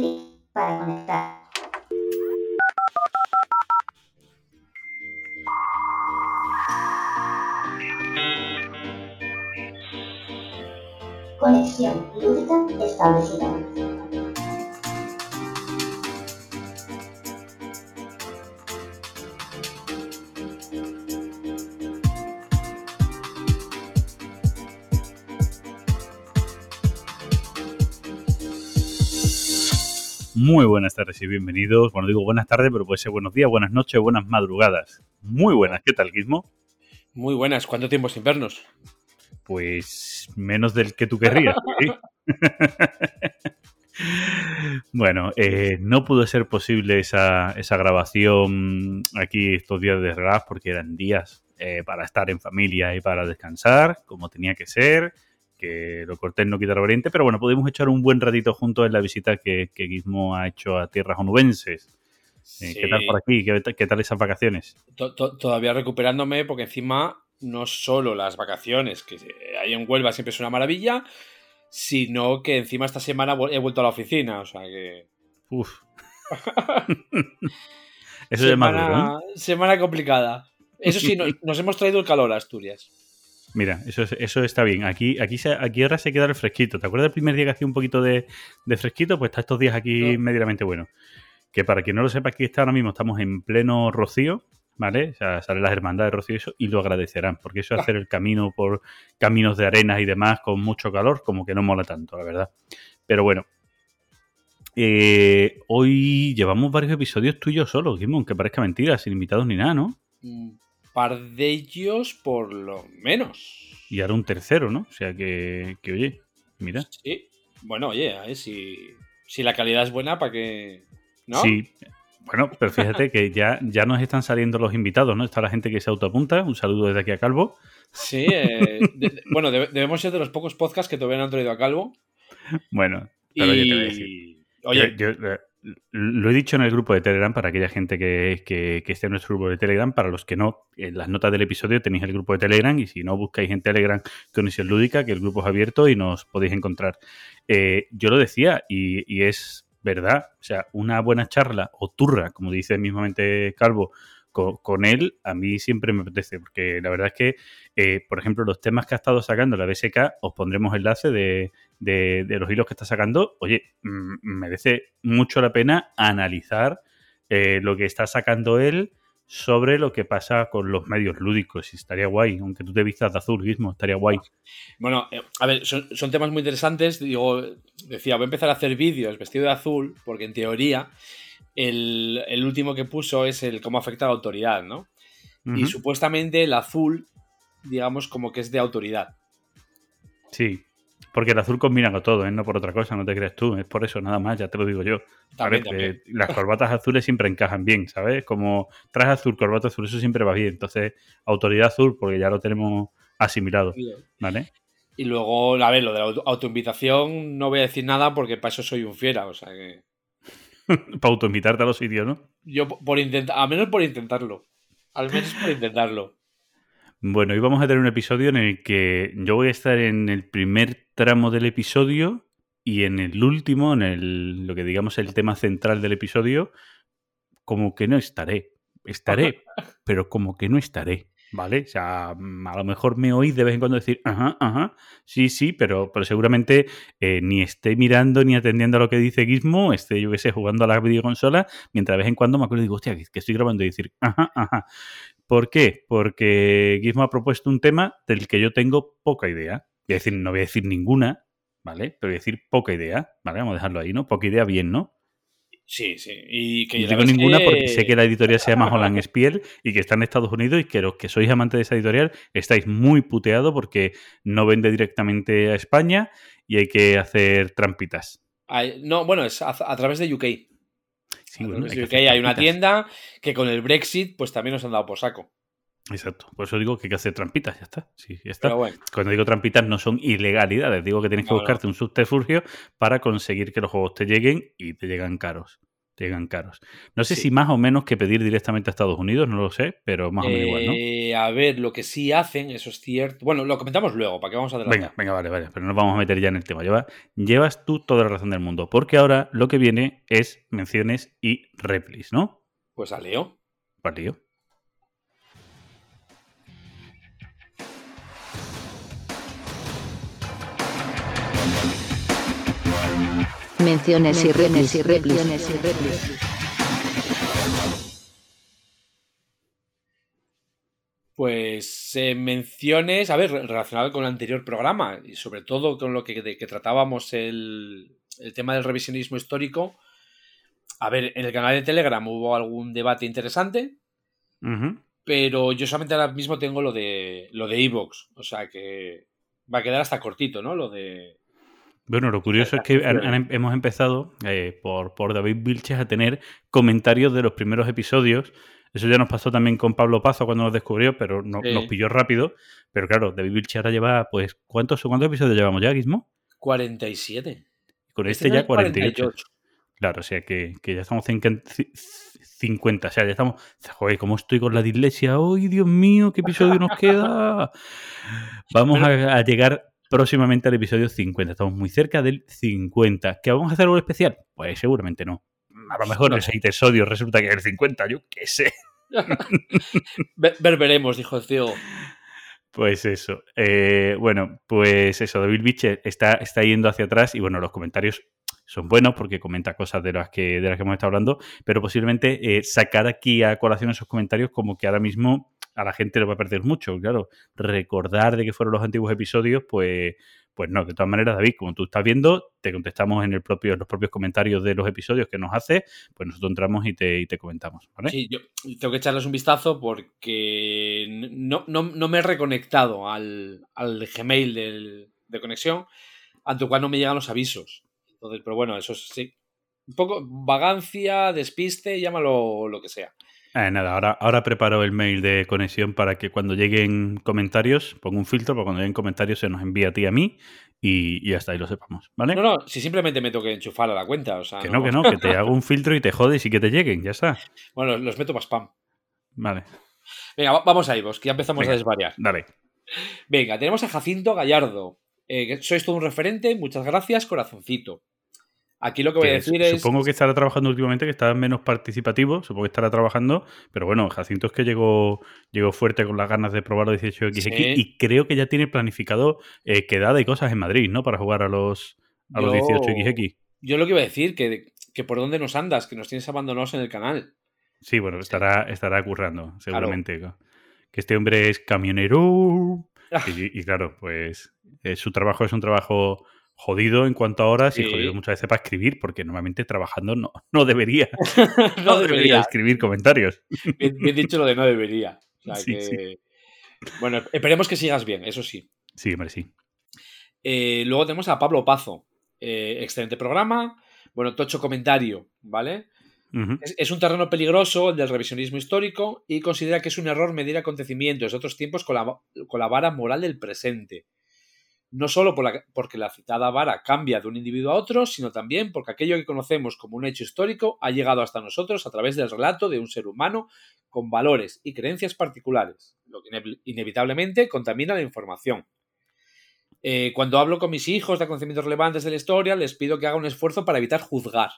clic para conectar. Conexión lúdica establecida. Muy buenas tardes y bienvenidos. Bueno, digo buenas tardes, pero puede ser buenos días, buenas noches, buenas madrugadas. Muy buenas. ¿Qué tal, Gizmo? Muy buenas. ¿Cuánto tiempo sin vernos? Pues menos del que tú querrías. ¿sí? bueno, eh, no pudo ser posible esa, esa, grabación aquí estos días de relax porque eran días eh, para estar en familia y para descansar, como tenía que ser que lo cortés no quita lo valiente, pero bueno, pudimos echar un buen ratito juntos en la visita que, que Gizmo ha hecho a tierras onubenses. Eh, ¿Qué tal por aquí? ¿Qué, qué tal esas vacaciones? To- to- Todavía recuperándome porque encima no solo las vacaciones, que hay en Huelva siempre es una maravilla, sino que encima esta semana he vuelto a la oficina, o sea que... Uf. Eso es más duro, ¿eh? semana, semana complicada. Eso sí, no- nos hemos traído el calor a Asturias. Mira, eso, es- eso está bien. Aquí, aquí, se- aquí ahora se queda el fresquito. ¿Te acuerdas del primer día que hacía un poquito de, de fresquito? Pues está estos días aquí No. medianamente bueno. Que para quien no lo sepa, aquí está ahora mismo, estamos en pleno rocío, ¿vale? O sea, salen las hermandades de rocío y eso, y lo agradecerán, porque eso de hacer el camino por caminos de arenas y demás con mucho calor, como que no mola tanto, la verdad. Pero bueno. Eh, hoy llevamos varios episodios tuyos solo, Gizmo, aunque parezca mentira, sin invitados ni nada, ¿no? Un par de ellos, por lo menos. Y ahora un tercero, ¿no? O sea que, que oye, mira. Sí. Bueno, oye, a ver, si, si la calidad es buena, ¿para qué? ¿No? Sí. Bueno, pero fíjate que ya, ya nos están saliendo los invitados, ¿no? Está la gente que se autoapunta. Un saludo desde aquí a Calvo. Sí, eh, de- de- bueno, debe- debemos ser de los pocos podcasts que todavía no han traído a Calvo. Bueno, Y... oye, te voy a decir. Oye, Yo- yo, eh, lo he dicho en el grupo de Telegram para aquella gente que, que, esté en nuestro grupo de Telegram. Para los que no, en las notas del episodio tenéis el grupo de Telegram y si no, buscáis en Telegram Conexión Lúdica, que el grupo es abierto y nos podéis encontrar. Eh, yo lo decía y, y es verdad. O sea, una buena charla o turra, como dice mismamente Calvo, con, con él, a mí siempre me apetece, porque la verdad es que, eh, por ejemplo, los temas que ha estado sacando la BSK, os pondremos enlace de, de, de los hilos que está sacando. Oye, mm, merece mucho la pena analizar eh, lo que está sacando él sobre lo que pasa con los medios lúdicos. Y estaría guay, aunque tú te vistas de azul, mismo, estaría guay. bueno, eh, a ver, son, son temas muy interesantes. Digo, decía, voy a empezar a hacer vídeos vestido de azul, porque en teoría el, el último que puso es el cómo afecta a la autoridad, ¿no? Y supuestamente el azul, digamos, como que es de autoridad. Sí, porque el azul combina con todo, ¿eh? no por otra cosa, no te creas tú, es por eso nada más, ya te lo digo yo. También, ¿vale? también. Las corbatas azules siempre encajan bien, ¿sabes? Como traje azul, corbata azul, eso siempre va bien. Entonces, autoridad azul, porque ya lo tenemos asimilado, ¿vale? Y luego, a ver, lo de la auto- autoinvitación, no voy a decir nada porque para eso soy un fiera, o sea que. Para autoinvitarte a los sitios, ¿no? Yo po- por intentar, al menos por intentarlo. Al menos por intentarlo. Bueno, hoy vamos a tener un episodio en el que yo voy a estar en el primer tramo del episodio y en el último, en el, lo que digamos el tema central del episodio, como que no estaré. Estaré, pero como que no estaré, ¿vale? O sea, mm, a lo mejor me oís de vez en cuando decir, ajá, ajá, sí, sí, pero, pero seguramente eh, ni esté mirando ni atendiendo a lo que dice Gizmo, esté, yo qué sé, jugando a la videoconsola, mientras de vez en cuando me acuerdo y digo, hostia, que, que estoy grabando y decir, ajá, ajá. ¿Por qué? Porque Gizmo ha propuesto un tema del que yo tengo poca idea. Voy a decir, no voy a decir ninguna, ¿vale? Pero voy a decir poca idea, ¿vale? Vamos a dejarlo ahí, ¿no? Poca idea, bien, ¿no? Sí, sí. Y que No digo ninguna que- porque sé que la editorial se llama Holland Spiel y que está en Estados Unidos y que los que sois amantes de esa editorial estáis muy puteados porque no vende directamente a España y hay que hacer trampitas. No, bueno, es a, a través de UK. Sí, bueno, hay que hacer hay una tienda que con el Brexit, pues también nos han dado por saco. Exacto. Por eso digo que hay que hacer trampitas, ya está. Sí, ya está. Pero bueno, Cuando digo trampitas no son ilegalidades, digo que tienes que No, no. buscarte un subterfugio para conseguir que los juegos te lleguen y te llegan caros. Llegan caros. No sé si más o menos que pedir directamente a Estados Unidos, no lo sé, pero más o menos igual, ¿no? Eh, a ver, lo que sí hacen, eso es cierto. Bueno, lo comentamos luego, ¿para qué vamos a adelantar? Venga, venga, vale, vale, pero nos vamos a meter ya en el tema. Lleva, llevas tú toda la razón del mundo, porque ahora lo que viene es menciones y replis, ¿no? Pues a Leo. Para Leo. Menciones y replis y replis y replis. Pues eh, menciones, a ver, relacionado con el anterior programa y sobre todo con lo que, de que tratábamos el, el tema del revisionismo histórico. A ver, en el canal de Telegram hubo algún debate interesante, pero yo solamente ahora mismo tengo lo de lo de Evox, o sea que va a quedar hasta cortito, ¿no? Lo de Bueno, lo curioso es que han- han- hemos empezado eh, por, por David Vilches a tener comentarios de los primeros episodios. Eso ya nos pasó también con Pablo Pazo cuando nos descubrió, pero no- Sí. nos pilló rápido. Pero claro, David Vilches ahora lleva, pues, ¿cuántos, ¿cuántos episodios llevamos ya, Guismo? 47. Con Este este ya es 48. 48. Claro, o sea que, que ya estamos en can- ci- 50. O sea, ya estamos. Joder, ¿cómo estoy con la dislexia? ¡Ay, Dios mío! ¿Qué episodio nos queda? Vamos a, a llegar próximamente al episodio 50. Estamos muy cerca del 50. ¿Que vamos a hacer algo especial? Pues seguramente no. A lo mejor No el sé. episodio resulta que es el 50, yo qué sé. Ver, ver- veremos, dijo el CEO. Pues eso. Eh, bueno, pues eso, David Biche está, está yendo hacia atrás y bueno, los comentarios son buenos porque comenta cosas de las que, de las que hemos estado hablando, pero posiblemente eh, sacar aquí a colación esos comentarios como que ahora mismo a la gente le va a perder mucho. Claro, recordar de que fueron los antiguos episodios, pues, pues no. De todas maneras, David, como tú estás viendo, te contestamos en, el los propios comentarios de los episodios que nos hace, pues nosotros entramos y te, y te comentamos. Sí, yo tengo que echarles un vistazo porque no, no, no me he reconectado al, al Gmail del- de conexión, ante lo cual no me llegan los avisos. Entonces, pero bueno, eso sí. Un poco vagancia, despiste, llámalo lo que sea. Eh, nada, ahora, ahora preparo el mail de conexión para que cuando lleguen comentarios, pongo un filtro, para cuando lleguen comentarios se nos envía a ti y a mí y, y hasta ahí lo sepamos, ¿vale? No, no, si simplemente me tengo que enchufar a la cuenta. O sea, que no, que no, que te hago un filtro y te jodes y que te lleguen, ya está. Bueno, los meto para spam. Vale, Venga, va- vamos a Ivos, que ya empezamos Venga. a desvariar. dale. Venga, tenemos a Jacinto Gallardo. Eh, sois todo un referente, muchas gracias, corazoncito. Aquí lo que voy a decir es. Supongo que estará trabajando últimamente, que está menos participativo, supongo que estará trabajando, pero bueno, Jacinto es que llegó, llegó fuerte con las ganas de probar los 18XX Sí. y creo que ya tiene planificado eh, quedada y cosas en Madrid, ¿no? Para jugar a los, a los Yo- 18XX. Yo lo que iba a decir, que, que por dónde nos andas, que nos tienes abandonados en el canal. Sí, bueno, estará, estará currando, seguramente. Que este hombre es camionero. Y, y claro, pues eh, su trabajo es un trabajo jodido en cuanto a horas y jodido muchas veces para escribir, porque normalmente trabajando no, no debería, no debería. escribir comentarios. Bien, bien dicho lo de no debería. O sea Sí, que- sí. Bueno, esperemos que sigas bien, eso sí. Sí, hombre, sí. Eh, luego tenemos a Pablo Pazo. Eh, excelente programa. Bueno, tocho comentario, ¿vale? Es un terreno peligroso el del revisionismo histórico y considera que es un error medir acontecimientos de otros tiempos con la, con la vara moral del presente. No solo por porque la citada vara cambia de un individuo a otro, sino también porque aquello que conocemos como un hecho histórico ha llegado hasta nosotros a través del relato de un ser humano con valores y creencias particulares, lo que ine- inevitablemente contamina la información. Eh, cuando hablo con mis hijos de acontecimientos relevantes de la historia, les pido que hagan un esfuerzo para evitar juzgar.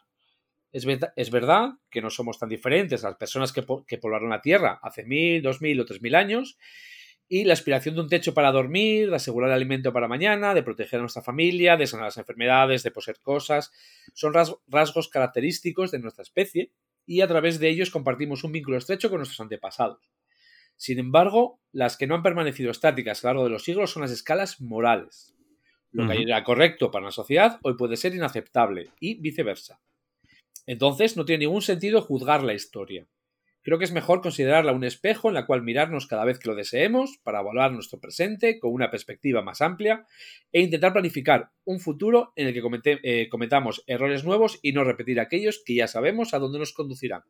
Es, ver- es verdad que no somos tan diferentes a las personas que poblaron la Tierra hace mil, dos mil o tres mil años, y la aspiración de un techo para dormir, de asegurar el alimento para mañana, de proteger a nuestra familia, de sanar las enfermedades, de poseer cosas, son ras- rasgos característicos de nuestra especie y a través de ellos compartimos un vínculo estrecho con nuestros antepasados. Sin embargo, las que no han permanecido estáticas a lo largo de los siglos son las escalas morales. Lo que era correcto para una sociedad hoy puede ser inaceptable y viceversa. Entonces no tiene ningún sentido juzgar la historia. Creo que es mejor considerarla un espejo en la cual mirarnos cada vez que lo deseemos para evaluar nuestro presente con una perspectiva más amplia e intentar planificar un futuro en el que comete- eh, cometamos errores nuevos y no repetir aquellos que ya sabemos a dónde nos conducirán.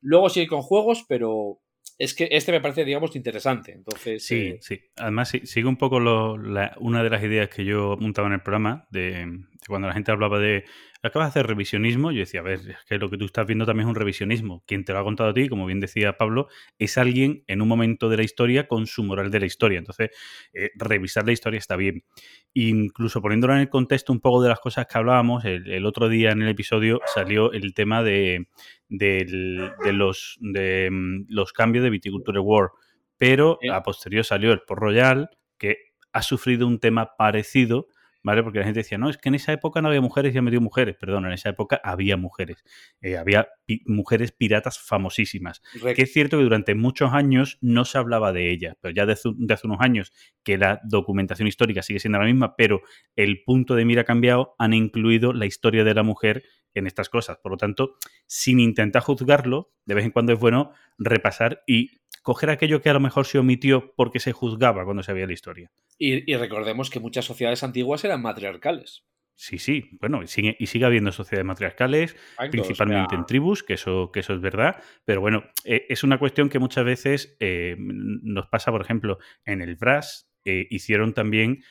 Luego sigue con juegos, pero es que este me parece, digamos, interesante. Entonces, Sí, eh, sí. Además, sí, sigue un poco lo- la- una de las ideas que yo montaba en el programa de, Cuando la gente hablaba de, acabas de hacer revisionismo, yo decía, a ver, es que lo que tú estás viendo también es un revisionismo. Quien te lo ha contado a ti, como bien decía Pablo, es alguien en un momento de la historia con su moral de la historia. Entonces, eh, revisar la historia está bien. Incluso poniéndolo en el contexto un poco de las cosas que hablábamos, el, otro día en el episodio salió el tema de, los, de mm, los cambios de Viticulture War, pero a posterior salió el Port Royal, que ha sufrido un tema parecido ¿vale? Porque la gente decía, no, es que en esa época no había mujeres y han metido mujeres. Perdón, en esa época había mujeres. Eh, había mujeres piratas famosísimas. Que es cierto que durante muchos años no se hablaba de ellas, pero ya desde de hace unos años que la documentación histórica sigue siendo la misma, pero el punto de mira ha cambiado, han incluido la historia de la mujer en estas cosas. Por lo tanto, sin intentar juzgarlo, de vez en cuando es bueno repasar y coger aquello que a lo mejor se omitió porque se juzgaba cuando se veía la historia. Y, recordemos que muchas sociedades antiguas eran matriarcales. Sí, sí, bueno, y sigue, y sigue habiendo sociedades matriarcales, principalmente en tribus, que eso, que eso es verdad, pero bueno, eh, es una cuestión que muchas veces eh, nos pasa, por ejemplo, en el Brass, eh, hicieron también,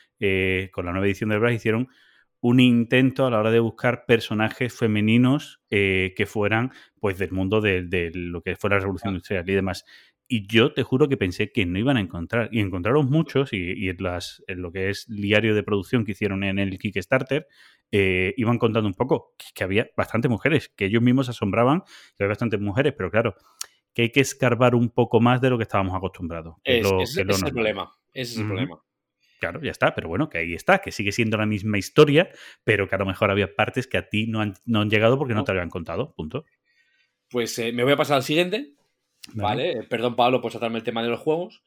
con la nueva edición del Brass, hicieron un intento a la hora de buscar personajes femeninos que fueran pues del mundo de, de, lo que fue la revolución ah. industrial y demás. Y yo te juro que pensé que no iban a encontrar. Y encontraron muchos, y, en, las, en lo que es diario de producción que hicieron en el Kickstarter, eh, iban contando un poco que, había bastantes mujeres, que ellos mismos asombraban que había bastantes mujeres, pero claro, que hay que escarbar un poco más de lo que estábamos acostumbrados. Es, es, el problema. Ese es el problema. Claro, ya está, pero bueno, que ahí está, que sigue siendo la misma historia, pero que a lo mejor había partes que a ti no han, no han llegado porque no, te habían contado. Punto. Pues eh, me voy a pasar al siguiente, Vale, perdón Pablo por tratarme el tema de los juegos.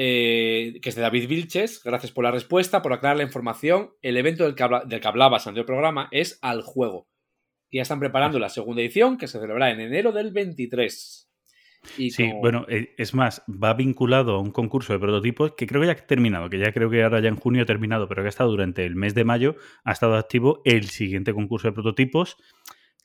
Eh, que es de David Vilches, gracias por la respuesta, por aclarar la información. El evento del que, del que hablabas en el programa es al juego. Ya están preparando la segunda edición, que se celebrará en enero del 23. Y sí, bueno, eh, es más, va vinculado a un concurso de prototipos que creo que ya ha terminado, que ya creo que ahora ya en junio ha terminado, pero que ha estado durante el mes de mayo, ha estado activo el siguiente concurso de prototipos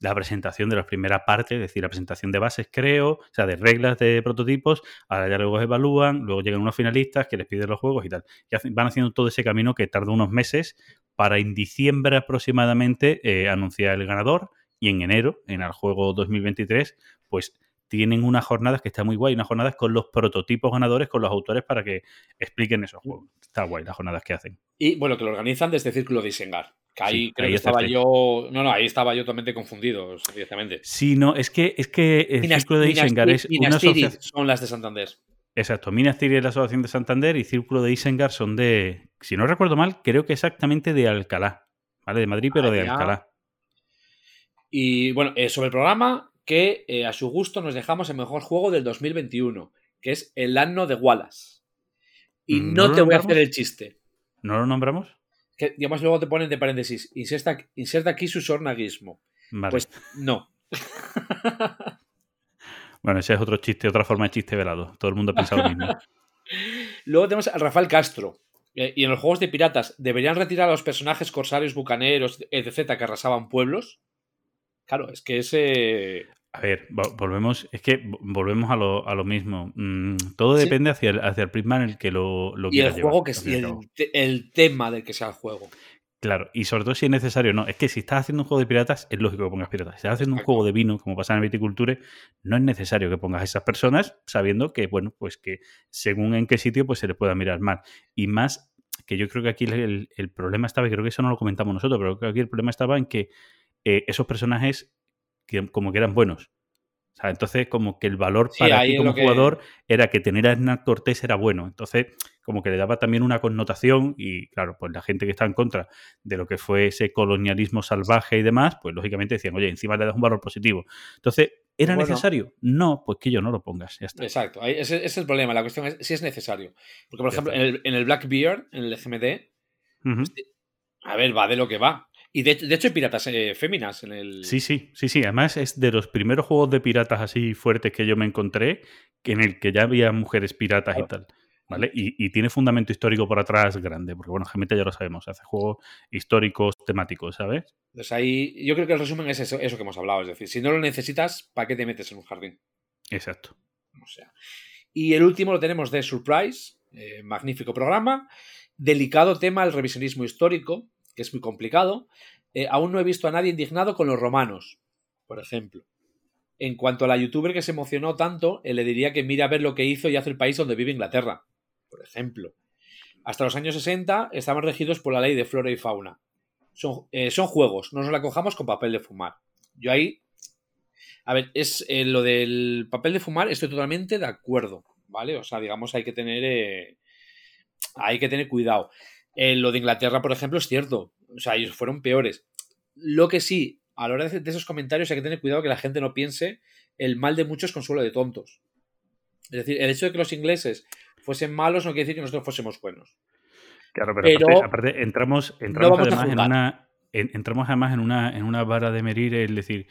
la presentación de la primera parte, es decir, la presentación de bases, creo, o sea, de reglas de prototipos, ahora ya luego evalúan, luego llegan unos finalistas que les piden los juegos y tal. Y van haciendo todo ese camino que tarda unos meses para en diciembre aproximadamente eh, anunciar el ganador y en enero, en el juego 2023, pues tienen unas jornadas que está muy guay, unas jornadas con los prototipos ganadores, con los autores para que expliquen esos juegos. Está guay las jornadas que hacen. Y bueno, que lo organizan desde Círculo de Isengar. Que ahí creo que estaba yo. No, no, ahí estaba yo totalmente confundido, directamente. Sí, no, es que, es que el Círculo de Isengar es una asociación. son las de Santander. Exacto, Minas Tirith es la asociación de Santander y Círculo de Isengar son de, si no recuerdo mal, creo que exactamente de Alcalá, ¿vale? De Madrid, pero de Alcalá. Y bueno, eh, sobre el programa, que eh, a su gusto nos dejamos el mejor juego del 2021, que es el Anno de Wallace. Y no, te voy a hacer el chiste. ¿No lo nombramos? Que, digamos, luego te ponen de paréntesis, inserta, inserta aquí su sornaguismo. Pues no. bueno, ese es otro chiste, otra forma de chiste velado. Todo el mundo piensa lo mismo. luego tenemos a Rafael Castro. Eh, y en los juegos de piratas, ¿deberían retirar a los personajes corsarios, bucaneros, etc. que arrasaban pueblos? Claro, es que ese. A ver, volvemos, es que volvemos a lo, a lo mismo. Mm, todo depende hacia, el, hacia el prisma en el que lo, lo Y el juego que es, el, tema del que sea el juego. Claro, y sobre todo si es necesario, no. Es que si estás haciendo un juego de piratas, es lógico que pongas piratas. Si estás haciendo un juego de vino, como pasa en Viticulture, no es necesario que pongas a esas personas sabiendo que, bueno, pues que según en qué sitio, pues se les pueda mirar mal. Y más que yo creo que aquí el, el problema estaba, y creo que eso no lo comentamos nosotros, pero creo que aquí el problema estaba en que eh, esos personajes que, como que eran buenos. O sea, entonces, como que el valor para ti como jugador era que tener a Hernán Cortés era bueno. Entonces, como que le daba también una connotación y, claro, pues la gente que está en contra de lo que fue ese colonialismo salvaje y demás, pues lógicamente decían, oye, encima le das un valor positivo. Entonces, ¿era necesario? No, pues que yo no lo pongas. Ya está. Exacto, ese, es el problema. La cuestión es si es necesario. Porque, por ejemplo, en el, en el, Blackbeard, en el GMD, este, a ver, va de lo que va. Y de, hecho hay piratas eh, féminas en el... Sí, sí, sí, sí. Además es de los primeros juegos de piratas así fuertes que yo me encontré, en el que ya había mujeres piratas y tal. ¿Vale? Y, tiene fundamento histórico por atrás grande, porque bueno, GMT ya lo sabemos, hace juegos históricos, temáticos, ¿sabes? Pues ahí yo creo que el resumen es eso, eso que hemos hablado, es decir, si no lo necesitas, ¿para qué te metes en un jardín? Exacto. O sea. Y el último lo tenemos de Surprise, eh, magnífico programa, delicado tema el revisionismo histórico, es muy complicado. Eh, aún no he visto a nadie indignado con los romanos, por ejemplo. En cuanto a la youtuber que se emocionó tanto, eh, le diría que mire a ver lo que hizo y hace el país donde vive Inglaterra, por ejemplo. Hasta los años 60 estaban regidos por la ley de flora y fauna. Son, eh, son juegos, no nos la cojamos con papel de fumar. Yo ahí. A ver, es lo del papel de fumar, estoy totalmente de acuerdo, ¿vale? O sea, digamos, hay que tener. hay que tener cuidado. Eh, lo de Inglaterra, por ejemplo, es cierto. O sea, ellos fueron peores. Lo que sí, a la hora de esos comentarios hay que tener cuidado que la gente no piense el mal de muchos consuelo de tontos. Es decir, el hecho de que los ingleses fuesen malos no quiere decir que nosotros fuésemos buenos. Claro, pero, Pero aparte, aparte entramos, entramos además en una. en- entramos además en una, en una vara de medir, es decir,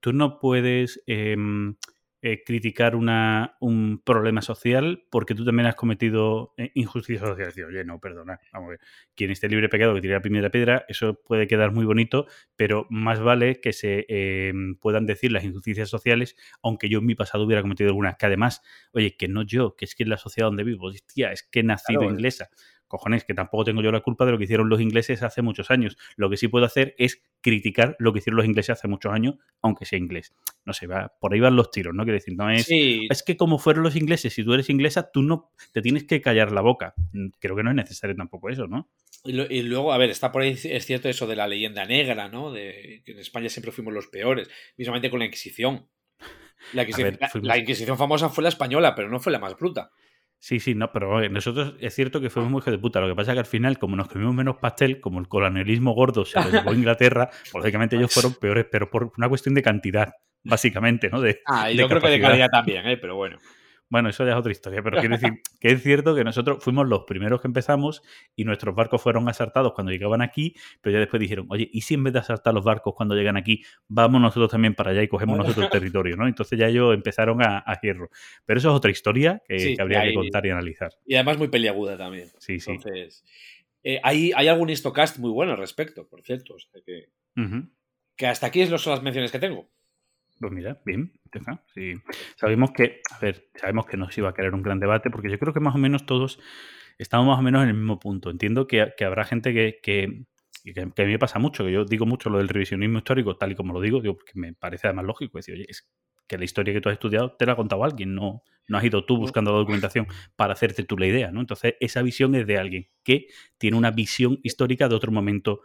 tú no puedes em, eh, criticar una, un problema social porque tú también has cometido eh, injusticia social. Decir, Oye, no, perdona, vamos a ver. Quien esté libre de pecado que tire la primera piedra, eso puede quedar muy bonito, pero más vale que se em, puedan decir las injusticias sociales, aunque yo en mi pasado hubiera cometido algunas. Que además, oye, que no yo, que es que es la sociedad donde vivo, hostia, es que he nacido Claro, inglesa cojones, que tampoco tengo yo la culpa de lo que hicieron los ingleses hace muchos años. Lo que sí puedo hacer es criticar lo que hicieron los ingleses hace muchos años, aunque sea inglés. No sé, va, por ahí van los tiros, ¿no? Quiero decir, no es... Sí, Es que como fueron los ingleses, si tú eres inglesa, tú no te tienes que callar la boca. Mm, Creo que no es necesario tampoco eso, ¿no? Y, lo- y luego, a ver, está por ahí, es cierto eso de la leyenda negra, ¿no? De que en España siempre fuimos los peores, mismamente con la Inquisición. La Inquisición, ver, la- fuimos- la Inquisición famosa fue la española, pero no fue la más bruta. Sí, sí, no, pero eh, nosotros es cierto que fuimos muy hijos de puta. Lo que pasa es que al final, como nos comimos menos pastel, como el colonialismo gordo se lo llevó a Inglaterra, pues, lógicamente ellos fueron peores, pero por una cuestión de cantidad, básicamente, ¿no? De, Ah, y de yo creo que de calidad también, ¿eh? Pero bueno. Bueno, eso ya es otra historia, pero quiero decir que es cierto que nosotros fuimos los primeros que empezamos y nuestros barcos fueron asaltados cuando llegaban aquí, pero ya después dijeron, oye, ¿y si en vez de asaltar los barcos cuando llegan aquí, vamos nosotros también para allá y cogemos nosotros el territorio, ¿no? Entonces ya ellos empezaron a, a hierro. Pero eso es otra historia que, Sí, que habría ahí- que contar y analizar. Y además muy peliaguda también. Sí, sí. Entonces, eh, hay, hay algún histocast muy bueno al respecto, por cierto. o sea que, que hasta aquí son las menciones que tengo. Pues mira, bien. Sí. Sabemos que, a ver, sabemos que nos iba a querer un gran debate, porque yo creo que más o menos todos estamos más o menos en el mismo punto. Entiendo que, habrá gente que, que, que a mí me pasa mucho, que yo digo mucho lo del revisionismo histórico, tal y como lo digo, digo, porque me parece además lógico. Decir, oye, es que la historia que tú has estudiado te la ha contado alguien, no, no has ido tú buscando la documentación para hacerte tú la idea, ¿no? Entonces, esa visión es de alguien que tiene una visión histórica de otro momento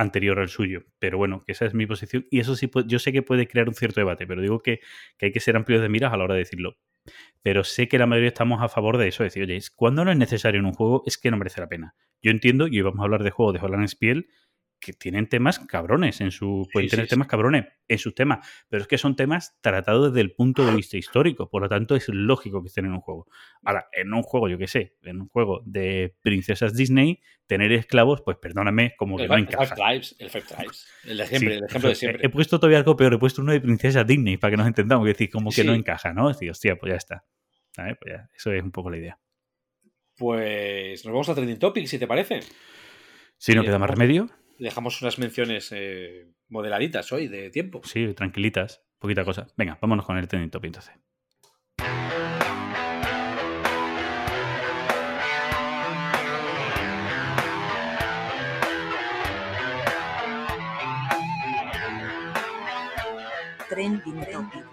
anterior al suyo. Pero bueno, que esa es mi posición. Y eso sí, yo sé que puede crear un cierto debate, pero digo que, hay que ser amplios de miras a la hora de decirlo. Pero sé que la mayoría estamos a favor de eso. Es decir, oye, cuando no es necesario en un juego, es que no merece la pena. Yo entiendo, y hoy vamos a hablar de juegos de Holland Spiel, que tienen temas cabrones en su. Pueden Sí, tener sí, temas cabrones en sus temas, pero es que son temas tratados desde el punto de vista histórico. Por lo tanto, es lógico que estén en un juego. Ahora, en un juego, yo qué sé, en un juego de princesas Disney, tener esclavos, pues perdóname, como que no encaja. Tribes, el Five Tribes. El Sí, el ejemplo de siempre. He puesto todavía algo peor, he puesto uno de princesa Disney para que nos entendamos, es decir, como que no encaja, ¿no? Es decir, hostia, pues ya está. Pues ya, eso es un poco la idea. Pues nos vamos a Trending Topic, si te parece. Si no queda más remedio, Dejamos unas menciones eh, moderaditas hoy de tiempo. sí, tranquilitas, poquita cosa. Venga, vámonos con el trending topic entonces. Trending Topic.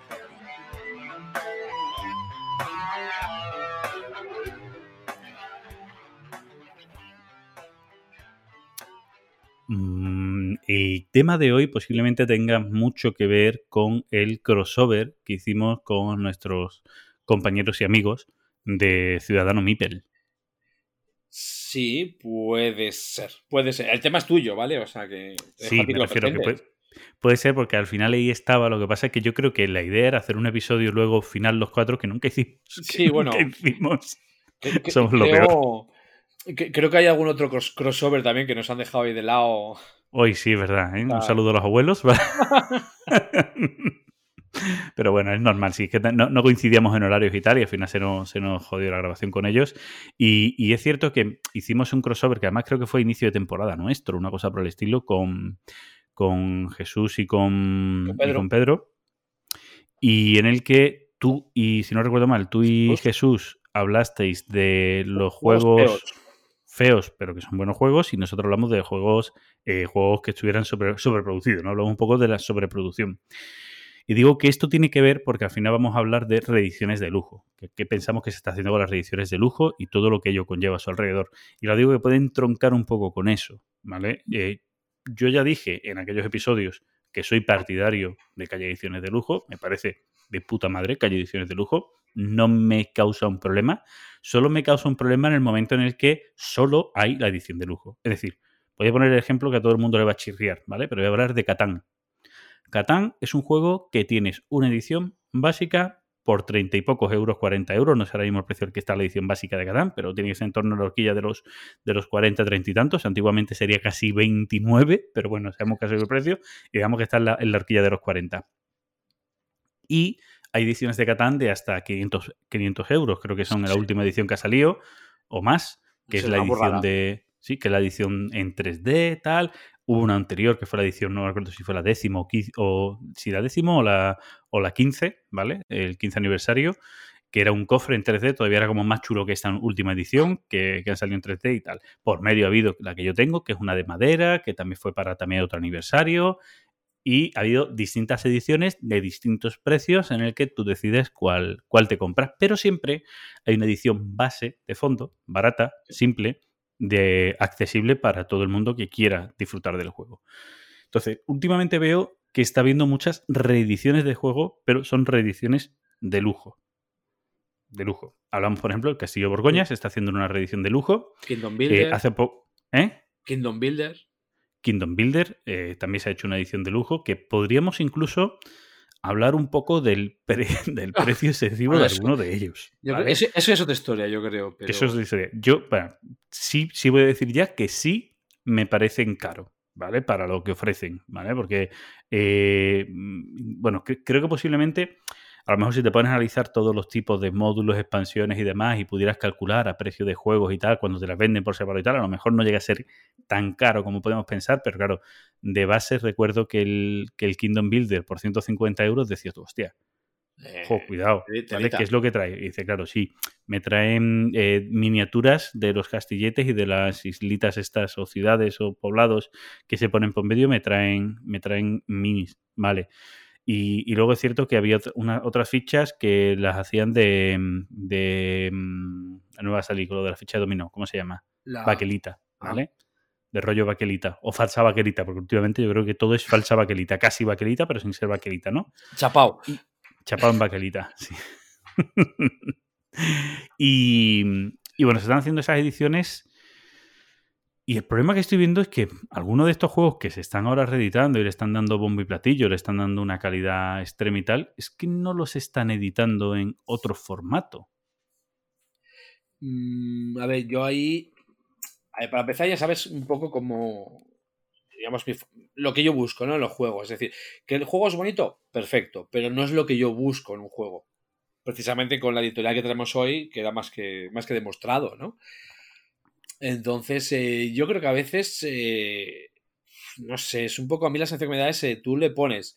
El tema de hoy posiblemente tenga mucho que ver con el crossover que hicimos con nuestros compañeros y amigos de Ciudadano Mipel. Sí, puede ser. Puede ser. El tema es tuyo, ¿vale? O sea que. Sí, me refiero que puede, puede ser porque al final ahí estaba. Lo que pasa es que yo creo que la idea era hacer un episodio luego final los cuatro que nunca hicimos. que Sí, bueno. nunca hicimos. Que- que- somos lo creo, que- creo que hay algún otro cross- crossover también que nos han dejado ahí de lado. Hoy sí, verdad. ¿eh? Un saludo a los abuelos. Pero bueno, es normal, sí, es que no, no coincidíamos en horarios y tal, y al final se nos, se nos jodió la grabación con ellos. Y, y es cierto que hicimos un crossover que además creo que fue inicio de temporada nuestro, una cosa por el estilo, con, con Jesús y con, Con y Pedro. con Pedro. Y en el que tú, y si no recuerdo mal, tú y Jesús. Hablasteis de los Juegos juegos feos. pero que son buenos juegos, y nosotros hablamos de juegos, eh, juegos que estuvieran sobre, sobreproducidos, ¿no? Hablamos un poco de la sobreproducción. Y digo que esto tiene que ver porque al final vamos a hablar de reediciones de lujo, que, pensamos que se está haciendo con las reediciones de lujo y todo lo que ello conlleva a su alrededor. Y lo digo que pueden troncar un poco con eso, ¿vale? Eh, yo ya dije en aquellos episodios que soy partidario de haya ediciones de lujo, me parece de puta madre haya ediciones de lujo, no me causa un problema, solo me causa un problema en el momento en el que solo hay la edición de lujo. Es decir, voy a poner el ejemplo que a todo el mundo le va a chirriar, ¿vale? Pero voy a hablar de Catán. Catán es un juego que tienes una edición básica por 30 y pocos euros, 40 euros, no sé ahora mismo precio al que está la edición básica de Catán, pero tiene que ser en torno a la horquilla de los, de los 40, 30 y tantos, antiguamente sería casi 29, pero bueno, sabemos que ha el precio, y digamos que está en la, horquilla de los 40. Y hay ediciones de Catán de hasta 500, 500 euros, creo que son la última edición que ha salido, o más, que es la edición de... Sí, que es la edición en 3D, tal. Hubo una anterior que fue la edición, no me acuerdo si fue la décima o, o si la décimo o la, o la 15, ¿vale? El 15 aniversario, que era un cofre en 3D, todavía era como más chulo que esta última edición, que, que han salido en 3D y tal. Por medio ha habido la que yo tengo, que es una de madera, que también fue para también otro aniversario. Y ha habido distintas ediciones de distintos precios en el que tú decides cuál, cuál te compras. Pero siempre hay una edición base de fondo, barata, simple, de accesible para todo el mundo que quiera disfrutar del juego. Entonces, últimamente veo que está habiendo muchas reediciones de juego, pero son reediciones de lujo. De lujo. Hablamos, por ejemplo, el Castillo Borgoña se está haciendo una reedición de lujo. Kingdom Eh, Builder. hace poco. ¿Eh? Kingdom Builder. Kingdom Builder eh, también se ha hecho una edición de lujo que podríamos incluso hablar un poco del, pre- del precio excesivo Bueno, de eso- alguno de ellos. Eso, eso es otra historia, yo creo. Pero... Eso es de historia. Yo, bueno, sí, sí voy a decir ya que sí me parecen caro, ¿vale? Para lo que ofrecen, ¿vale? Porque, eh, mm, bueno, cre- creo que posiblemente, a lo mejor si te pones a analizar todos los tipos de módulos, expansiones y demás, y pudieras calcular a precio de juegos y tal, cuando te las venden por separado y tal, a lo mejor no llega a ser tan caro como podemos pensar, pero claro, de base recuerdo que el, que el Kingdom Builder por 150 euros decías tú, hostia, Eh, Ojo, cuidado. ¿vale? ¿Qué es lo que trae? Y dice, claro, sí, me traen eh, miniaturas de los castilletes y de las islitas estas o ciudades o poblados que se ponen por medio, me traen, me traen minis, ¿vale? Y, y luego es cierto que había una- otras fichas que las hacían de, de mm, la nueva lo de la ficha de dominó, ¿cómo se llama? la- Baquelita, Ah. ¿vale? De rollo baquelita o falsa baquelita, porque últimamente yo creo que todo es falsa baquelita, casi baquelita, pero sin ser baquelita, ¿no? Chapao. Chapado en baquelita, sí. y, y bueno, se están haciendo esas ediciones. Y el problema que estoy viendo es que algunos de estos juegos que se están ahora reeditando y le están dando bombo y platillo, le están dando una calidad extrema y tal, es que no los están editando en otro formato. Mm, a ver, yo ahí. a para empezar, ya sabes un poco como. Digamos, lo que yo busco, ¿no? En los juegos. Es decir, que el juego es bonito, perfecto, pero no es lo que yo busco en un juego. Precisamente con la editorial que tenemos hoy, queda más que, más que demostrado, ¿no? Entonces, eh, yo creo que a veces. eh, no sé, es un poco a mí las enfermedades, eh, tú le pones.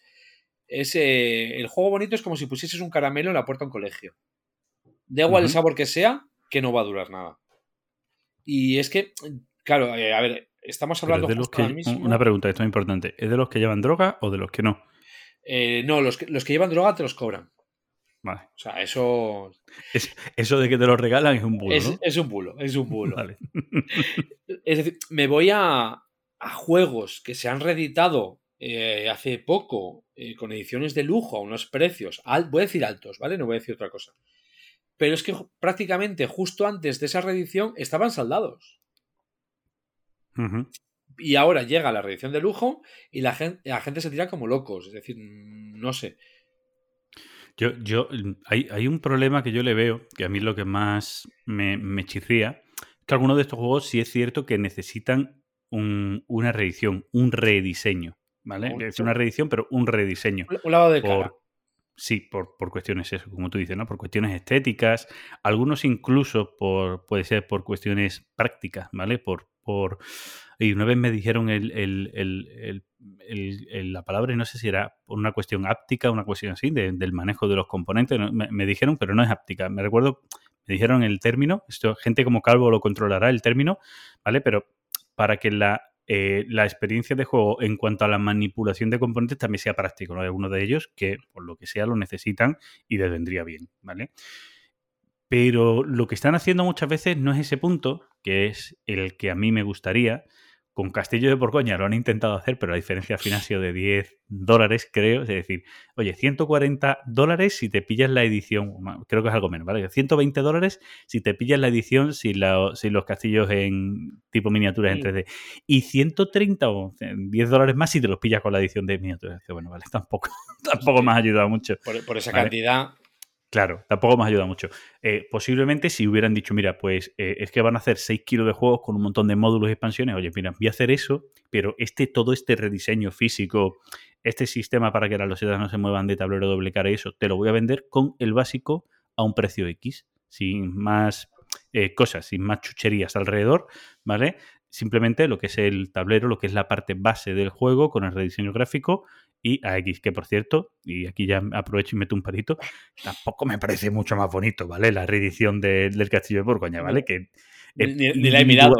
Ese, el juego bonito es como si pusieses un caramelo en la puerta de un colegio. Da igual el sabor que sea, que no va a durar nada. Y es que, claro, eh, a ver, estamos hablando es de los justo que, ahora mismo- una pregunta, esto es importante. ¿Es de los que llevan droga o de los que no? Eh, no, los que, los que llevan droga te los cobran. Vale. O sea, eso Es- eso de que te lo regalan es un bulo, es, ¿no? es un bulo, es un bulo. Vale. Es decir, me voy a, a juegos que se han reeditado eh, hace poco eh, con ediciones de lujo a unos precios, al- voy a decir altos, ¿vale? No voy a decir otra cosa. Pero es que prácticamente justo antes de esa reedición estaban saldados. Y ahora llega la reedición de lujo y la gente, la gente se tira como locos. Es decir, no sé. Yo, yo, hay, hay un problema que yo le veo, que a mí lo que más me, me chirría, que algunos de estos juegos sí es cierto que necesitan un- una reedición, un rediseño, ¿vale? Es una reedición, pero un rediseño. Un- lavado de cara. Por, sí, por, por cuestiones, eso, como tú dices, ¿no? Por cuestiones estéticas, algunos incluso por, puede ser por cuestiones prácticas, ¿vale? Por, por y una vez me dijeron el, el- el- el- la palabra, y no sé si era por una cuestión áptica, una cuestión así, de- del manejo de los componentes, me, me dijeron, pero no es áptica. Me recuerdo, me dijeron el término, esto, gente como Calvo lo controlará el término, ¿vale? Pero para que la, eh, la experiencia de juego en cuanto a la manipulación de componentes también sea práctico, ¿no? Hay de ellos que, por lo que sea, lo necesitan y les vendría bien, ¿vale? Pero lo que están haciendo muchas veces no es ese punto, que es el que a mí me gustaría, con Castillo de Borgoña lo han intentado hacer, pero la diferencia al final ha sido de 10 dólares, creo. Es decir, oye, 140 dólares si te pillas la edición, creo que es algo menos, ¿vale? 120 dólares si te pillas la edición sin, los castillos en tipo miniaturas en 3D. Y 130 o 10 dólares más si te los pillas con la edición de miniaturas. Bueno, vale, tampoco, tampoco me ha ayudado mucho. Por, esa cantidad, Claro, tampoco me ayuda mucho. Eh, posiblemente si hubieran dicho, mira, pues eh, es que van a hacer 6 kilos de juegos con un montón de módulos y expansiones, oye, mira, voy a hacer eso, pero este, todo este rediseño físico, este sistema para que las losetas no se muevan de tablero doble cara y eso, te lo voy a vender con el básico a un precio X, sin más eh, cosas, sin más chucherías alrededor, ¿vale? Simplemente lo que es el tablero, lo que es la parte base del juego con el rediseño gráfico y a X, que por cierto, y aquí ya aprovecho y meto un parito, tampoco me parece mucho más bonito, ¿vale? La reedición del Castillo de Borgoña, ¿vale? Que ni, la he mirado.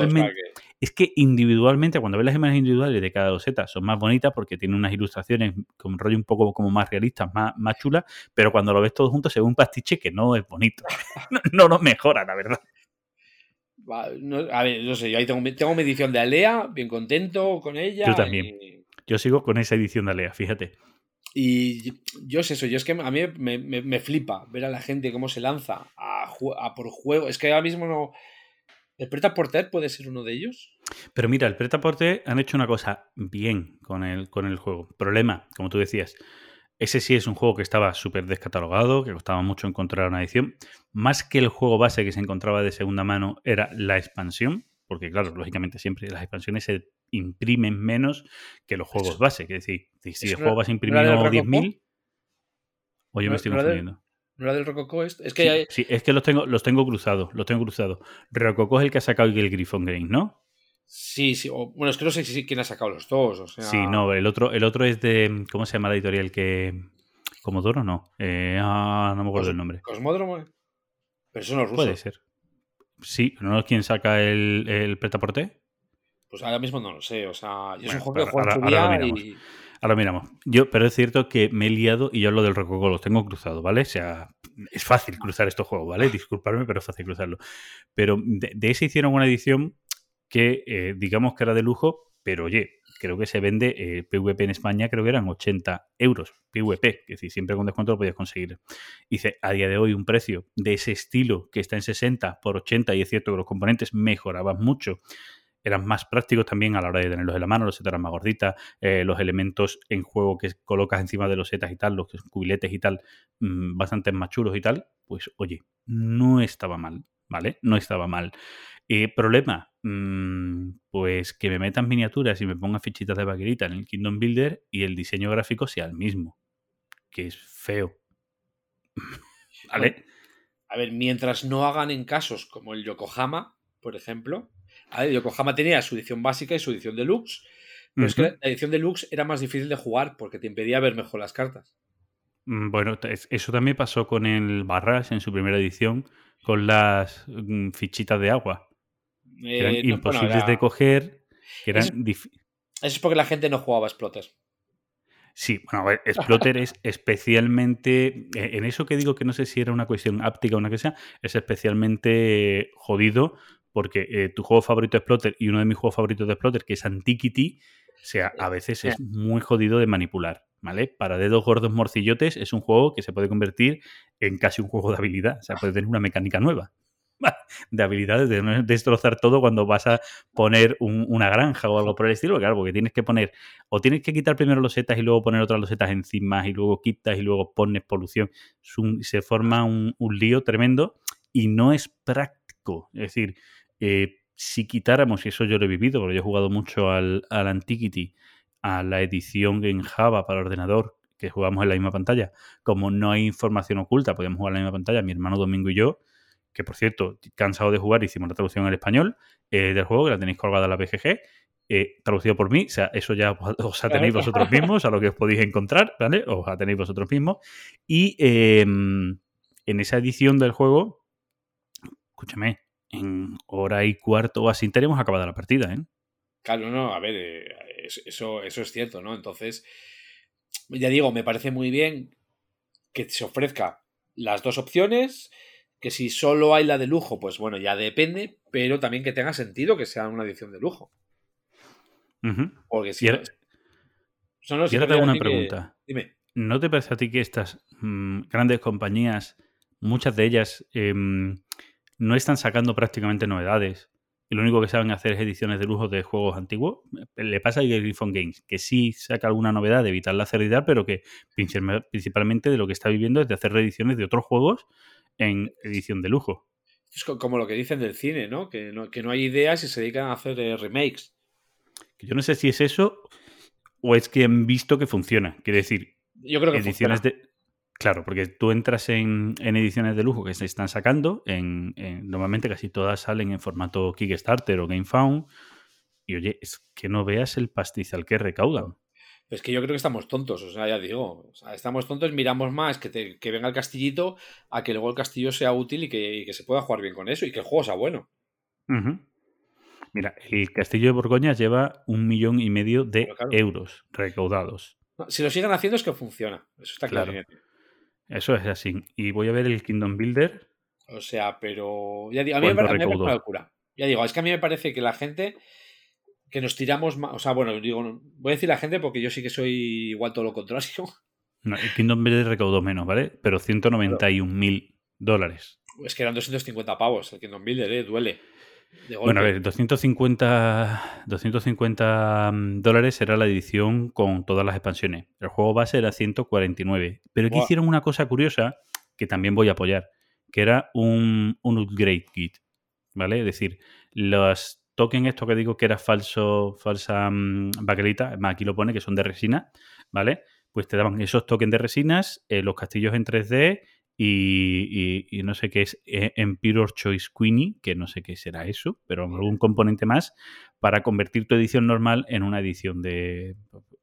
Es que individualmente, cuando ves las imágenes individuales de cada doseta, son más bonitas porque tienen unas ilustraciones con un rollo un poco como más realistas, más, más chulas, pero cuando lo ves todo junto se ve un pastiche que no es bonito. no, no mejora, la verdad. a ver, no sé, yo ahí tengo, tengo mi edición de Alea, bien contento con ella. Yo también. Yo sigo con esa edición de Alea, fíjate. Y yo sé eso, yo es que a mí me, flipa ver a la gente cómo se lanza a, por juego. Es que ahora mismo no. ¿El Preta Porter puede ser uno de ellos? Pero mira, el Preta Porter han hecho una cosa bien con el, con el juego. Problema, como tú decías, ese sí es un juego que estaba súper descatalogado, que costaba mucho encontrar una edición. Más que el juego base que se encontraba de segunda mano, era la expansión porque claro, lógicamente siempre las expansiones se imprimen menos que los juegos base. Que decir, si, el juego base imprimiendo 10.000, o yo me estoy confundiendo. ¿No era del Rococo esto? Es que sí, es que los tengo, los tengo cruzados, los tengo cruzados. Rococo es el que ha sacado el Griffon Green, ¿no? Sí, sí. bueno, es que no sé si quién ha sacado los dos. Sí, no, el otro, el otro es de. ¿Cómo se llama la editorial que. Comodoro no. Eh, ah, no me acuerdo el nombre. Cosmódromo. Pero eso no es ruso. Puede ser. Sí, ¿no es quien saca el, el pretaporte? Pues ahora mismo no lo sé. O sea, yo soy un juego que juego ahora, ahora y... Ahora miramos. Yo, pero es cierto que me he liado y yo lo del Rococo los tengo cruzado, ¿vale? O sea, es fácil cruzar estos juegos, ¿vale? Disculparme, pero es fácil cruzarlo. Pero de, ese hicieron una edición que, eh, digamos que era de lujo, pero oye, creo que se vende eh, PVP en España, creo que eran 80 euros PVP, es decir, siempre con descuento lo podías conseguir. Dice, a día de hoy un precio de ese estilo que está en 60 por 80 y es cierto que los componentes mejoraban mucho eran más prácticos también a la hora de tenerlos en la mano, los setas eran más gorditas, eh, los elementos en juego que colocas encima de los setas y tal, los cubiletes y tal, mm, bastante más chulos y tal, pues oye, no estaba mal, ¿vale? No estaba mal. Eh, problema, mm, pues que me metan miniaturas y me pongan fichitas de vaquerita en el Kingdom Builder y el diseño gráfico sea el mismo, que es feo. ¿Vale? A ver, mientras no hagan en casos como el Yokohama, por ejemplo, Yokohama tenía su edición básica y su edición deluxe, pero es que la edición deluxe era más difícil de jugar porque te impedía ver mejor las cartas. Mm, bueno, eso también pasó con el Barras en su primera edición, con las mm, fichitas de agua eran eh, imposibles de coger. Que eran eso, es porque la gente no jugaba Exploter. Sí, bueno, a ver, Exploter es especialmente. Eh, en eso que digo que no sé si era una cuestión áptica o una que sea, es especialmente jodido porque eh, tu juego favorito de Exploter y uno de mis juegos favoritos de Exploter, que es Antiquity, o sea, a veces es muy jodido de manipular, ¿vale? Para dedos gordos morcillotes es un juego que se puede convertir en casi un juego de habilidad, o sea, puede tener una mecánica nueva. de habilidades, de destrozar todo cuando vas a poner una granja o algo por el estilo, claro, porque tienes que poner, o tienes que quitar primero los setas y luego poner otras losetas encima y luego quitas y luego pones polución. se forma un, lío tremendo y no es práctico. Es decir, eh, si quitáramos, y eso yo lo he vivido, porque yo he jugado mucho al, al Antiquity, a la edición en Java para ordenador, que jugamos en la misma pantalla, como no hay información oculta, podíamos jugar en la misma pantalla, mi hermano Domingo y yo, que por cierto, cansado de jugar, hicimos la traducción al español eh, del juego, que la tenéis colgada en la BGG, eh, traducido por mí, o sea, eso ya os tenéis vosotros mismos, a lo que os podéis encontrar, ¿vale? Os tenéis vosotros mismos. Y em, en esa edición del juego, escúchame, en hora y cuarto o así tenemos acabada la partida, ¿eh? Claro, no, a ver, eh, eso, eso es cierto, ¿no? Entonces, ya digo, me parece muy bien que se ofrezca las dos opciones, que si solo hay la de lujo, pues bueno, ya depende, pero también que tenga sentido que sea una edición de lujo. Porque si no- ahora- ahora te hago una que- pregunta. Dime. ¿No te parece a ti que estas mm, grandes compañías, muchas de ellas, em, no están sacando prácticamente novedades? Y lo único que saben hacer es ediciones de lujo de juegos antiguos. Le pasa a Griffon Games, que sí saca alguna novedad de evitar la pero que principal- principalmente de lo que está viviendo es de hacer reediciones de otros juegos en edición de lujo. Es co- como lo que dicen del cine, ¿no? Que no, que no hay ideas y se dedican a hacer eh, remakes. Que yo no sé si es eso o es que han visto que funciona. Quiere decir, Yo creo que ediciones funciona. de. Claro, porque tú entras en, en ediciones de lujo que se están sacando, en, en- normalmente casi todas salen en formato Kickstarter o GameFound, y oye, es que no veas el pastizal que recaudan. Es que yo creo que estamos tontos, o sea, ya digo, o sea, estamos tontos, miramos más que, te- que venga el castillito a que luego el castillo sea útil y que, y que se pueda jugar bien con eso y que el juego sea bueno. Mira, el Castillo de Borgoña lleva un millón y medio de Claro, claro. euros recaudados. Si lo siguen haciendo es que funciona, eso está claro. Claro. Eso es así. Y voy a ver el Kingdom Builder. O sea, pero ya digo, a mí me ¿Cuánto parece, una locura. Ya digo, es que a mí me parece que la gente que nos tiramos más, o sea, bueno, digo, voy a decir la gente porque yo sí que soy igual todo lo contrario. No, el Kingdom Builder recaudó menos, ¿vale? Pero 191 mil dólares. Es que eran 250 pavos el Kingdom Builder, ¿eh? Duele. Bueno, a ver, 250, 250 mm, dólares era la edición con todas las expansiones. El juego base era 149. Pero aquí hicieron una cosa curiosa que también voy a apoyar, que era un, un upgrade kit, ¿vale? Es decir, los tokens, esto que digo que era falso, falsa mm, baquelita, además aquí lo pone que son de resina, ¿vale? Pues te daban esos tokens de resinas, eh, los castillos en 3D y, y- y no sé qué es eh, Emperor Choice Queenie, que no sé qué será eso, pero algún componente más para convertir tu edición normal en una edición de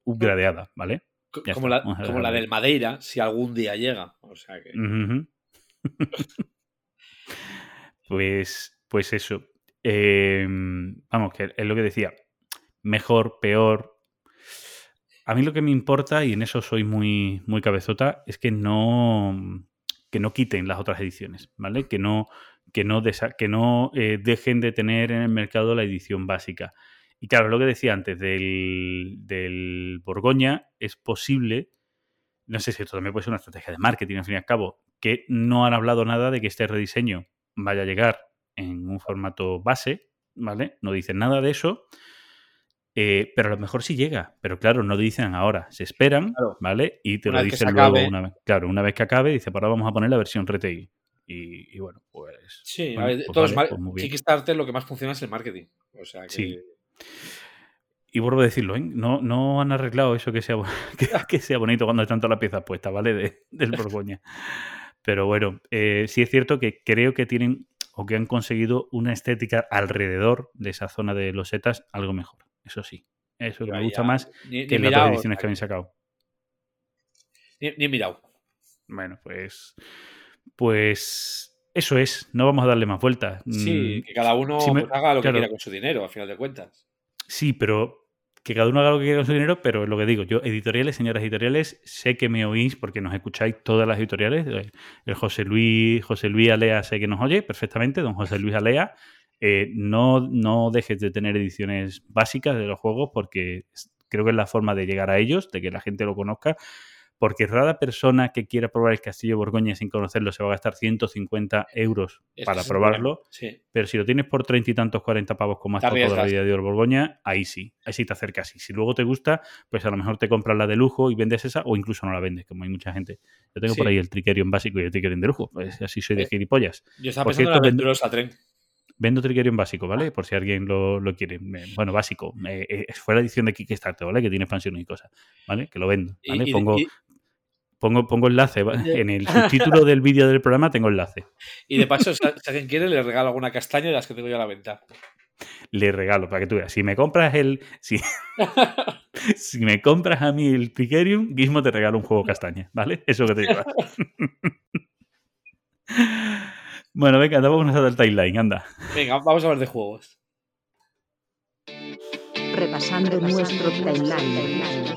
upgradeada, ¿ale Co- ya como está, la, como la del Madeira, si algún día llega. O sea que. Pues, pues eso. Eh, vamos, que es lo que decía. Mejor, peor. A mí lo que me importa, y en eso soy muy, muy cabezota, es que no, que no quiten las otras ediciones, ¿vale? Que no, que no, que no eh, dejen de tener en el mercado la edición básica. Y claro, lo que decía antes del, del Borgoña, es posible, no sé si esto también puede ser una estrategia de marketing, al fin y al cabo, que no han hablado nada de que este rediseño vaya a llegar en un formato base, ¿vale? No dicen nada de eso. Eh, pero a lo mejor sí llega, pero claro, no dicen ahora, se esperan, Claro. ¿vale? Y te Una lo dicen luego acabe. una vez. Claro, una vez que acabe, dice, pues ahora vamos a poner la versión retail. Y, y bueno, pues. Sí, bueno, a ver, pues vale, pues muy bien. Kickstarter lo que más funciona es el marketing. O sea que. Sí. Y vuelvo a decirlo, ¿eh? No, no han arreglado eso que sea, que, que sea bonito cuando están todas las piezas puestas, ¿vale? De- del Borgoña. Pero bueno, eh, sí es cierto que creo que tienen o que han conseguido una estética alrededor de esa zona de los setas algo mejor. Eso sí. Eso que me gusta ya- más Ni, que las dos mirado, ediciones o que habían sacado. Ni, mirado. Bueno, pues. Pues. Eso es. No vamos a darle más vueltas. Sí, Mm, que cada uno sí me- pues, haga lo claro. que quiera con su dinero, a final de cuentas. Sí, pero que cada uno haga lo que quiera con su dinero, pero lo que digo, yo, editoriales, señoras editoriales, sé que me oís porque nos escucháis todas las editoriales. eh, El José Luis, José Luis Alea sé que nos oye perfectamente, don José Luis Alea. Eh, no, no dejes de tener ediciones básicas de los juegos porque creo que es la forma de llegar a ellos, de que la gente lo conozca. Porque rara persona que quiera probar el Castillo de Borgoña sin conocerlo se va a gastar 150 euros Es para probarlo. Sí. Pero si lo tienes por treinta y tantos, cuarenta pavos como ha Te estado toda la vida de Oro Borgoña, ahí sí, ahí sí te acercas. Y si luego te gusta, pues a lo mejor te compras la de lujo y vendes esa, o incluso no la vendes, como hay mucha gente. Yo tengo por ahí el Tricerion básico y el Tricerion de lujo, pues así soy de Eh, gilipollas. Yo estaba Por pensando cierto, en vendo- aventuros a tren. Vendo Tricerion básico, ¿vale? Por si alguien lo, lo quiere. Bueno, básico. Eh, fue la edición de Kickstarter, ¿vale? Que tiene expansiones y cosas, ¿vale? Que lo vendo, ¿vale? y- pongo, y- pongo, pongo enlace. En el subtítulo del vídeo del programa tengo enlace. Y de paso, si alguien quiere, le regalo alguna castaña de las que tengo yo a la venta. le regalo para que tú veas. Si me compras el. Si, si me compras a mí el Tricerium, Gizmo te regalo un juego castaña, ¿vale? Eso que te llevas. Bueno, venga, vamos a dar el timeline, anda. Venga, vamos a hablar de juegos. Repasando nuestro timeline.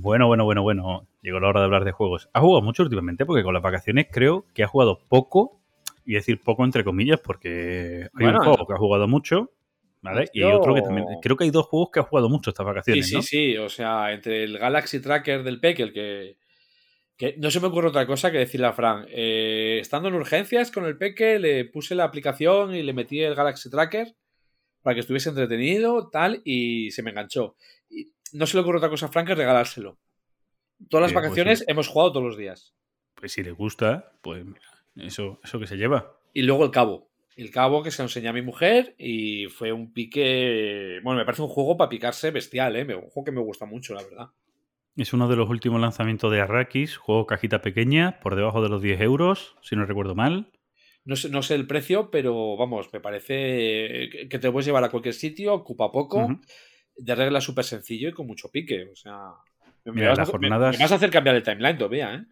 Bueno, bueno, bueno, bueno. Llegó la hora de hablar de juegos. ¿Ha jugado mucho últimamente? Porque con las vacaciones creo que ha jugado poco. Y decir poco entre comillas, porque hay Bueno, un juego que ha jugado mucho, ¿vale? Y hay yo- otro que también. Creo que hay dos juegos que ha jugado mucho estas Sí, vacaciones, sí, ¿no? sí. O sea, entre el Galaxy Tracker del PEC, el que. que no se me ocurre otra cosa que decirle a Fran. eh, estando en urgencias con el Peque, le puse la aplicación y le metí el Galaxy Tracker para que estuviese entretenido, tal, y se me enganchó. Y no se le ocurre otra cosa a Fran que regalárselo. Todas las Eh, pues vacaciones sí. hemos jugado todos los días. Pues si le gusta, pues mira, eso, eso que se lleva. Y luego el cabo. El cabo que se lo enseñé a mi mujer y fue un pique. Bueno, me parece un juego para picarse bestial, ¿eh? Un juego que me gusta mucho, la verdad. Es uno de los últimos lanzamientos de Arrakis, juego cajita pequeña, por debajo de los 10 euros, si no recuerdo mal. No sé, no sé el precio, pero vamos, me parece que te puedes llevar a cualquier sitio, ocupa poco, de regla súper sencillo y con mucho pique. O sea, me, Mira, vas, me vas a hacer cambiar el timeline todavía, ¿eh?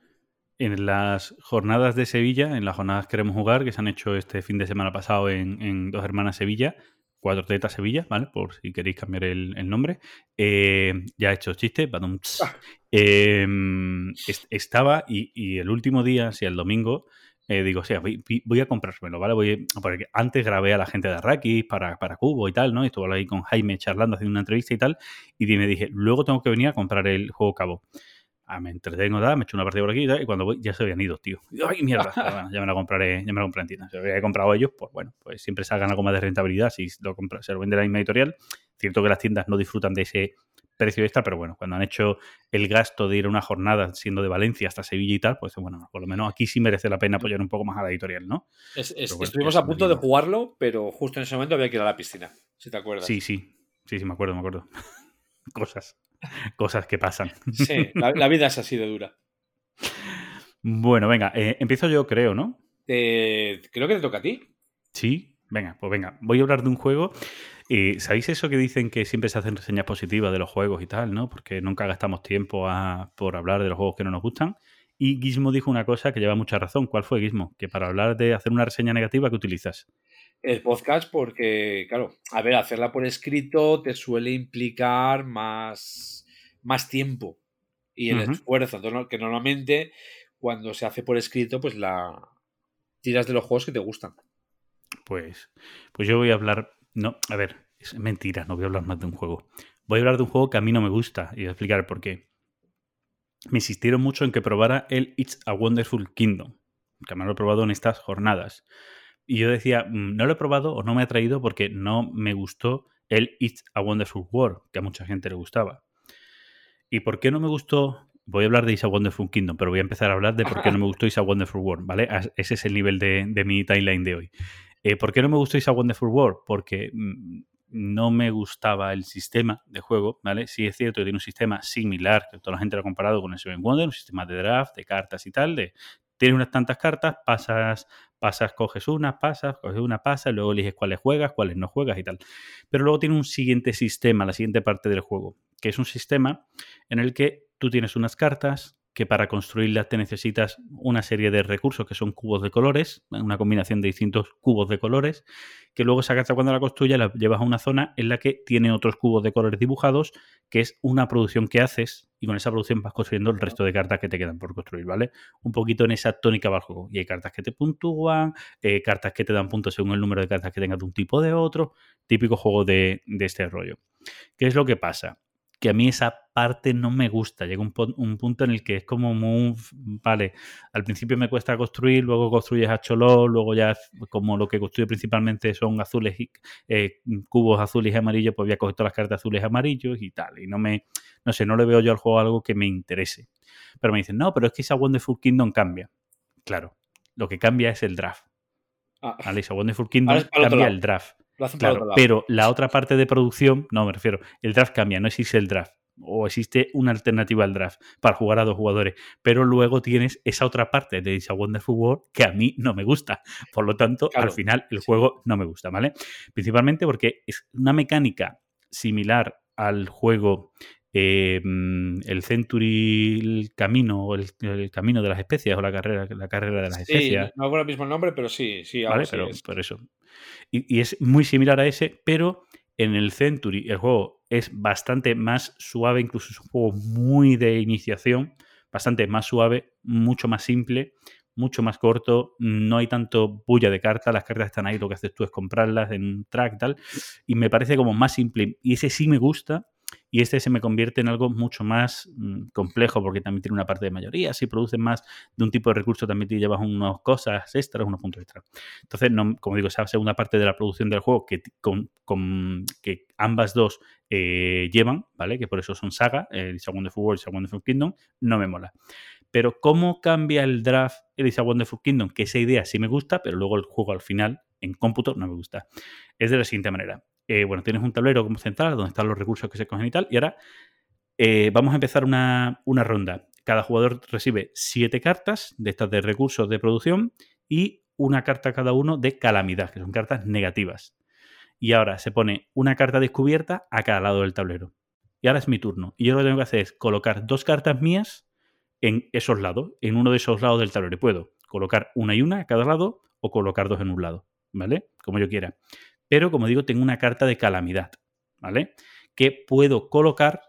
En las jornadas de Sevilla, en las jornadas Queremos Jugar, que se han hecho este fin de semana pasado en, en Dos Hermanas Sevilla, Cuatro Tetas Sevilla, ¿vale? Por si queréis cambiar el, el nombre. Eh, ya he hecho chiste, badum, ts. Ah. Eh, est- estaba y, y el último día, si el domingo, eh, digo, o sea, voy, a comprármelo, ¿vale? Voy, porque antes grabé a la gente de Arrakis para, para Cubo y tal, ¿no? Y estuve ahí con Jaime charlando, haciendo una entrevista y tal. Y me dije, luego tengo que venir a comprar el juego Cabo. Ah, me entretengo, da, me echo una partida por aquí y, cuando voy ya se habían ido, tío. ¡Ay, mierda! Bueno, ya me la compraré, ya me la compraré en tienda. Si lo hubiera comprado ellos, pues bueno, pues siempre sacan algo más de rentabilidad si lo compra, se lo vende la misma editorial. Cierto que las tiendas no disfrutan de ese precio extra, pero bueno, cuando han hecho el gasto de ir a una jornada siendo de Valencia hasta Sevilla y tal, pues bueno, por lo menos aquí sí merece la pena apoyar un poco más a la editorial, ¿no? Es- es- Pero bueno, estuvimos es a punto de jugarlo, pero justo en ese momento había que ir a la piscina, si te acuerdas. Sí, sí, sí, sí, me acuerdo, me acuerdo. Cosas, cosas que pasan. Sí, la, la vida es así de dura. Bueno, venga, eh, empiezo yo creo, ¿no? Eh, creo que te toca a ti. Sí, venga, pues venga, voy a hablar de un juego. Eh, ¿Sabéis eso que dicen que siempre se hacen reseñas positivas de los juegos y tal, ¿no? Porque nunca gastamos tiempo a- por hablar de los juegos que no nos gustan. Y Gizmo dijo una cosa que lleva mucha razón. ¿Cuál fue Gizmo? Que para hablar de hacer una reseña negativa, ¿qué utilizas? El podcast, porque, claro, a ver, hacerla por escrito te suele implicar más, más tiempo y el esfuerzo. Entonces, que normalmente cuando se hace por escrito, pues la tiras de los juegos que te gustan. Pues, pues yo voy a hablar. No, a ver, es mentira, no voy a hablar más de un juego. Voy a hablar de un juego que a mí no me gusta y voy a explicar por qué. Me insistieron mucho en que probara el It's a Wonderful Kingdom, que me lo he probado en estas jornadas. Y yo decía, "Mm, no lo he probado o no me ha traído porque no me gustó el It's a Wonderful World, que a mucha gente le gustaba. ¿Y por qué no me gustó? Voy a hablar de It's a Wonderful Kingdom, pero voy a empezar a hablar de por qué no me gustó It's a Wonderful World, ¿vale? Ese es el nivel de, de mi timeline de hoy. Eh, ¿Por qué no me gustó It's a Wonderful World? Porque mm, no me gustaba el sistema de juego, ¿vale? Sí es cierto que tiene un sistema similar, que toda la gente lo ha comparado con el Seven Wonder, un sistema de draft, de cartas y tal, de tienes unas tantas cartas, pasas, pasas, coges unas, pasas, coges una, pasas, luego eliges cuáles juegas, cuáles no juegas y tal. Pero luego tiene un siguiente sistema, la siguiente parte del juego, que es un sistema en el que tú tienes unas cartas que para construirlas te necesitas una serie de recursos que son cubos de colores, una combinación de distintos cubos de colores, que luego esa carta cuando la construyas la llevas a una zona en la que tiene otros cubos de colores dibujados, que es una producción que haces y con esa producción vas construyendo el resto de cartas que te quedan por construir, ¿vale? Un poquito en esa tónica va el juego. Y hay cartas que te puntúan, eh, cartas que te dan puntos según el número de cartas que tengas de un tipo o de otro, típico juego de, de este rollo. ¿Qué es lo que pasa? Que a mí esa parte no me gusta. Llega un, un punto en el que es como muy, vale, al principio me cuesta construir, luego construyes a choló, luego ya como lo que construye principalmente son azules y eh, cubos azules y amarillos, pues voy a coger todas las cartas azules y amarillos y tal. Y no me, no sé, no le veo yo al juego algo que me interese. Pero me dicen, no, pero es que esa Wonderful Kingdom cambia. Claro, lo que cambia es el draft. Ah, ¿vale? Esa Wonderful Kingdom cambia el draft. Lo hacen Claro, otro lado. pero la otra parte de producción, no me refiero, el draft cambia, no existe el draft. o existe una alternativa al draft para jugar a dos jugadores, pero luego tienes esa otra parte de It's a Wonderful World que a mí no me gusta. Por lo tanto, Claro. al final el juego no me gusta, ¿vale? Principalmente porque es una mecánica similar al juego eh, mm, el Century el Camino o el, el Camino de las Especias o la carrera, la carrera de las Sí, especias. no hago ahora mismo el nombre, pero sí, sí, ¿vale? Pero es. por eso. Y, es muy similar a ese, pero en el Century el juego es bastante más suave, incluso es un juego muy de iniciación, bastante más suave, mucho más simple, mucho más corto, no hay tanto bulla de cartas, las cartas están ahí, lo que haces tú es comprarlas en un track tal, y me parece como más simple. Y ese sí me gusta, y este se me convierte en algo mucho más mm, complejo porque también tiene una parte de mayoría. Si produces más de un tipo de recurso, también te llevas unas cosas extras, unos puntos extras. Entonces, como digo, esa segunda parte de la producción del juego que, ambas dos eh, llevan, ¿vale? Que por eso son saga, el It's a Wonderful World y It's a Wonderful Kingdom, no me mola. Pero cómo cambia el draft el It's a Wonderful Kingdom, que esa idea sí me gusta, pero luego el juego al final, en cómputo, no me gusta. Es de la siguiente manera. Eh, bueno, tienes un tablero como central donde están los recursos que se cogen y tal, y ahora eh, vamos a empezar una, una ronda. Cada jugador recibe siete cartas de estas de recursos de producción y una carta cada uno de calamidad, que son cartas negativas. Y ahora se pone una carta descubierta a cada lado del tablero. Y ahora es mi turno. Y yo lo que tengo que hacer es colocar dos cartas mías en esos lados, en uno de esos lados del tablero. Y puedo colocar una y una a cada lado o colocar dos en un lado, ¿vale? Como yo quiera. Pero como digo, tengo una carta de calamidad, ¿vale? Que puedo colocar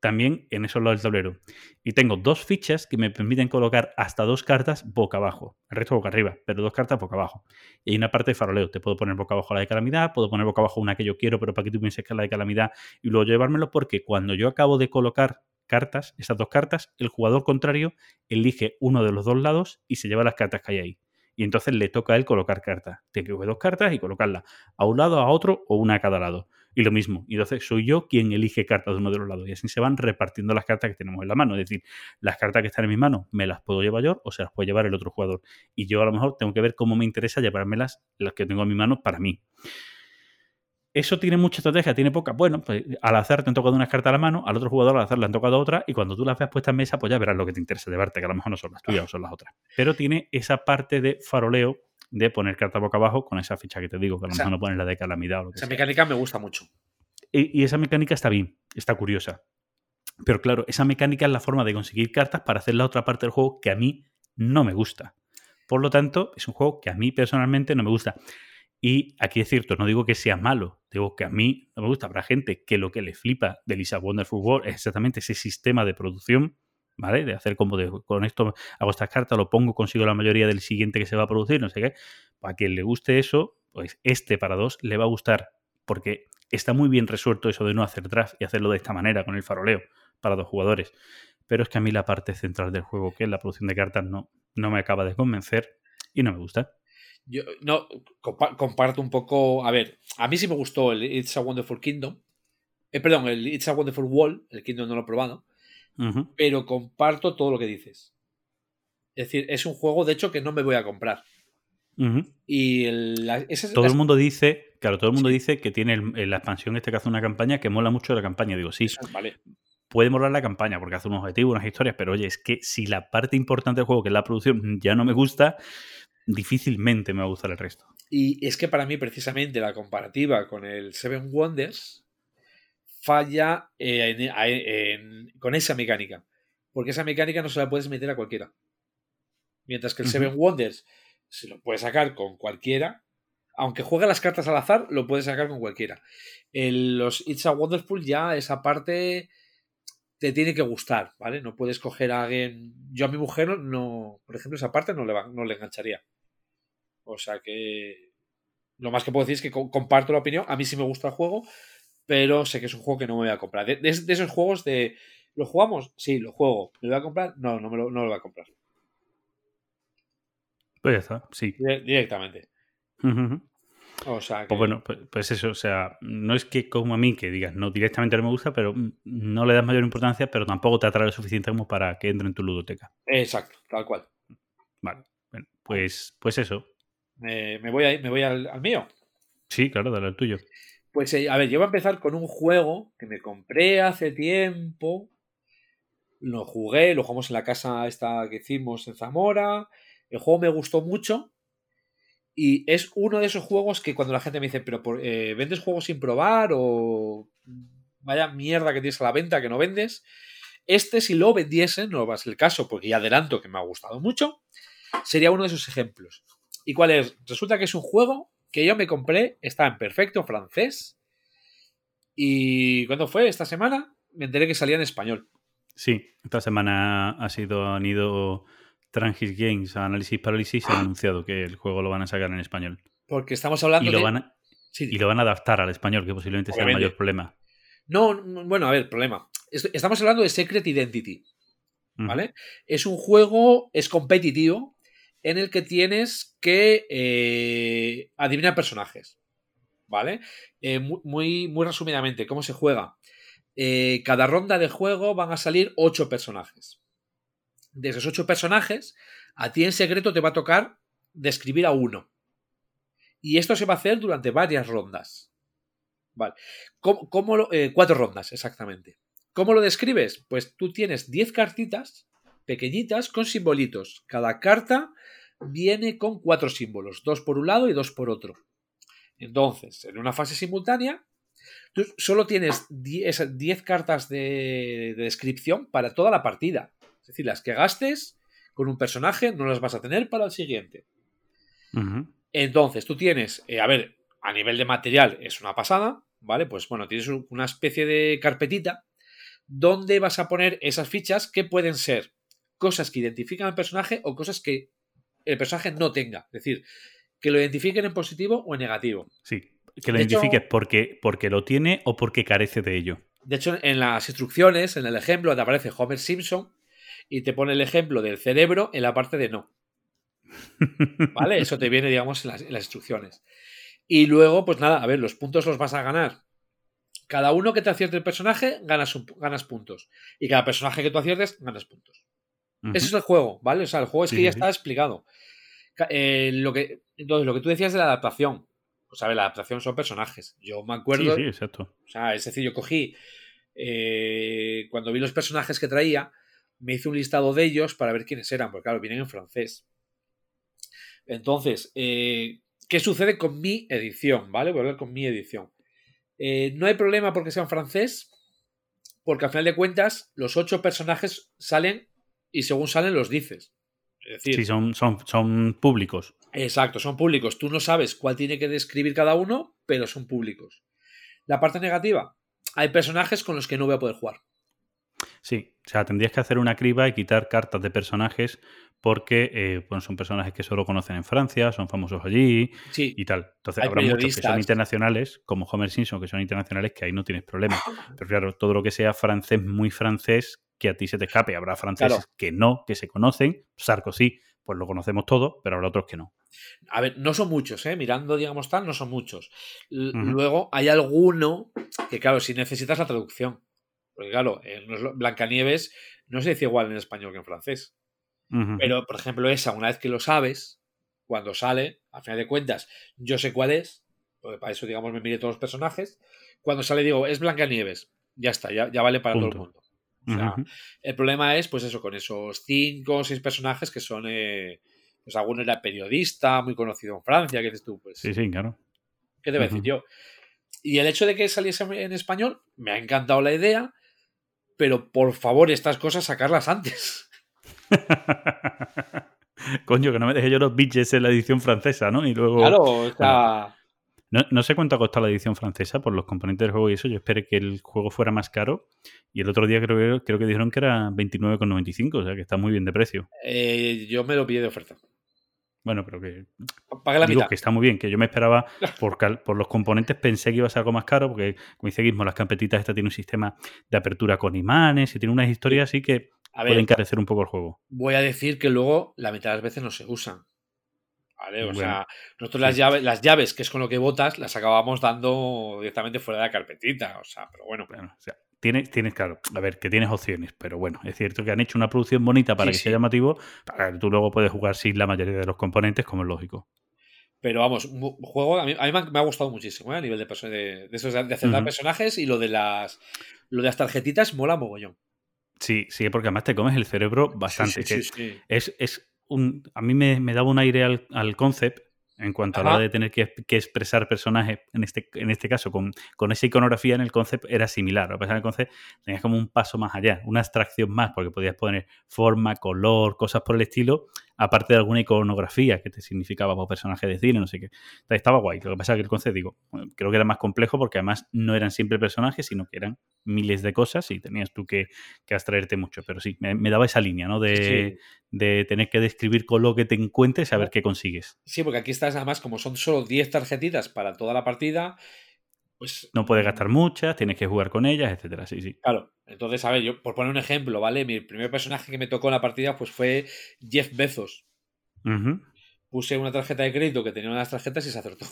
también en esos lados del tablero. Y tengo dos fichas que me permiten colocar hasta dos cartas boca abajo. El resto boca arriba, pero dos cartas boca abajo. Y hay una parte de faroleo. Te puedo poner boca abajo la de calamidad, puedo poner boca abajo una que yo quiero, pero para que tú pienses que es la de calamidad, y luego llevármelo porque cuando yo acabo de colocar cartas, esas dos cartas, el jugador contrario elige uno de los dos lados y se lleva las cartas que hay ahí. Y entonces le toca a él colocar cartas. Tiene que coger dos cartas y colocarlas a un lado, a otro o una a cada lado. Y lo mismo. Y entonces soy yo quien elige cartas de uno de los lados. Y así se van repartiendo las cartas que tenemos en la mano. Es decir, las cartas que están en mis manos me las puedo llevar yo o se las puede llevar el otro jugador. Y yo a lo mejor tengo que ver cómo me interesa llevármelas las que tengo en mi mano para mí. Eso tiene mucha estrategia, tiene poca. Bueno, pues al azar te han tocado unas cartas a la mano, al otro jugador al azar le han tocado otra, y cuando tú las veas puestas en mesa, pues ya verás lo que te interesa llevarte, que a lo mejor no son las tuyas o son las otras. Pero tiene esa parte de faroleo de poner carta boca abajo con esa ficha que te digo, que a lo O sea, mejor no pones la de calamidad o lo que Esa sea. mecánica me gusta mucho. Y, y esa mecánica está bien, está curiosa. Pero claro, esa mecánica es la forma de conseguir cartas para hacer la otra parte del juego que a mí no me gusta. Por lo tanto, es un juego que a mí personalmente no me gusta. Y aquí es cierto, no digo que sea malo, digo que a mí no me gusta. Habrá gente que lo que le flipa de Lisa Wonderful World es exactamente ese sistema de producción, ¿vale? De hacer como de, con esto hago estas cartas, lo pongo, consigo la mayoría del siguiente que se va a producir, no sé qué. Para quien le guste eso, pues este para dos le va a gustar, porque está muy bien resuelto eso de no hacer draft y hacerlo de esta manera, con el faroleo, para dos jugadores. Pero es que a mí la parte central del juego, que es la producción de cartas, no, no me acaba de convencer y no me gusta. Yo no compa- comparto un poco. A ver, a mí sí me gustó el It's a Wonderful Kingdom. Eh, perdón, el It's a Wonderful World. El Kingdom no lo he probado. Pero comparto todo lo que dices. Es decir, es un juego, de hecho, que no me voy a comprar. Y el, la- esa es Todo la- el mundo dice, claro, todo el mundo Sí. dice que tiene el- la expansión este que hace una campaña que mola mucho la campaña. Digo, sí, eso, vale. puede molar la campaña porque hace unos objetivos, unas historias, pero oye, es que si la parte importante del juego, que es la producción, ya no me gusta, difícilmente me va a gustar el resto. Y es que para mí, precisamente, la comparativa con el Seven Wonders falla eh, en- en- con esa mecánica. Porque esa mecánica no se la puedes meter a cualquiera. Mientras que el. Seven Wonders se lo puedes sacar con cualquiera. Aunque juegue las cartas al azar, lo puedes sacar con cualquiera. El- los It's a Wonderful ya esa parte te tiene que gustar, ¿vale? No puedes coger a alguien. Yo a mi mujer no, por ejemplo, esa parte no le, va- no le engancharía. O sea que lo más que puedo decir es que co- comparto la opinión. A mí sí me gusta el juego, pero sé que es un juego que no me voy a comprar. De, de- de esos juegos de. ¿Lo jugamos? Sí, lo juego. ¿Me lo voy a comprar? No, no me lo, no lo voy a comprar. Pues ya está, sí. Dire- Directamente. O sea que. Pues bueno, pues, pues eso, o sea, no es que como a mí que digas, no directamente no me gusta, pero no le das mayor importancia, pero tampoco te atrae lo suficiente como para que entre en tu ludoteca. Exacto, tal cual. Vale, bueno, pues, pues eso. Me, me voy, a me voy al, al mío. Sí, claro, dale al tuyo. Pues, eh, a ver, yo voy a empezar con un juego que me compré hace tiempo. Lo jugué, lo jugamos en la casa esta que hicimos en Zamora. El juego me gustó mucho. Y es uno de esos juegos que cuando la gente me dice, pero por- eh, ¿vendes juegos sin probar? O vaya mierda que tienes a la venta que no vendes. Este, si lo vendiese, no va a ser el caso, porque ya adelanto que me ha gustado mucho, sería uno de esos ejemplos. ¿Y cuál es? Resulta que es un juego que yo me compré, está en perfecto francés. Y ¿cuándo fue? Esta semana me enteré que salía en español. Sí, esta semana ha sido, han ido Trangis Games a Análisis Parálisis y han anunciado que el juego lo van a sacar en español. Porque estamos hablando Y lo, de... van a, Sí, y lo van a adaptar al español, que posiblemente sea el mayor problema. No, no, bueno, a ver, problema. Es- Estamos hablando de Secret Identity, Mm. ¿vale? Es un juego, es competitivo, en el que tienes que eh, adivinar personajes, ¿vale? Eh, mu- muy, muy resumidamente, ¿cómo se juega? Eh, cada ronda de juego van a salir ocho personajes. De esos ocho personajes, a ti en secreto te va a tocar describir a uno. Y esto se va a hacer durante varias rondas. Vale. ¿Cómo, cuatro rondas, exactamente. ¿Cómo lo describes? Pues tú tienes 10 cartitas pequeñitas con simbolitos. Cada carta viene con cuatro símbolos, dos por un lado y dos por otro. Entonces, en una fase simultánea, tú solo tienes 10 10 cartas de, de descripción para toda la partida. Es decir, las que gastes con un personaje no las vas a tener para el siguiente. Entonces, tú tienes, eh, a ver, a nivel de material es una pasada, ¿vale? Pues bueno, tienes un- una especie de carpetita donde vas a poner esas fichas que pueden ser cosas que identifican al personaje o cosas que el personaje no tenga. Es decir, que lo identifiquen en positivo o en negativo. Sí, que lo De hecho- identifiques porque, porque lo tiene o porque carece de ello. De hecho, en las instrucciones, en el ejemplo, te aparece Homer Simpson y te pone el ejemplo del cerebro en la parte de no. ¿Vale? Eso te viene, digamos, en las, en las instrucciones. Y luego, pues nada, a ver, los puntos los vas a ganar. Cada uno que te acierte el personaje, ganas, ganas puntos. Y cada personaje que tú aciertes, ganas puntos. Ese es el juego, ¿vale? O sea, el juego es Sí, que ya sí, sí. está explicado. Ca- eh, lo que, entonces, lo que tú decías de la adaptación. Pues ver, la adaptación son personajes. Yo me Sí, acuerdo. sí, exacto. O sea, es decir, yo cogí. eh, cuando vi los personajes que traía, me hice un listado de ellos para ver quiénes eran, porque claro, vienen en francés. Entonces, eh, ¿qué sucede con mi edición? ¿Vale? Voy a hablar con mi edición. Eh, no hay problema porque sea en francés, porque al final de cuentas, los ocho personajes salen y según salen los dices. Es decir, Sí, son, son, son públicos. Exacto, son públicos. Tú no sabes cuál tiene que describir cada uno, pero son públicos. La parte negativa, hay personajes con los que no voy a poder jugar. Sí, o sea, tendrías que hacer una criba y quitar cartas de personajes porque eh, bueno, son personajes que solo conocen en Francia, son famosos allí Sí, y tal. Entonces Hay habrá muchos que son internacionales, como Homer Simpson, que son internacionales, que ahí no tienes problema. Pero claro, todo lo que sea francés, muy francés, que a ti se te escape. Habrá franceses Claro. que no, que se conocen. Sarkozy, pues lo conocemos todos, pero habrá otros que no. a ver, no son muchos, ¿eh? Mirando, digamos tal, no son muchos. L-. Luego hay alguno que, claro, si necesitas la traducción. Porque, claro, eh, Blancanieves no se dice igual en español que en francés. Pero, por ejemplo, esa, una vez que lo sabes, cuando sale, a final de cuentas, yo sé cuál es, porque para eso, digamos, me mire todos los personajes. Cuando sale, digo, es Blancanieves. Ya está, ya, ya vale para todo el mundo. O sea, Ujú. el problema es, pues eso, con esos cinco o seis personajes que son. eh, pues alguno era periodista, muy conocido en Francia, que dices tú, pues. Sí, sí, claro. ¿Qué te voy a decir yo? Y el hecho de que saliese en español, me ha encantado la idea, pero por favor, estas cosas sacarlas antes. Coño, que no me deje yo los bitches en la edición francesa, ¿no? Y luego. Claro, o sea. No, no sé cuánto ha costado la edición francesa por los componentes del juego y eso. Yo esperé que el juego fuera más caro. Y el otro día creo, que- creo que dijeron que era 29,95, o sea que está muy bien de precio. eh, yo me lo pillé de oferta. Bueno, pero que Pagué la digo mitad. que está muy bien, que yo me esperaba por, cal- por los componentes pensé que iba a ser algo más caro, porque como dice Gizmo, las campetitas esta tiene un sistema de apertura con imanes y tiene unas historias así que A puede ver, encarecer un poco el juego. voy a decir que luego la mitad de las veces no se usan. ¿Vale? O Bueno, sea, nosotros las sí. llaves, las llaves, que es con lo que votas, las acabábamos dando directamente fuera de la carpetita. O sea, pero bueno. Bueno, o sea, tienes, tienes, claro, a ver, que tienes opciones, pero bueno, es cierto que han hecho una producción bonita para Sí, que sí. sea llamativo, para que tú luego puedes jugar sin la mayoría de los componentes, como es lógico. Pero vamos, un juego a mí, a mí me, ha, gustado muchísimo, ¿eh? A nivel de, de, de, esos- de Ujú. personajes y lo de las lo de las tarjetitas mola mogollón. Sí, sí, porque además te comes el cerebro bastante. Sí, sí, sí. Es, es un, a mí me, me daba un aire al, al concept en cuanto a la hora de tener que, que expresar personajes, en este, en este caso con, con esa iconografía en el concept era similar. Pasa es que el concept tenías como un paso más allá, una abstracción más, porque podías poner forma, color, cosas por el estilo, aparte de alguna iconografía que te significaba por personaje de cine, no sé qué. Estaba guay. Lo que pasa es que el concept, digo, creo que era más complejo porque además no eran siempre personajes, sino que eran miles de cosas y tenías tú que, que abstraerte mucho. Pero sí, me, me daba esa línea, ¿no? De, Sí. de tener que describir con lo que te encuentres a ver qué consigues. Sí, porque aquí estás además, como son solo 10 tarjetitas para toda la partida, pues. No puedes gastar muchas, tienes que jugar con ellas, etcétera. Sí, sí. Claro. Entonces, a ver, yo por poner un ejemplo, ¿vale? Mi primer personaje que me tocó en la partida pues fue Jeff Bezos. Puse una tarjeta de crédito que tenía una de las tarjetas y se acertó.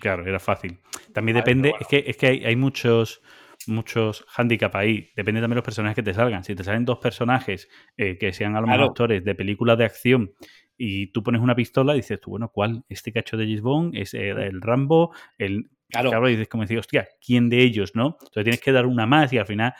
Claro, era fácil. También Vale, depende, es que, es que hay, hay muchos muchos handicap ahí. Depende también de los personajes que te salgan. Si te salen dos personajes eh, que sean a lo mejor Claro. actores de películas de acción y tú pones una pistola, dices tú, bueno, ¿cuál? ¿Este cacho de Bond? ¿Es eh, el Rambo? El, Claro. Claro, y dices como decir, hostia, ¿quién de ellos, no? Entonces tienes que dar una más y al final,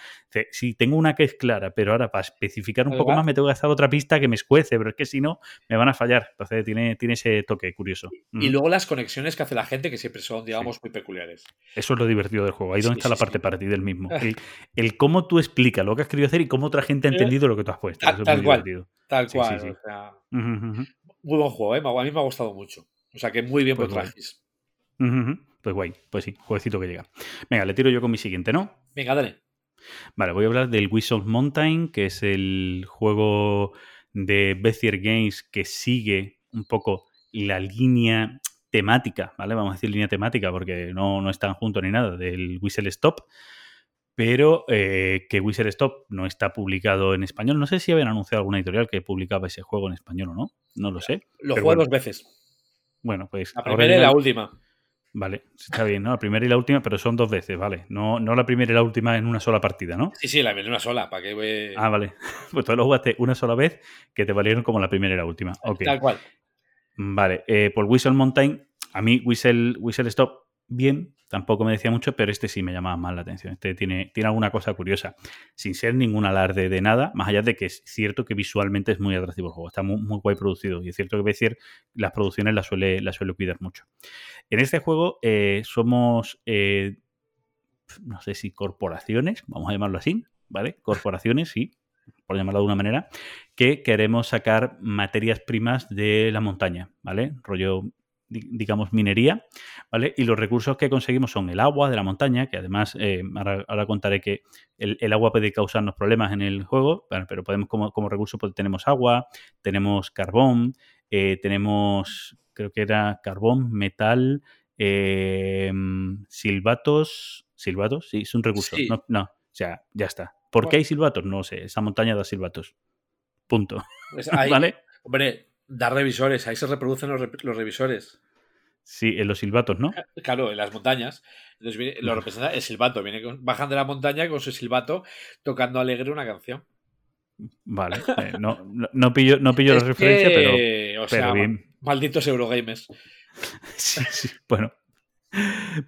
si tengo una que es clara, pero ahora para especificar un poco más me tengo que hacer otra pista que me escuece, pero es que si no, me van a fallar. Entonces tiene, tiene ese toque curioso. Y Ujú. luego las conexiones que hace la gente, que siempre son, digamos, muy peculiares. Eso es lo divertido del juego. Ahí Sí, donde está la parte para ti del mismo. El, el cómo tú explicas lo que has querido hacer y cómo otra gente ha entendido lo que tú has puesto. tal- Eso es Eh, tal muy cual. divertido. Tal cual. o sea, muy buen juego, ¿eh? A mí me ha gustado mucho. O sea que muy bien Pues por. Tragis. Pues guay, pues sí, jueguecito que llega. Venga, le tiro yo con mi siguiente, ¿no? Venga, dale. Vale, voy a hablar del Whistle Mountain, que es el juego de Bezier Games que sigue un poco la línea temática, ¿vale? Vamos a decir línea temática porque no, no están juntos ni nada, del Whistle Stop. Pero eh, que Whistle Stop no está publicado en español. No sé si habían anunciado alguna editorial que publicaba ese juego en español o no. No lo sé. Lo bueno. dos veces. Bueno, pues. La primera y la última. Vale, está bien, ¿no? La primera y la última, pero son dos veces, ¿vale? No, no la primera y la última en una sola partida, ¿no? Sí, sí, la vi una sola. ¿Para qué voy- Ah, vale. Pues tú lo jugaste una sola vez que te valieron como la primera y la última. Tal cual. Vale. eh, por Whistle Mountain, a mí Whistle, Whistle Stop, bien. Tampoco me decía mucho, pero este sí me llamaba más la atención. Este tiene, tiene alguna cosa curiosa. Sin ser ningún alarde de nada, más allá de que es cierto que visualmente es muy atractivo el juego. Está muy, muy guay producido. Y es cierto que Bezier las producciones las suele, suele cuidar mucho. En este juego eh, somos, eh, no sé si corporaciones, vamos a llamarlo así, ¿vale? Corporaciones, sí, por llamarlo de alguna manera, que queremos sacar materias primas de la montaña, ¿vale? Rollo, digamos, minería, ¿vale? Y los recursos que conseguimos son el agua de la montaña, que además, eh, ahora, ahora contaré que el, el agua puede causarnos problemas en el juego, pero podemos como, como recurso pues, tenemos agua, tenemos carbón, eh, tenemos, creo que era carbón, metal, eh, silbatos, silbatos, sí, es un recurso, Sí. no, no, o sea, ya está. ¿Por qué hay silbatos? No sé, esa montaña da silbatos. Punto. Pues ahí- ¿Vale? Hombre, da revisores. Ahí se reproducen los, los revisores. Sí, en los silbatos, ¿no? Claro, en las montañas. Entonces viene- lo representa el silbato. Viene con- bajan de la montaña con su silbato tocando alegre una canción. Vale. eh, no, no, no pillo, no pillo la referencia, pero, que, o sea, pero bien. malditos Eurogames. Sí, sí, bueno.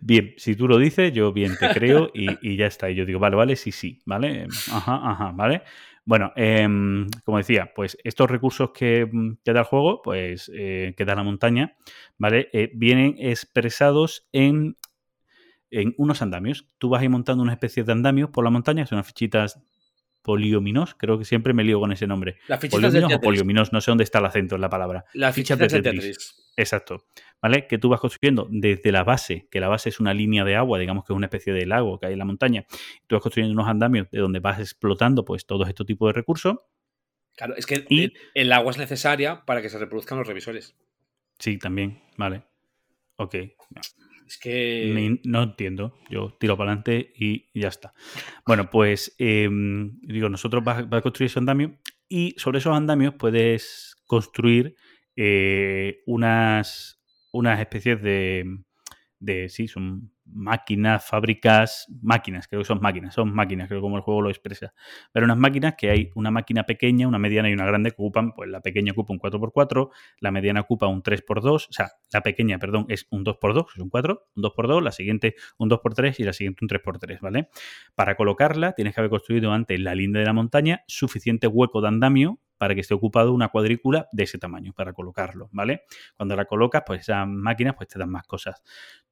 Bien, si tú lo dices, yo bien te creo y, y ya está. Y yo digo, vale, vale, sí, sí, ¿vale? Ajá, ajá, ¿vale? Bueno, em, como decía, pues estos recursos que, mm, que da el juego, pues eh, que da la montaña, ¿vale? Eh, vienen expresados en, en unos andamios. Tú vas ahí montando una especie de andamios por la montaña, son unas fichitas poliominos, creo que siempre me lío con ese nombre. Las fichitas de Poliominos o Tetris. poliominos, no sé dónde está el acento en la palabra. Las fichas de de Tetris. Tetris. Exacto. ¿Vale? Que tú vas construyendo desde la base, que la base es una línea de agua, digamos que es una especie de lago que hay en la montaña. Tú vas construyendo unos andamios de donde vas explotando pues todos estos tipos de recursos. Claro, es que Y- el, el agua es necesaria para que se reproduzcan los revisores. Sí, también, vale. Ok. Es que. Me- no entiendo. Yo tiro para adelante y ya está. Bueno, pues eh, digo, nosotros vas, vas a construir esos andamios y sobre esos andamios puedes construir eh, unas, unas especies de, de. Sí, son máquinas, fábricas, máquinas, creo que son máquinas, son máquinas, creo como el juego lo expresa. Pero unas máquinas que hay una máquina pequeña, una mediana y una grande que ocupan, pues la pequeña ocupa un 4x4, la mediana ocupa un 3x2, o sea, la pequeña, perdón, es un 2x2, es un 4, un 2x2, la siguiente un 2x3 y la siguiente un 3x3, ¿vale? Para colocarla tienes que haber construido antes la linda de la montaña suficiente hueco de andamio para que esté ocupado una cuadrícula de ese tamaño para colocarlo, ¿vale? Cuando la colocas, pues esas máquinas pues te dan más cosas.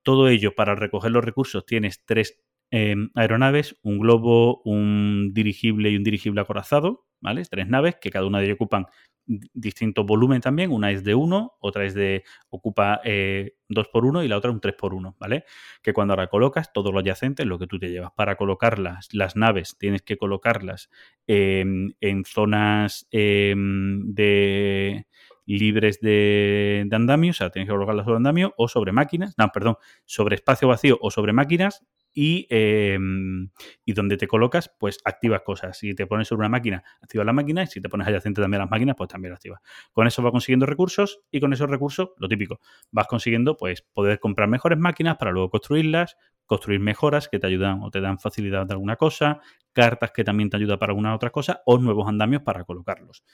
Todo ello para recoger los recursos tienes tres eh, aeronaves, un globo, un dirigible y un dirigible acorazado, ¿vale? Tres naves que cada una de ellas ocupan distinto volumen también. Una es de 1, otra es de ocupa eh, 2 por 1 y la otra un 3 por 1, ¿vale? Que cuando ahora colocas todo lo adyacente es lo que tú te llevas. Para colocarlas, las naves tienes que colocarlas eh, en zonas eh, de libres de, de, andamio, o sea, tienes que colocarlas sobre andamio o sobre máquinas, no, perdón, sobre espacio vacío o sobre máquinas y, eh, y, donde te colocas, pues activas cosas. Si te pones sobre una máquina, activas la máquina y si te pones adyacente también a las máquinas, pues también las activas. Con eso vas consiguiendo recursos y con esos recursos, lo típico, vas consiguiendo pues poder comprar mejores máquinas para luego construirlas, construir mejoras que te ayudan o te dan facilidad de alguna cosa, cartas que también te ayudan para alguna otra cosa o nuevos andamios para colocarlos.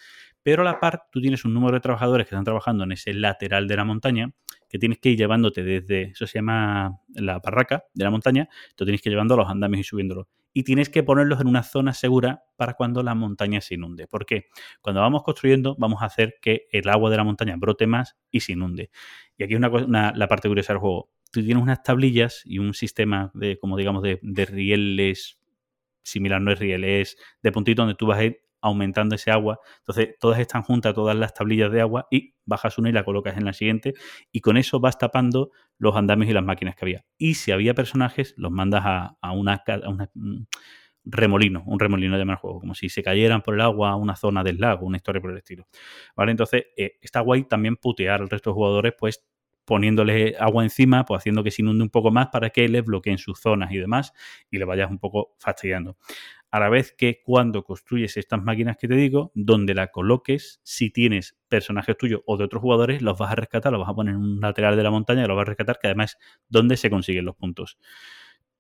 Pero a la par, tú tienes un número de trabajadores que están trabajando en ese lateral de la montaña que tienes que ir llevándote desde, eso se llama la barraca de la montaña, tú tienes que ir llevando los andamios y subiéndolos. Y tienes que ponerlos en una zona segura para cuando la montaña se inunde. ¿Por qué? Cuando vamos construyendo, vamos a hacer que el agua de la montaña brote más y se inunde. Y aquí es una, la parte curiosa del juego. Tú tienes unas tablillas y un sistema de, como digamos, de, de rieles similar, no es riel, es de puntito donde tú vas a ir aumentando ese agua. Entonces, todas están juntas, todas las tablillas de agua, y bajas una y la colocas en la siguiente, y con eso vas tapando los andamios y las máquinas que había. Y si había personajes, los mandas a, a una, un remolino, un remolino el juego, como si se cayeran por el agua a una zona del lago, una historia por el estilo. ¿Vale? Entonces, eh, está guay también putear al resto de jugadores, pues poniéndole agua encima, pues haciendo que se inunde un poco más para que les bloqueen sus zonas y demás y le vayas un poco fastidiando. A la vez que cuando construyes estas máquinas que te digo, donde la coloques, si tienes personajes tuyos o de otros jugadores, los vas a rescatar, los vas a poner en un lateral de la montaña los vas a rescatar, que además es donde se consiguen los puntos.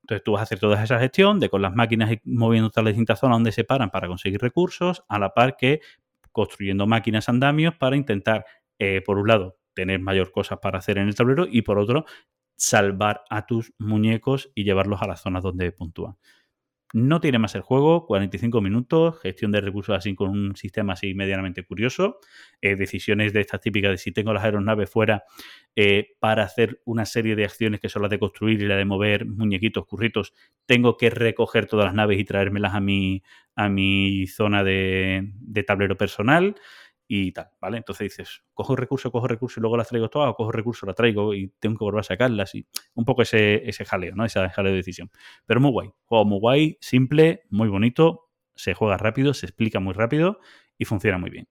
Entonces tú vas a hacer toda esa gestión de con las máquinas moviéndote a las distintas zonas donde se paran para conseguir recursos, a la par que construyendo máquinas andamios para intentar, eh, por un lado, tener mayor cosas para hacer en el tablero y por otro, salvar a tus muñecos y llevarlos a las zonas donde puntúan. No tiene más el juego, 45 minutos, gestión de recursos así con un sistema así medianamente curioso, eh, decisiones de estas típicas de si tengo las aeronaves fuera eh, para hacer una serie de acciones que son las de construir y la de mover muñequitos, curritos, tengo que recoger todas las naves y traérmelas a mi, a mi zona de, de tablero personal y tal, ¿vale? Entonces dices, cojo recurso, cojo recurso y luego las traigo todas, o cojo recurso, la traigo y tengo que volver a sacarlas y un poco ese, ese jaleo, ¿no? Ese jaleo de decisión. Pero muy guay, juego muy guay, simple, muy bonito, se juega rápido, se explica muy rápido y funciona muy bien.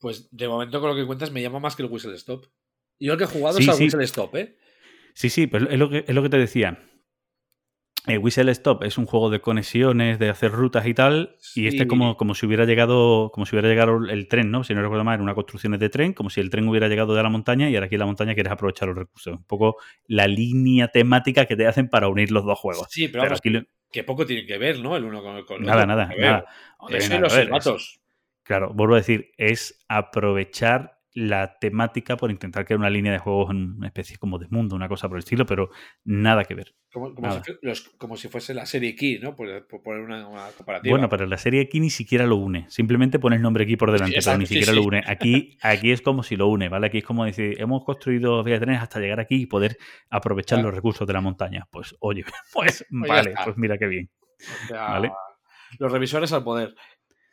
Pues de momento con lo que cuentas me llama más que el Whistle Stop. Yo el que he jugado sí, es al sí. Whistle Stop, ¿eh? Sí, sí, pero es lo que, es lo que te decía. Eh, Whistle Stop es un juego de conexiones, de hacer rutas y tal, sí. y este como, como si hubiera llegado, como si hubiera llegado el tren, ¿no? Si no recuerdo mal, era una construcción de tren, como si el tren hubiera llegado de la montaña y ahora aquí en la montaña quieres aprovechar los recursos. Un poco la línea temática que te hacen para unir los dos juegos. Sí, pero, pero vamos, aquí... que poco tiene que ver, ¿no? El uno con, el nada, otro. Nada, nada, Eso y los formatos. Claro, vuelvo a decir, es aprovechar la temática por intentar crear una línea de juegos en una especie como de mundo, una cosa por el estilo, pero nada que ver. Como, como. Si, los, como si, fuese la serie Key, ¿no? Por, por poner una, una, comparativa. Bueno, pero la serie Key ni siquiera lo une. Simplemente pones nombre aquí por delante, sí, pero ni siquiera sí, lo une. Aquí, aquí es como si lo une, ¿vale? Aquí es como decir, hemos construido vía trenes hasta llegar aquí y poder aprovechar claro. los recursos de la montaña. Pues, oye, pues, pues vale, pues mira qué bien. O sea, ¿Vale? Los revisores al poder.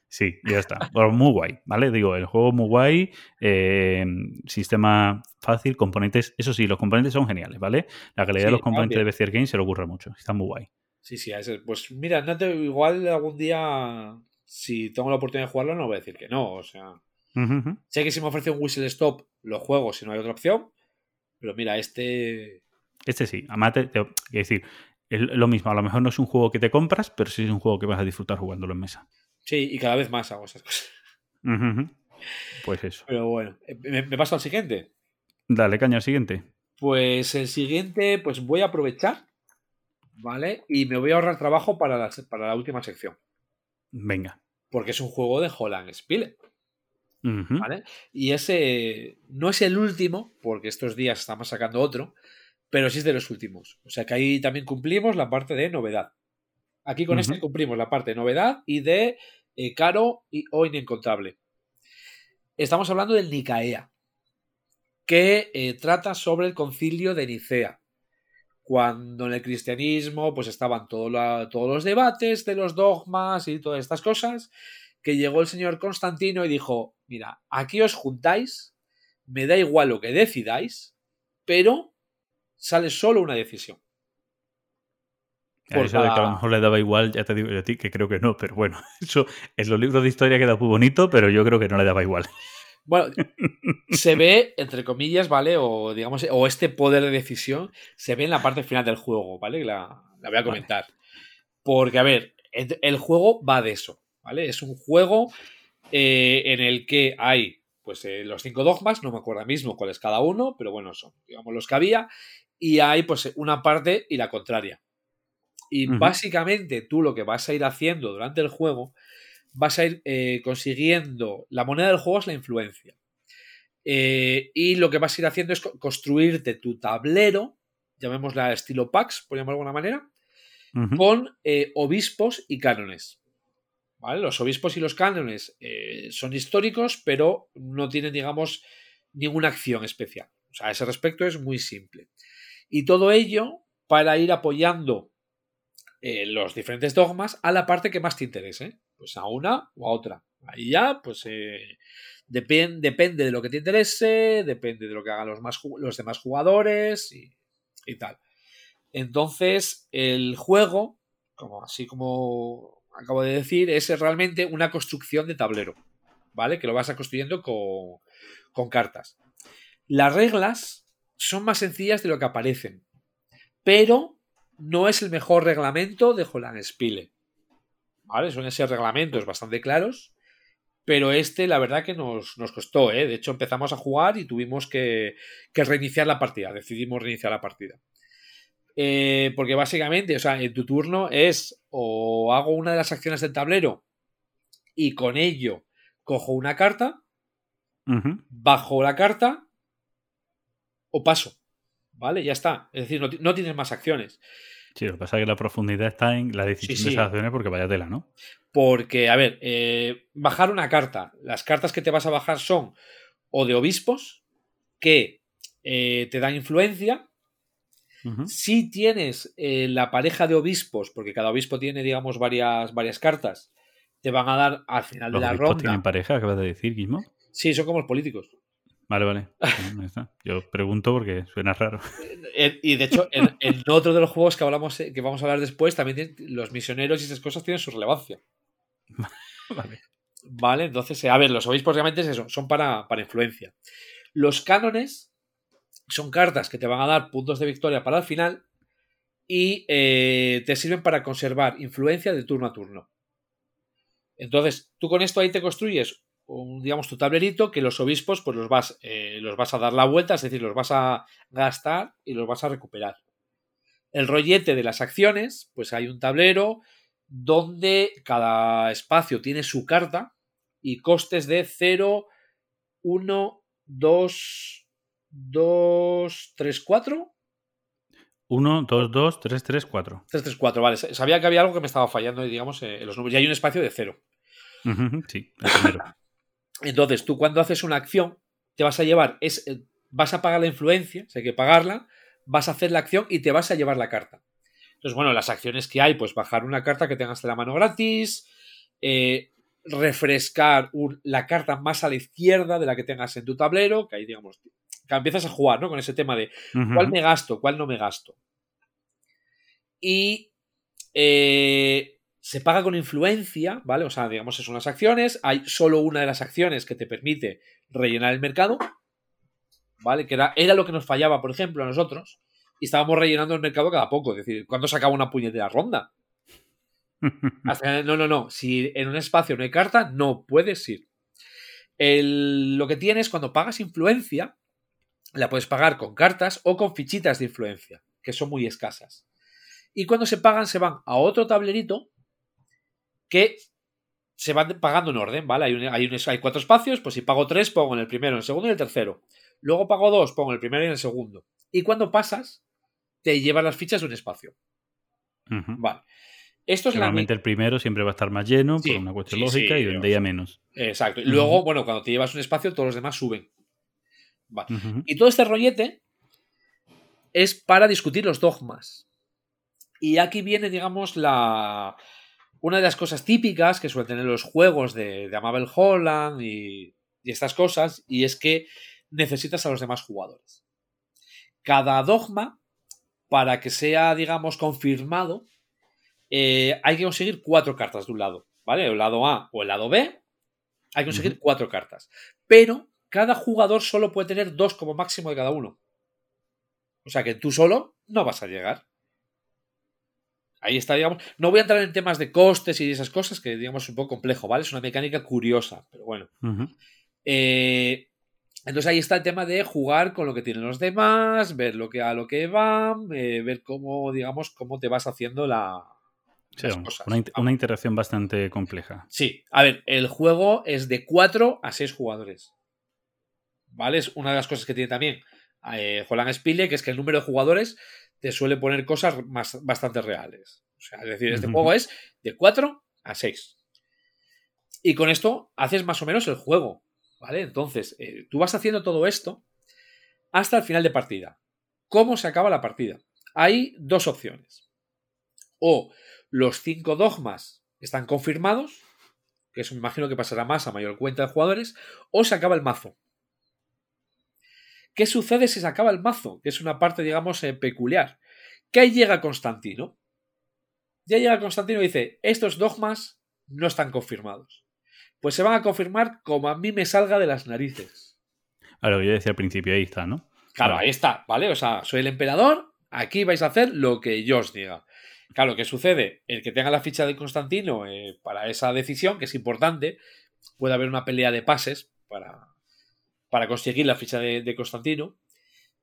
Sí, ya está. Bueno, muy guay, ¿vale? Digo, el juego muy guay, eh, sistema fácil, componentes. Eso sí, los componentes son geniales, ¿vale? La calidad sí, de los componentes de BCR Games se le ocurre mucho. Está muy guay. Sí, sí, pues mira, no te, igual algún día, si tengo la oportunidad de jugarlo, no voy a decir que no. O sea, uh -huh. sé que si me ofrece un Whistle Stop, lo juego si no hay otra opción. Pero mira, este. Este sí, además, te, te, decir, es lo mismo. A lo mejor no es un juego que te compras, pero sí es un juego que vas a disfrutar jugándolo en mesa. Sí, y cada vez más hago esas cosas. Uh -huh. Pues eso. Pero bueno, ¿me, me paso al siguiente? Dale, caña al siguiente. Pues el siguiente, pues voy a aprovechar ¿vale? Y me voy a ahorrar trabajo para la, para la última sección, Venga. porque es un juego de Holland Spiele. ¿vale? Y ese no es el último, porque estos días estamos sacando otro, pero sí es de los últimos. O sea que ahí también cumplimos la parte de novedad. Aquí con Ujú. este cumplimos la parte de novedad y de eh, caro y, o inencontrable. Estamos hablando del Nicaea, que eh, trata sobre el concilio de Nicea. Cuando en el cristianismo pues estaban todo la- todos los debates de los dogmas y todas estas cosas, que llegó el señor Constantino y dijo, mira, aquí os juntáis, me da igual lo que decidáis, pero sale solo una decisión. Por eso de que a lo mejor le daba igual, ya te digo yo a ti que creo que no, pero bueno, eso en los libros de historia queda muy bonito, pero yo creo que no le daba igual. Bueno, se ve, entre comillas, ¿vale? O digamos, o este poder de decisión se ve en la parte final del juego, ¿vale? La, la voy a comentar. Porque, a ver, el, juego va de eso, ¿vale? Es un juego eh, en el que hay, pues, eh, los cinco dogmas, no me acuerdo mismo cuál es cada uno, pero bueno, son, digamos, los que había, y hay, pues, una parte y la contraria. Y básicamente tú lo que vas a ir haciendo durante el juego vas a ir eh, consiguiendo. La moneda del juego es la influencia. Eh, y lo que vas a ir haciendo es co- construirte tu tablero, llamémosla estilo PAX, por llamarlo de alguna manera, con eh, obispos y cánones. ¿Vale? Los obispos y los cánones son históricos, pero no tienen, digamos, ninguna acción especial. O sea, a ese respecto es muy simple. Y todo ello para ir apoyando eh, los diferentes dogmas a la parte que más te interese. Pues a una o a otra. Ahí ya, pues eh, depen- depende de lo que te interese, depende de lo que hagan los, más, los demás jugadores y, y tal. Entonces, el juego, como así como acabo de decir, es realmente una construcción de tablero. ¿Vale? Que lo vas a construyendo con, con cartas. Las reglas son más sencillas de lo que aparecen. Pero no es el mejor reglamento de Holland Spiele. ¿Vale? Suelen ser reglamentos bastante claros. Pero este, la verdad, que nos, nos costó, ¿eh? De hecho, empezamos a jugar y tuvimos que, que reiniciar la partida. Decidimos reiniciar la partida. Eh, porque básicamente, o sea, en tu turno es o hago una de las acciones del tablero y con ello cojo una carta, bajo la carta o paso. ¿Vale? Ya está. Es decir, no, no tienes más acciones. Sí, lo que pasa es que la profundidad está en la decisión Sí, de esas acciones porque vaya tela, ¿no? Porque, a ver, eh, bajar una carta. Las cartas que te vas a bajar son o de obispos, que eh, te dan influencia. Si tienes eh, la pareja de obispos, porque cada obispo tiene, digamos, varias, varias cartas, te van a dar al final Los de la ronda. tienen pareja, acabas de decir, Guismo. Sí, son como los políticos. Vale, vale. Yo pregunto porque suena raro. Eh, Y de hecho, en, en otro de los juegos que hablamos, eh, que vamos a hablar después, también tienen- los misioneros y esas cosas tienen su relevancia. Vale. Vale, entonces, eh, a ver, los obispos realmente es eso, son para, para influencia. Los cánones son cartas que te van a dar puntos de victoria para el final y eh, te sirven para conservar influencia de turno a turno. Entonces, tú con esto ahí te construyes un, digamos, tu tablerito que los obispos pues los vas, eh, los vas a dar la vuelta, es decir, los vas a gastar y los vas a recuperar. El rollete de las acciones, pues hay un tablero donde cada espacio tiene su carta y costes de 0, 1, 2, 2, 3, 4. 1, 2, 2, 3, 3, 4. 3, 3, 4, vale. Sabía que había algo que me estaba fallando, digamos, eh, en los números. Y hay un espacio de 0. Sí, el primero. Entonces, tú cuando haces una acción, te vas a llevar, es, eh, vas a pagar la influencia, si hay que pagarla, vas a hacer la acción y te vas a llevar la carta. Entonces, bueno, las acciones que hay, pues bajar una carta que tengas de la mano gratis, eh, refrescar un- la carta más a la izquierda de la que tengas en tu tablero, que ahí, digamos, que empiezas a jugar, ¿no? Con ese tema de cuál me gasto, cuál no me gasto. Y eh, se paga con influencia, ¿vale? O sea, digamos, son unas acciones. Hay solo una de las acciones que te permite rellenar el mercado, ¿vale? Que era, era lo que nos fallaba, por ejemplo, a nosotros. Y estábamos rellenando el mercado cada poco. Es decir, ¿cuándo se acaba una puñetera ronda? Hasta- no, no, no. Si en un espacio no hay carta, no puedes ir. El- lo que tienes cuando pagas influencia, la puedes pagar con cartas o con fichitas de influencia, que son muy escasas. Y cuando se pagan, se van a otro tablerito que se van pagando en orden, ¿vale? Hay, un- hay, un- hay cuatro espacios, pues si pago tres, pongo en el primero, en el segundo y en el tercero. Luego pago dos, pongo en el primero y en el segundo. Y cuando pasas, te llevas las fichas de un espacio. Vale. Esto es la Normalmente el primero siempre va a estar más lleno Sí, por una cuestión sí, lógica sí, y sea, menos. Exacto. Y luego, bueno, cuando te llevas un espacio, todos los demás suben. Vale. Y todo este rollete es para discutir los dogmas. Y aquí viene, digamos, la. Una de las cosas típicas que suelen tener los juegos de, de Amabel Holland y, y estas cosas, y es que necesitas a los demás jugadores. Cada dogma, para que sea, digamos, confirmado, eh, hay que conseguir cuatro cartas de un lado, ¿vale? El lado A o el lado B, hay que conseguir cuatro cartas. Pero cada jugador solo puede tener dos como máximo de cada uno. O sea que tú solo no vas a llegar. Ahí está, digamos. No voy a entrar en temas de costes y esas cosas, que digamos es un poco complejo, ¿vale? Es una mecánica curiosa, pero bueno. Eh, entonces ahí está el tema de jugar con lo que tienen los demás, ver lo que a lo que van, eh, ver cómo, digamos, cómo te vas haciendo la, Sí, las vamos, cosas. una, int- una interacción bastante compleja. Sí, a ver, el juego es de 4 a 6 jugadores. ¿Vale? Es una de las cosas que tiene también eh, Holland Spile, que es que el número de jugadores te suele poner cosas más, bastante reales. O sea, es decir, este juego es de 4 a 6. Y con esto haces más o menos el juego. ¿Vale? Entonces, eh, tú vas haciendo todo esto hasta el final de partida. ¿Cómo se acaba la partida? Hay dos opciones. O los cinco dogmas están confirmados, que eso me imagino que pasará más a mayor cuenta de jugadores, o se acaba el mazo. ¿Qué sucede si se acaba el mazo? Que es una parte, digamos, eh, peculiar. Que ahí llega Constantino. Ya llega Constantino y dice, estos dogmas no están confirmados. Pues se van a confirmar como a mí me salga de las narices. A lo que yo decía al principio, ahí está, ¿no? Claro, Vale. ahí está, ¿vale? O sea, soy el emperador, aquí vais a hacer lo que yo os diga. Claro, ¿qué sucede? El que tenga la ficha de Constantino eh, para esa decisión, que es importante, puede haber una pelea de pases para, para conseguir la ficha de, de Constantino.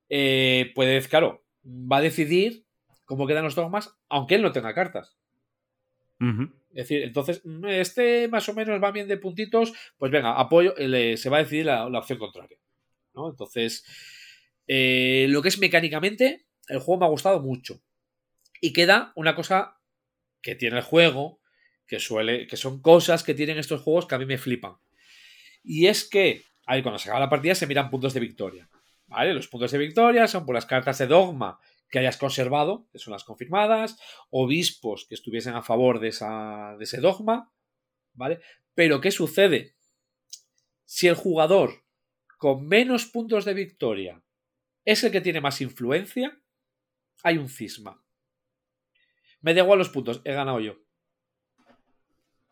Eh, puede, claro, va a decidir cómo quedan los dogmas, aunque él no tenga cartas. Es decir, entonces, mm, este más o menos va bien de puntitos, pues venga, apoyo, le- se va a decidir la, la opción contraria. ¿no? Entonces, eh, lo que es mecánicamente, el juego me ha gustado mucho. Y queda una cosa que tiene el juego, que suele, que son cosas que tienen estos juegos que a mí me flipan. Y es que, ahí cuando se acaba la partida se miran puntos de victoria. ¿Vale? Los puntos de victoria son por las cartas de dogma que hayas conservado, que son las confirmadas, obispos que estuviesen a favor de, esa, de ese dogma, ¿vale? Pero ¿qué sucede? Si el jugador con menos puntos de victoria es el que tiene más influencia, hay un cisma. Me da igual los puntos, he ganado yo.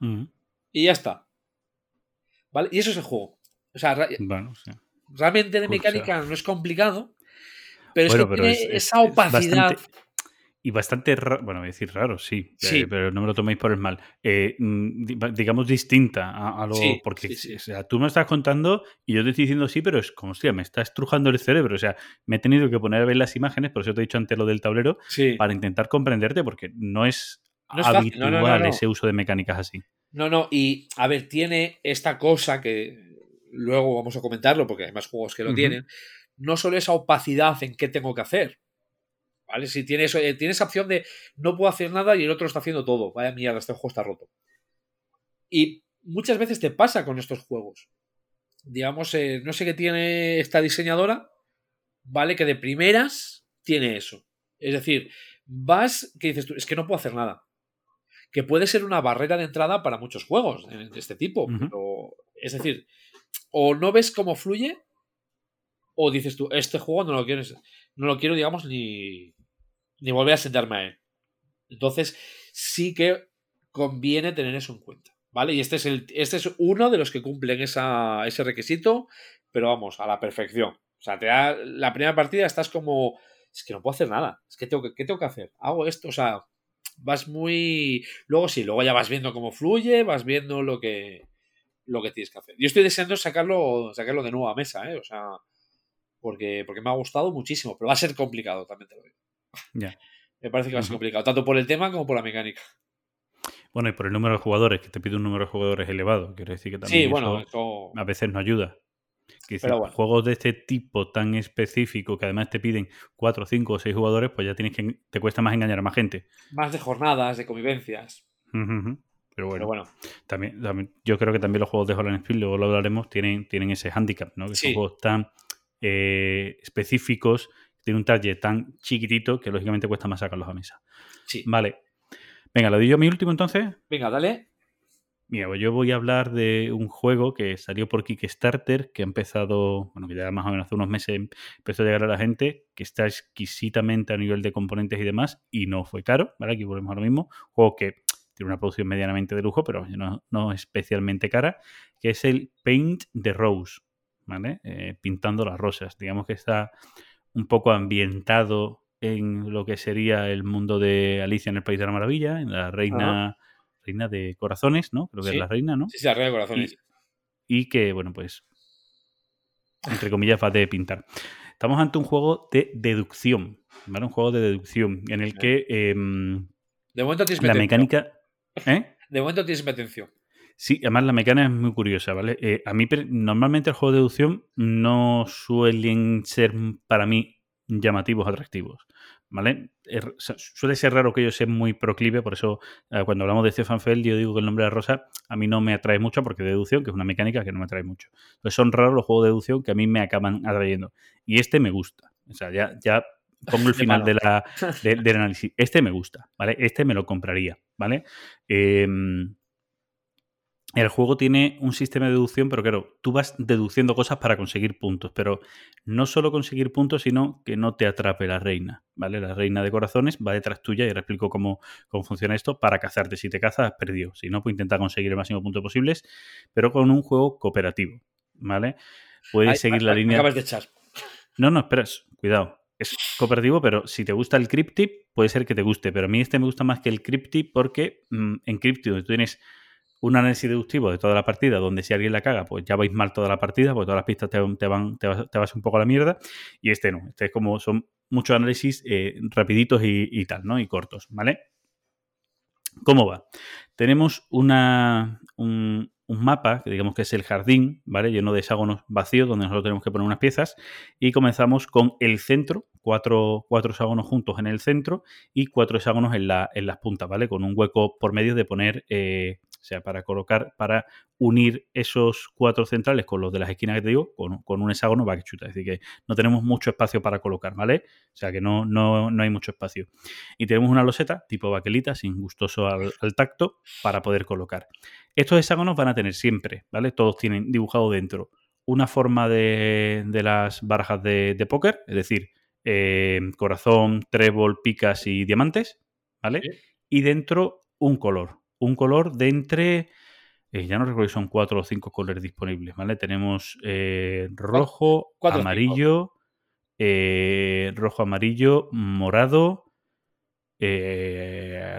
Ujú. Y ya está. ¿Vale? Y eso es el juego. O sea, ra- Bueno, sí. realmente de mecánica no es complicado, pero es que pero tiene es- es- esa es opacidad. bastante- y bastante raro, bueno, voy a decir raro, sí, Sí. eh, pero no me lo toméis por el mal. Eh, mm, di- digamos distinta a, a lo. Sí, porque sí, sí. o sea, tú me estás contando y yo te estoy diciendo sí, pero es como, hostia, me está estrujando el cerebro. O sea, me he tenido que poner a ver las imágenes, por eso te he dicho antes lo del tablero, para intentar comprenderte, porque no es, No habitual no, no. ese uso de mecánicas así. No, no, y a ver, tiene esta cosa que luego vamos a comentarlo porque hay más juegos que lo tienen. No solo esa opacidad en qué tengo que hacer. ¿Vale? Si tienes, eh, tienes esa opción de no puedo hacer nada y el otro está haciendo todo. Vaya mierda, este juego está roto. Y muchas veces te pasa con estos juegos. Digamos, eh, no sé qué tiene esta diseñadora, ¿vale? Que de primeras tiene eso. Es decir, vas, que dices tú, es que no puedo hacer nada que puede ser una barrera de entrada para muchos juegos de este tipo. Pero, es decir, o no ves cómo fluye, o dices tú, este juego no lo quiero, no lo quiero digamos, ni, ni volver a sentarme a él. Entonces, sí que conviene tener eso en cuenta. ¿Vale? Y este es, el, este es uno de los que cumplen ese requisito, pero vamos, a la perfección. O sea, te da, la primera partida estás como, es que no puedo hacer nada. Es que tengo que, ¿qué tengo que hacer? Hago esto, o sea, vas muy. Luego sí, luego ya vas viendo cómo fluye, vas viendo lo que lo que tienes que hacer. Yo estoy deseando sacarlo, sacarlo de nuevo a mesa, ¿eh? O sea, porque, porque me ha gustado muchísimo, pero va a ser complicado, también te lo digo. Ya. Me parece que va a ser complicado, tanto por el tema como por la mecánica. Bueno, y por el número de jugadores, que te pide un número de jugadores elevado. Quiero decir que también Sí, bueno, eso eso... a veces no ayuda. Pero bueno. Juegos de este tipo tan específico que además te piden 4, 5 o 6 jugadores, pues ya tienes que te cuesta más engañar a más gente. más de jornadas, de convivencias. Pero bueno, Pero bueno, También, también- yo creo que también los juegos de Holland Spiel, luego lo hablaremos, tienen, tienen ese handicap, ¿no? Que Sí. son juegos tan eh, específicos, tienen un target tan chiquitito que lógicamente cuesta más sacarlos a mesa. sí. Vale. Venga, lo digo yo mi último entonces. Venga, dale. Mira, pues yo voy a hablar de un juego que salió por Kickstarter, que ha empezado, bueno, que ya más o menos hace unos meses empezó a llegar a la gente, que está exquisitamente a nivel de componentes y demás, y no fue caro, ¿vale? Aquí volvemos a lo mismo. Juego que tiene una producción medianamente de lujo, pero no, no especialmente cara, que es el Paint the Rose, ¿vale? Eh, pintando las rosas. Digamos que está un poco ambientado en lo que sería el mundo de Alicia en el País de la Maravilla, en la reina, reina de corazones, ¿no? Creo que Sí. es la reina, ¿no? Sí, sí, arriba de corazones. y que, bueno, pues, entre comillas, va de pintar. Estamos ante un juego de deducción, ¿vale? Un juego de deducción en el que em, De momento tienes la mecánica... ¿Eh? De momento tienes mi atención. Sí, además la mecánica es muy curiosa, ¿vale? Eh, a mí, normalmente el juego de deducción no suelen ser para mí llamativos, atractivos, ¿vale? Suele ser raro que yo sea muy proclive, por eso eh, cuando hablamos de Stefan Feld yo digo que el nombre de rosa a mí no me atrae mucho porque deducción, que es una mecánica que no me atrae mucho. Entonces son raros los juegos de deducción que a mí me acaban atrayendo. Y este me gusta. O sea, ya, ya pongo el final de la, de- del análisis. Este me gusta, ¿vale? Este me lo compraría, ¿vale? Em, el juego tiene un sistema de deducción, pero claro, tú vas deduciendo cosas para conseguir puntos, pero no solo conseguir puntos, sino que no te atrape la reina, ¿vale? La reina de corazones va detrás tuya y ahora explico cómo, cómo funciona esto para cazarte. Si te cazas, has perdido. Si no, pues intenta conseguir el máximo punto posibles, pero con un juego cooperativo, ¿vale? Puedes seguir la línea... Acabas de echar. No, no, espera, cuidado. Es cooperativo, pero si te gusta el Cryptip, puede ser que te guste. Pero a mí este me gusta más que el Cryptip porque mm, en Cryptip, tú tienes un análisis deductivo de toda la partida, donde si alguien la caga, pues ya vais mal toda la partida, porque todas las pistas te, van, te vas, un poco a la mierda. Y este no. Este es como son muchos análisis eh, rapiditos y, tal, ¿no? Y cortos, ¿vale? ¿Cómo va? Tenemos una, un, un mapa, que digamos que es el jardín, ¿vale? Lleno de hexágonos vacíos, donde nosotros tenemos que poner unas piezas. Y comenzamos con el centro, cuatro, cuatro hexágonos juntos en el centro y cuatro hexágonos en, la, en las puntas, ¿vale? Con un hueco por medio de poner, eh, o sea, para colocar, para unir esos cuatro centrales con los de las esquinas que te digo, con, con un hexágono va que chuta. Es decir, que no tenemos mucho espacio para colocar, ¿vale? O sea, que no, no, no hay mucho espacio. Y tenemos una loseta tipo baquelita, sin gustoso al, al tacto, para poder colocar. Estos hexágonos van a tener siempre, ¿vale? Todos tienen dibujado dentro una forma de, de las barajas de, de póker, es decir, eh, corazón, trébol, picas y diamantes, ¿vale? Sí. Y dentro un color, un color de entre, eh, ya no recuerdo si son cuatro o cinco colores disponibles, ¿vale? Tenemos eh, rojo, cuatro cinco. amarillo, eh, rojo, amarillo, morado,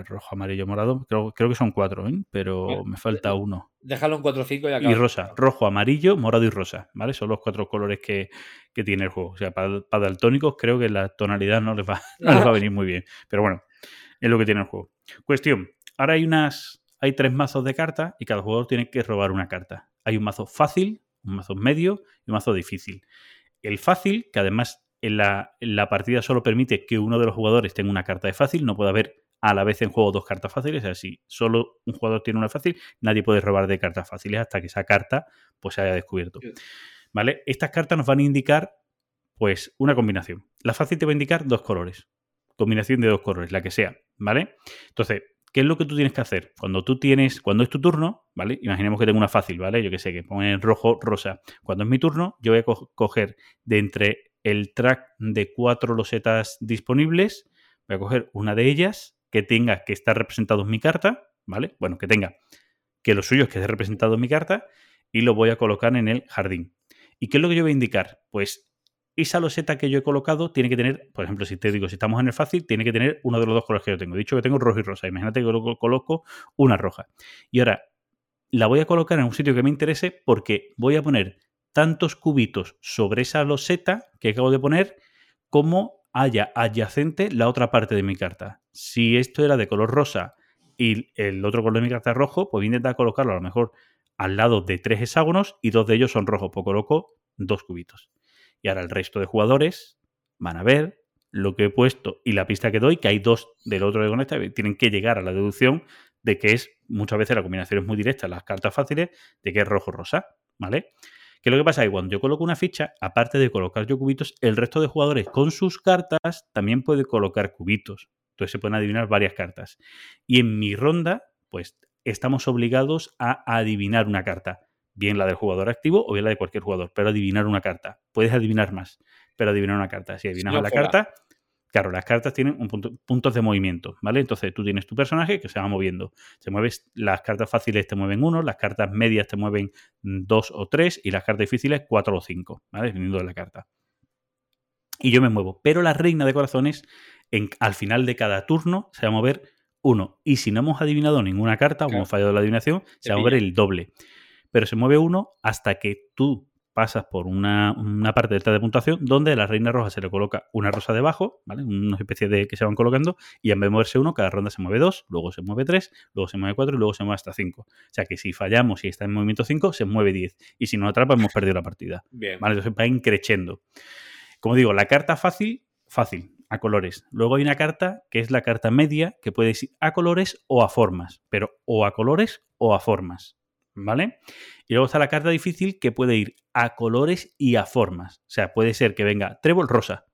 rojo, amarillo, morado, creo, creo que son cuatro, pero me falta uno. Déjalo en 4 o 5 y Y acabas. rosa, rojo, amarillo, morado y rosa, ¿vale? Son los cuatro colores que, que tiene el juego. O sea, para, para daltónicos creo que la tonalidad no les, va, no les va a venir muy bien. Pero bueno, es lo que tiene el juego. Cuestión, ahora hay unas, hay tres mazos de cartas y cada jugador tiene que robar una carta. Hay un mazo fácil, un mazo medio y un mazo difícil. El fácil, que además en la, en la partida solo permite que uno de los jugadores tenga una carta de fácil, no puede haber a la vez en juego dos cartas fáciles, así solo un jugador tiene una fácil, nadie puede robar de cartas fáciles hasta que esa carta pues se haya descubierto. ¿Vale? Estas cartas nos van a indicar pues una combinación. La fácil te va a indicar dos colores. Combinación de dos colores, la que sea, ¿vale? Entonces, ¿qué es lo que tú tienes que hacer? Cuando tú tienes, cuando es tu turno, ¿vale? Imaginemos que tengo una fácil, ¿vale? Yo que sé, que pone rojo, rosa. Cuando es mi turno, yo voy a co- coger de entre el track de cuatro losetas disponibles, voy a coger una de ellas que tenga que estar representado en mi carta, ¿vale? Bueno, que tenga que lo suyo es que esté representado en mi carta y lo voy a colocar en el jardín. ¿Y qué es lo que yo voy a indicar? Pues esa loseta que yo he colocado tiene que tener, por ejemplo, si te digo, si estamos en el fácil, tiene que tener uno de los dos colores que yo tengo. Dicho que tengo rojo y rosa. Imagínate que coloco una roja. Y ahora la voy a colocar en un sitio que me interese porque voy a poner tantos cubitos sobre esa loseta que acabo de poner como haya adyacente la otra parte de mi carta. Si esto era de color rosa y el otro color de mi carta es rojo, pues voy a intentar colocarlo a lo mejor al lado de tres hexágonos y dos de ellos son rojos, pues coloco dos cubitos. Y ahora el resto de jugadores van a ver lo que he puesto y la pista que doy, que hay dos del otro de conecta, tienen que llegar a la deducción de que es, muchas veces la combinación es muy directa, las cartas fáciles, de que es rojo-rosa, ¿vale? Que lo que pasa es que cuando yo coloco una ficha, aparte de colocar yo cubitos, el resto de jugadores con sus cartas también puede colocar cubitos. Entonces se pueden adivinar varias cartas. Y en mi ronda, pues estamos obligados a adivinar una carta. Bien la del jugador activo o bien la de cualquier jugador, pero adivinar una carta. Puedes adivinar más, pero adivinar una carta. Si adivinas no la fuera. carta, claro, las cartas tienen un punto- puntos de movimiento, ¿vale? Entonces tú tienes tu personaje que se va moviendo. Se mueves, las cartas fáciles te mueven uno, las cartas medias te mueven dos o tres y las cartas difíciles cuatro o cinco, ¿vale? Dependiendo de la carta. Y yo me muevo. Pero la reina de corazones, en- al final de cada turno, se va a mover uno. Y si no hemos adivinado ninguna carta o hemos fallado la adivinación, se va a mover el doble. Pero se mueve uno hasta que tú pasas por una, una parte del de puntuación donde a la reina roja se le coloca una rosa debajo, ¿vale? Una especie de que se van colocando y en vez de moverse uno, cada ronda se mueve dos, luego se mueve tres, luego se mueve cuatro y luego se mueve hasta cinco. O sea que si fallamos y está en movimiento cinco, se mueve 10. Y si nos atrapa, hemos perdido la partida. Bien. ¿Vale? Entonces va increciendo. Como digo, la carta fácil, fácil, a colores. Luego hay una carta que es la carta media, que puede ir a colores o a formas, pero o a colores o a formas. ¿Vale? Y luego está la carta difícil que puede ir a colores y a formas. O sea, puede ser que venga trébol rosa,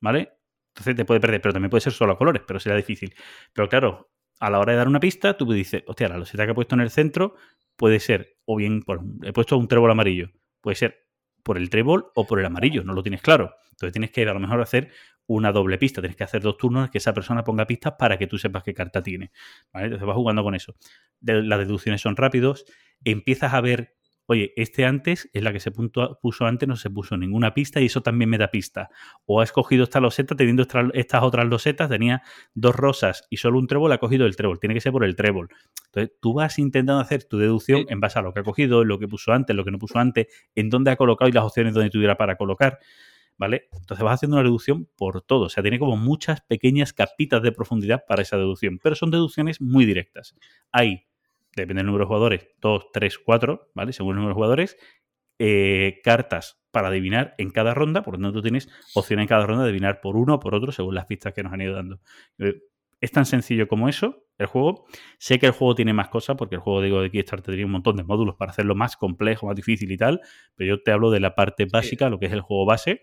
¿vale? Entonces te puede perder, pero también puede ser solo a colores, pero será difícil. Pero claro, a la hora de dar una pista, tú dices, hostia, la loseta que he puesto en el centro puede ser, o bien, por, he puesto un trébol amarillo, puede ser por el trébol o por el amarillo, no lo tienes claro. Entonces tienes que a lo mejor hacer una doble pista, tienes que hacer dos turnos que esa persona ponga pistas para que tú sepas qué carta tiene. ¿vale? Entonces vas jugando con eso. De- las deducciones son rápidos, empiezas a ver, oye, este antes, es la que se puntua- puso antes, no se puso ninguna pista y eso también me da pista. O ha escogido esta loseta teniendo estas otras losetas, tenía dos rosas y solo un trébol, ha cogido el trébol, tiene que ser por el trébol. Entonces tú vas intentando hacer tu deducción en base a lo que ha cogido, en lo que puso antes, lo que no puso antes, en dónde ha colocado y las opciones donde tuviera para colocar. ¿Vale? Entonces vas haciendo una deducción por todo. O sea, tiene como muchas pequeñas capitas de profundidad para esa deducción. Pero son deducciones muy directas. Hay, depende del número de jugadores, 2, 3, 4, ¿vale? Según el número de jugadores, eh, cartas para adivinar en cada ronda. Por lo tanto, tú tienes opción en cada ronda de adivinar por uno o por otro según las pistas que nos han ido dando. Eh, Es tan sencillo como eso, el juego. Sé que el juego tiene más cosas, porque el juego digo, de Kickstarter tiene un montón de módulos para hacerlo más complejo, más difícil y tal, pero yo te hablo de la parte básica, lo que es el juego base.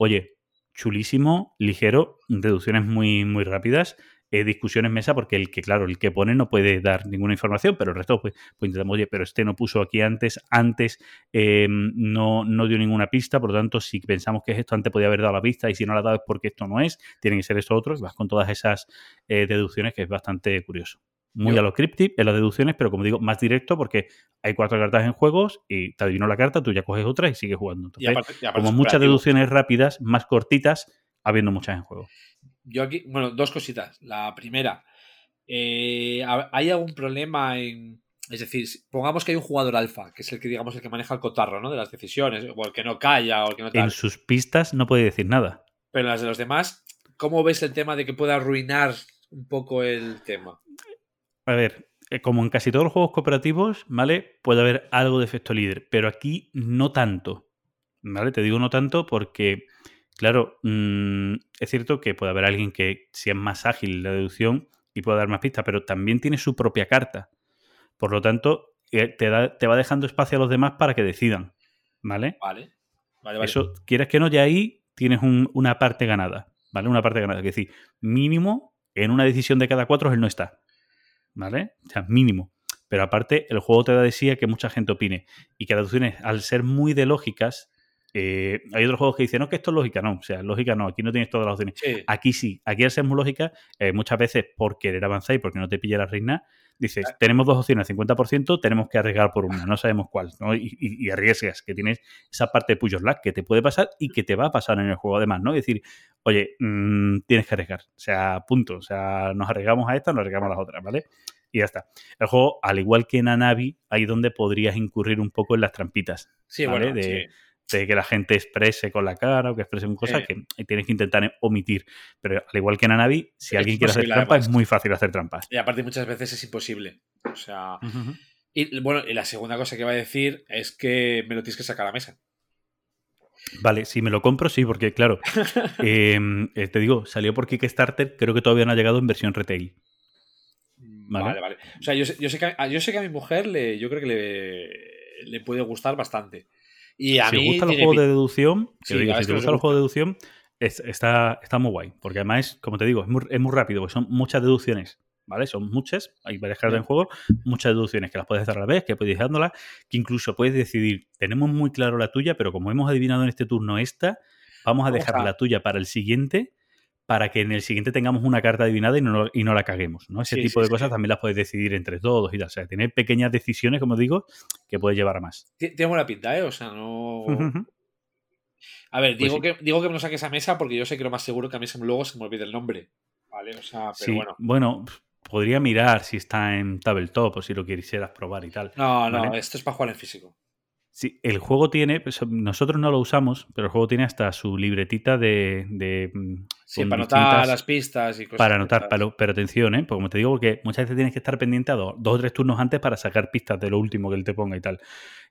Oye, chulísimo, ligero, deducciones muy, muy rápidas, eh, discusiones mesa, porque el que, claro, el que pone no puede dar ninguna información, pero el resto, pues, pues intentamos, oye, pero este no puso aquí antes, antes eh, no, no dio ninguna pista, por lo tanto, si pensamos que es esto, antes podía haber dado la pista, y si no la ha dado es porque esto no es, tiene que ser esto otro, y vas con todas esas eh, deducciones, que es bastante curioso. Muy Yo- a lo cryptic en las deducciones, pero como digo, más directo porque hay cuatro cartas en juegos y te adivinó la carta, tú ya coges otra y sigues jugando. Y Entonces, aparte- y aparte como muchas deducciones rápidas, más cortitas, habiendo muchas en juego. Yo aquí, bueno, dos cositas. La primera, eh, ha- ¿hay algún problema en. Es decir, pongamos que hay un jugador alfa, que es el que, digamos, el que maneja el cotarro, ¿no? De las decisiones, o el que no calla, o el que no tal. En sus pistas no puede decir nada. Pero en las de los demás, ¿cómo ves el tema de que pueda arruinar un poco el tema? A ver, eh, como en casi todos los juegos cooperativos, ¿vale? Puede haber algo de efecto líder, pero aquí no tanto. ¿Vale? Te digo no tanto porque, claro, mm, es cierto que puede haber alguien que sea más ágil en la deducción y pueda dar más pistas, pero también tiene su propia carta. Por lo tanto, eh, te, da- te va dejando espacio a los demás para que decidan. ¿Vale? Vale. Vale, vale. Eso, quieres que no, ya ahí tienes un- una parte ganada, ¿vale? Una parte ganada. Es decir, mínimo en una decisión de cada cuatro él no está, ¿vale? O sea, mínimo. Pero aparte, el juego te da de sí a que mucha gente opine. Y que las deducciones, al ser muy de lógicas, eh, hay otros juegos que dicen, no, que esto es lógica. No, o sea, lógica no, aquí no tienes todas las opciones. Sí. Aquí sí, aquí al ser muy lógica, eh, muchas veces por querer avanzar y porque no te pilla la reina, dices, tenemos dos opciones, 50%, tenemos que arriesgar por una, no sabemos cuál, ¿no? Y, y- y arriesgas, que tienes esa parte de push lag que te puede pasar y que te va a pasar en el juego además, ¿no? Es decir, oye, mm, tienes que arriesgar, o sea, punto, o sea, nos arriesgamos a esta, nos arriesgamos a las otras, ¿vale? Y ya está. El juego, al igual que en Anavi, ahí donde podrías incurrir un poco en las trampitas, Sí, ¿vale? bueno, De- sí. De que la gente exprese con la cara o que exprese con cosas Sí. que tienes que intentar omitir. Pero al igual que en Anabi, si Es alguien quiere hacer trampa, además. es muy fácil hacer trampas. Y aparte muchas veces es imposible. O sea... Y bueno, y la segunda cosa que va a decir es que me lo tienes que sacar a la mesa. Vale, si me lo compro, sí, porque claro, eh, eh, te digo, salió por Kickstarter, creo que todavía no ha llegado en versión retail. Vale. Vale, vale. O sea, yo sé, yo sé que, a, yo sé que a mi mujer le, yo creo que le, le puede gustar bastante. Y a si mí os gustan los juegos de deducción, Sí, digo, si te gustan los juegos de deducción, es- está, está muy guay. Porque además, como te digo, es muy, es muy rápido, porque son muchas deducciones. ¿Vale? Son muchas, hay varias cartas en juego, muchas deducciones que las puedes dar a la vez, que puedes ir dándolas, que incluso puedes decidir, tenemos muy claro la tuya, pero como hemos adivinado en este turno esta, vamos a dejar la tuya para el siguiente, para que en el siguiente tengamos una carta adivinada y no, y no la caguemos. ¿no? Ese Sí, tipo sí, de cosas sí. también las puedes decidir entre todos y tal. O sea, tener pequeñas decisiones, como digo, que puedes llevar a más. Ti- Tiene buena pinta, ¿eh? O sea, no. A ver, Pues digo, que, digo que me lo saques a mesa porque yo sé que lo más seguro que a mí luego se me olvide el nombre. ¿Vale? O sea, pero Sí, bueno. bueno, podría mirar si está en Tabletop o si lo quisieras probar y tal. No, no, Vale. esto es para jugar en físico. Sí, el juego tiene, pues, nosotros no lo usamos, pero el juego tiene hasta su libretita de... de, mm, Sí, para anotar las pistas y cosas. Para anotar, pero, pero atención, ¿eh? Porque como te digo, porque muchas veces tienes que estar pendiente a dos, dos o tres turnos antes para sacar pistas de lo último que él te ponga y tal.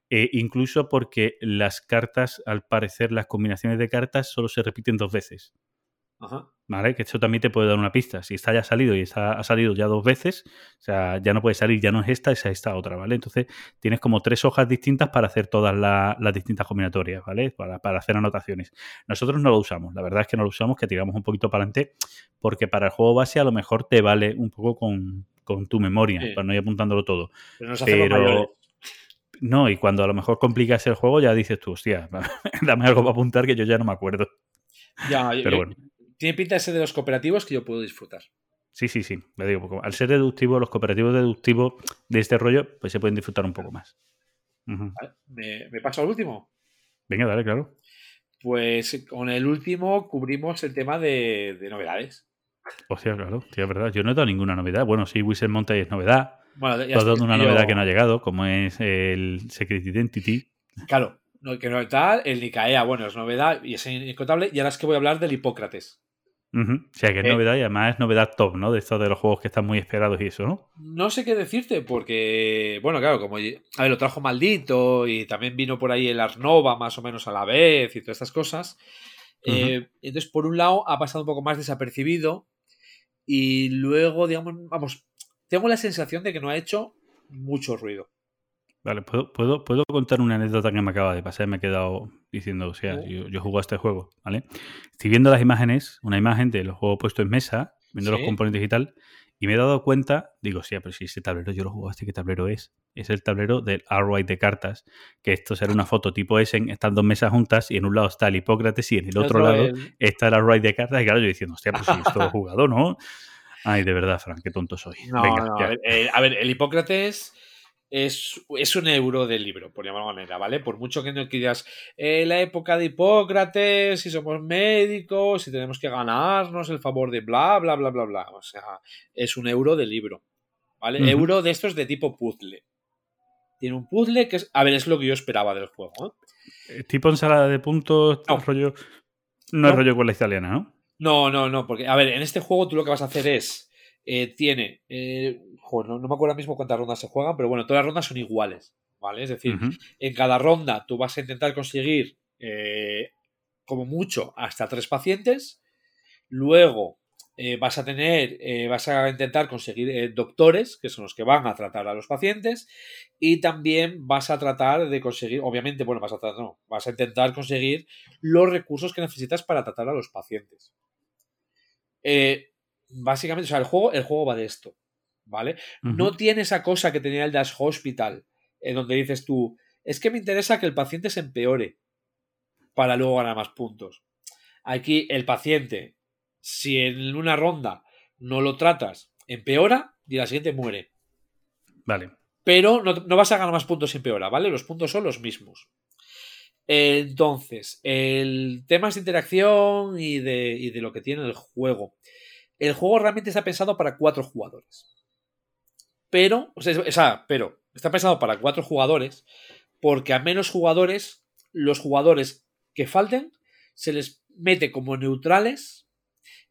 Eh, incluso porque las cartas, al parecer, las combinaciones de cartas solo se repiten dos veces. Ajá. ¿Vale? Que eso también te puede dar una pista. Si está ya salido y está, ha salido ya dos veces, o sea, ya no puede salir, ya no es esta, es esta otra, ¿vale? Entonces tienes como tres hojas distintas para hacer todas la- las distintas combinatorias, ¿vale? Para, para hacer anotaciones. Nosotros no lo usamos, la verdad es que no lo usamos, que tiramos un poquito para adelante, porque para el juego base a lo mejor te vale un poco con, con tu memoria, Sí. para no ir apuntándolo todo. Pero nos Pero no, y cuando a lo mejor complicas el juego, ya dices tú, hostia, dame algo para apuntar que yo ya no me acuerdo. Ya, Pero yo- bueno. Tiene pinta ese de los cooperativos que yo puedo disfrutar. Sí, sí, sí. Le digo, porque al ser deductivo, los cooperativos deductivos de este rollo, pues se pueden disfrutar un poco más. ¿Me, me paso al último? Venga, dale, claro. Pues con el último cubrimos el tema de, de novedades. Hostia, claro, es verdad. Yo no he dado ninguna novedad. Bueno, sí, Wizard Mountain es novedad. Bueno, ya has dado una yo- novedad que no ha llegado, como es el Secret Identity. Claro, no, que no tal, el Nicaea, bueno, es novedad y es incontable. Y ahora es que voy a hablar del Hipócrates. O sea, que es Eh. novedad y además es novedad top, ¿no? De estos de los juegos que están muy esperados y eso, ¿no? No sé qué decirte, porque, bueno, claro, como a ver, lo trajo maldito y también vino por ahí el Arnova más o menos a la vez y todas estas cosas. Eh, entonces, por un lado, ha pasado un poco más desapercibido y luego, digamos, vamos, tengo la sensación de que no ha hecho mucho ruido. Vale, ¿puedo, puedo, puedo contar una anécdota que me acaba de pasar. Me he quedado diciendo, o sea, Oh. yo, yo juego a este juego, ¿vale? Estoy viendo las imágenes, una imagen de los juegos puestos en mesa, viendo los componentes y tal, y me he dado cuenta, digo, sí, pero si ese tablero yo lo juego, ¿este qué tablero es? Es el tablero del Arrowhead de cartas, que esto será una foto tipo Essen, están dos mesas juntas y en un lado está el Hipócrates y en el otro lado el- está el Arrowhead de cartas, y claro, yo diciendo, hostia, pues si esto lo he jugado, ¿no? Ay, de verdad, Fran, qué tonto soy. No, Venga, no, eh, a ver, el Hipócrates es, es un euro del libro, por llamarlo de manera, ¿vale? Por mucho que no quieras eh, la época de Hipócrates, si somos médicos, si tenemos que ganarnos el favor de bla, bla, bla, bla, bla. O sea, es un euro del libro, ¿vale? Ujú. Euro de estos de tipo puzzle. Tiene un puzzle que es, a ver, es lo que yo esperaba del juego, ¿eh? Eh, Tipo ensalada de puntos, No. rollo. No, es rollo con la italiana, ¿no? No, no, no, porque, a ver, en este juego tú lo que vas a hacer es, eh, tiene, joder, no, no me acuerdo ahora mismo cuántas rondas se juegan, pero bueno, todas las rondas son iguales, ¿vale? Es decir, en cada ronda tú vas a intentar conseguir, eh, como mucho, hasta tres pacientes, luego eh, vas a tener, eh, vas a intentar conseguir doctores, que son los que van a tratar a los pacientes, y también vas a tratar de conseguir, obviamente, bueno, vas a tratar, no, vas a intentar conseguir los recursos que necesitas para tratar a los pacientes. Eh, básicamente, o sea, el juego, el juego va de esto, ¿vale? No tiene esa cosa que tenía el Dash Hospital, en donde dices tú, es que me interesa que el paciente se empeore para luego ganar más puntos. Aquí el paciente, si en una ronda no lo tratas, empeora y la siguiente muere. Vale. Pero no, no vas a ganar más puntos si empeora, ¿vale? Los puntos son los mismos. Entonces, el temas de interacción y de, y de lo que tiene el juego. El juego realmente está pensado para cuatro jugadores. Pero, o sea, es- o sea, pero está pensado para cuatro jugadores porque a menos jugadores los jugadores que falten se les mete como neutrales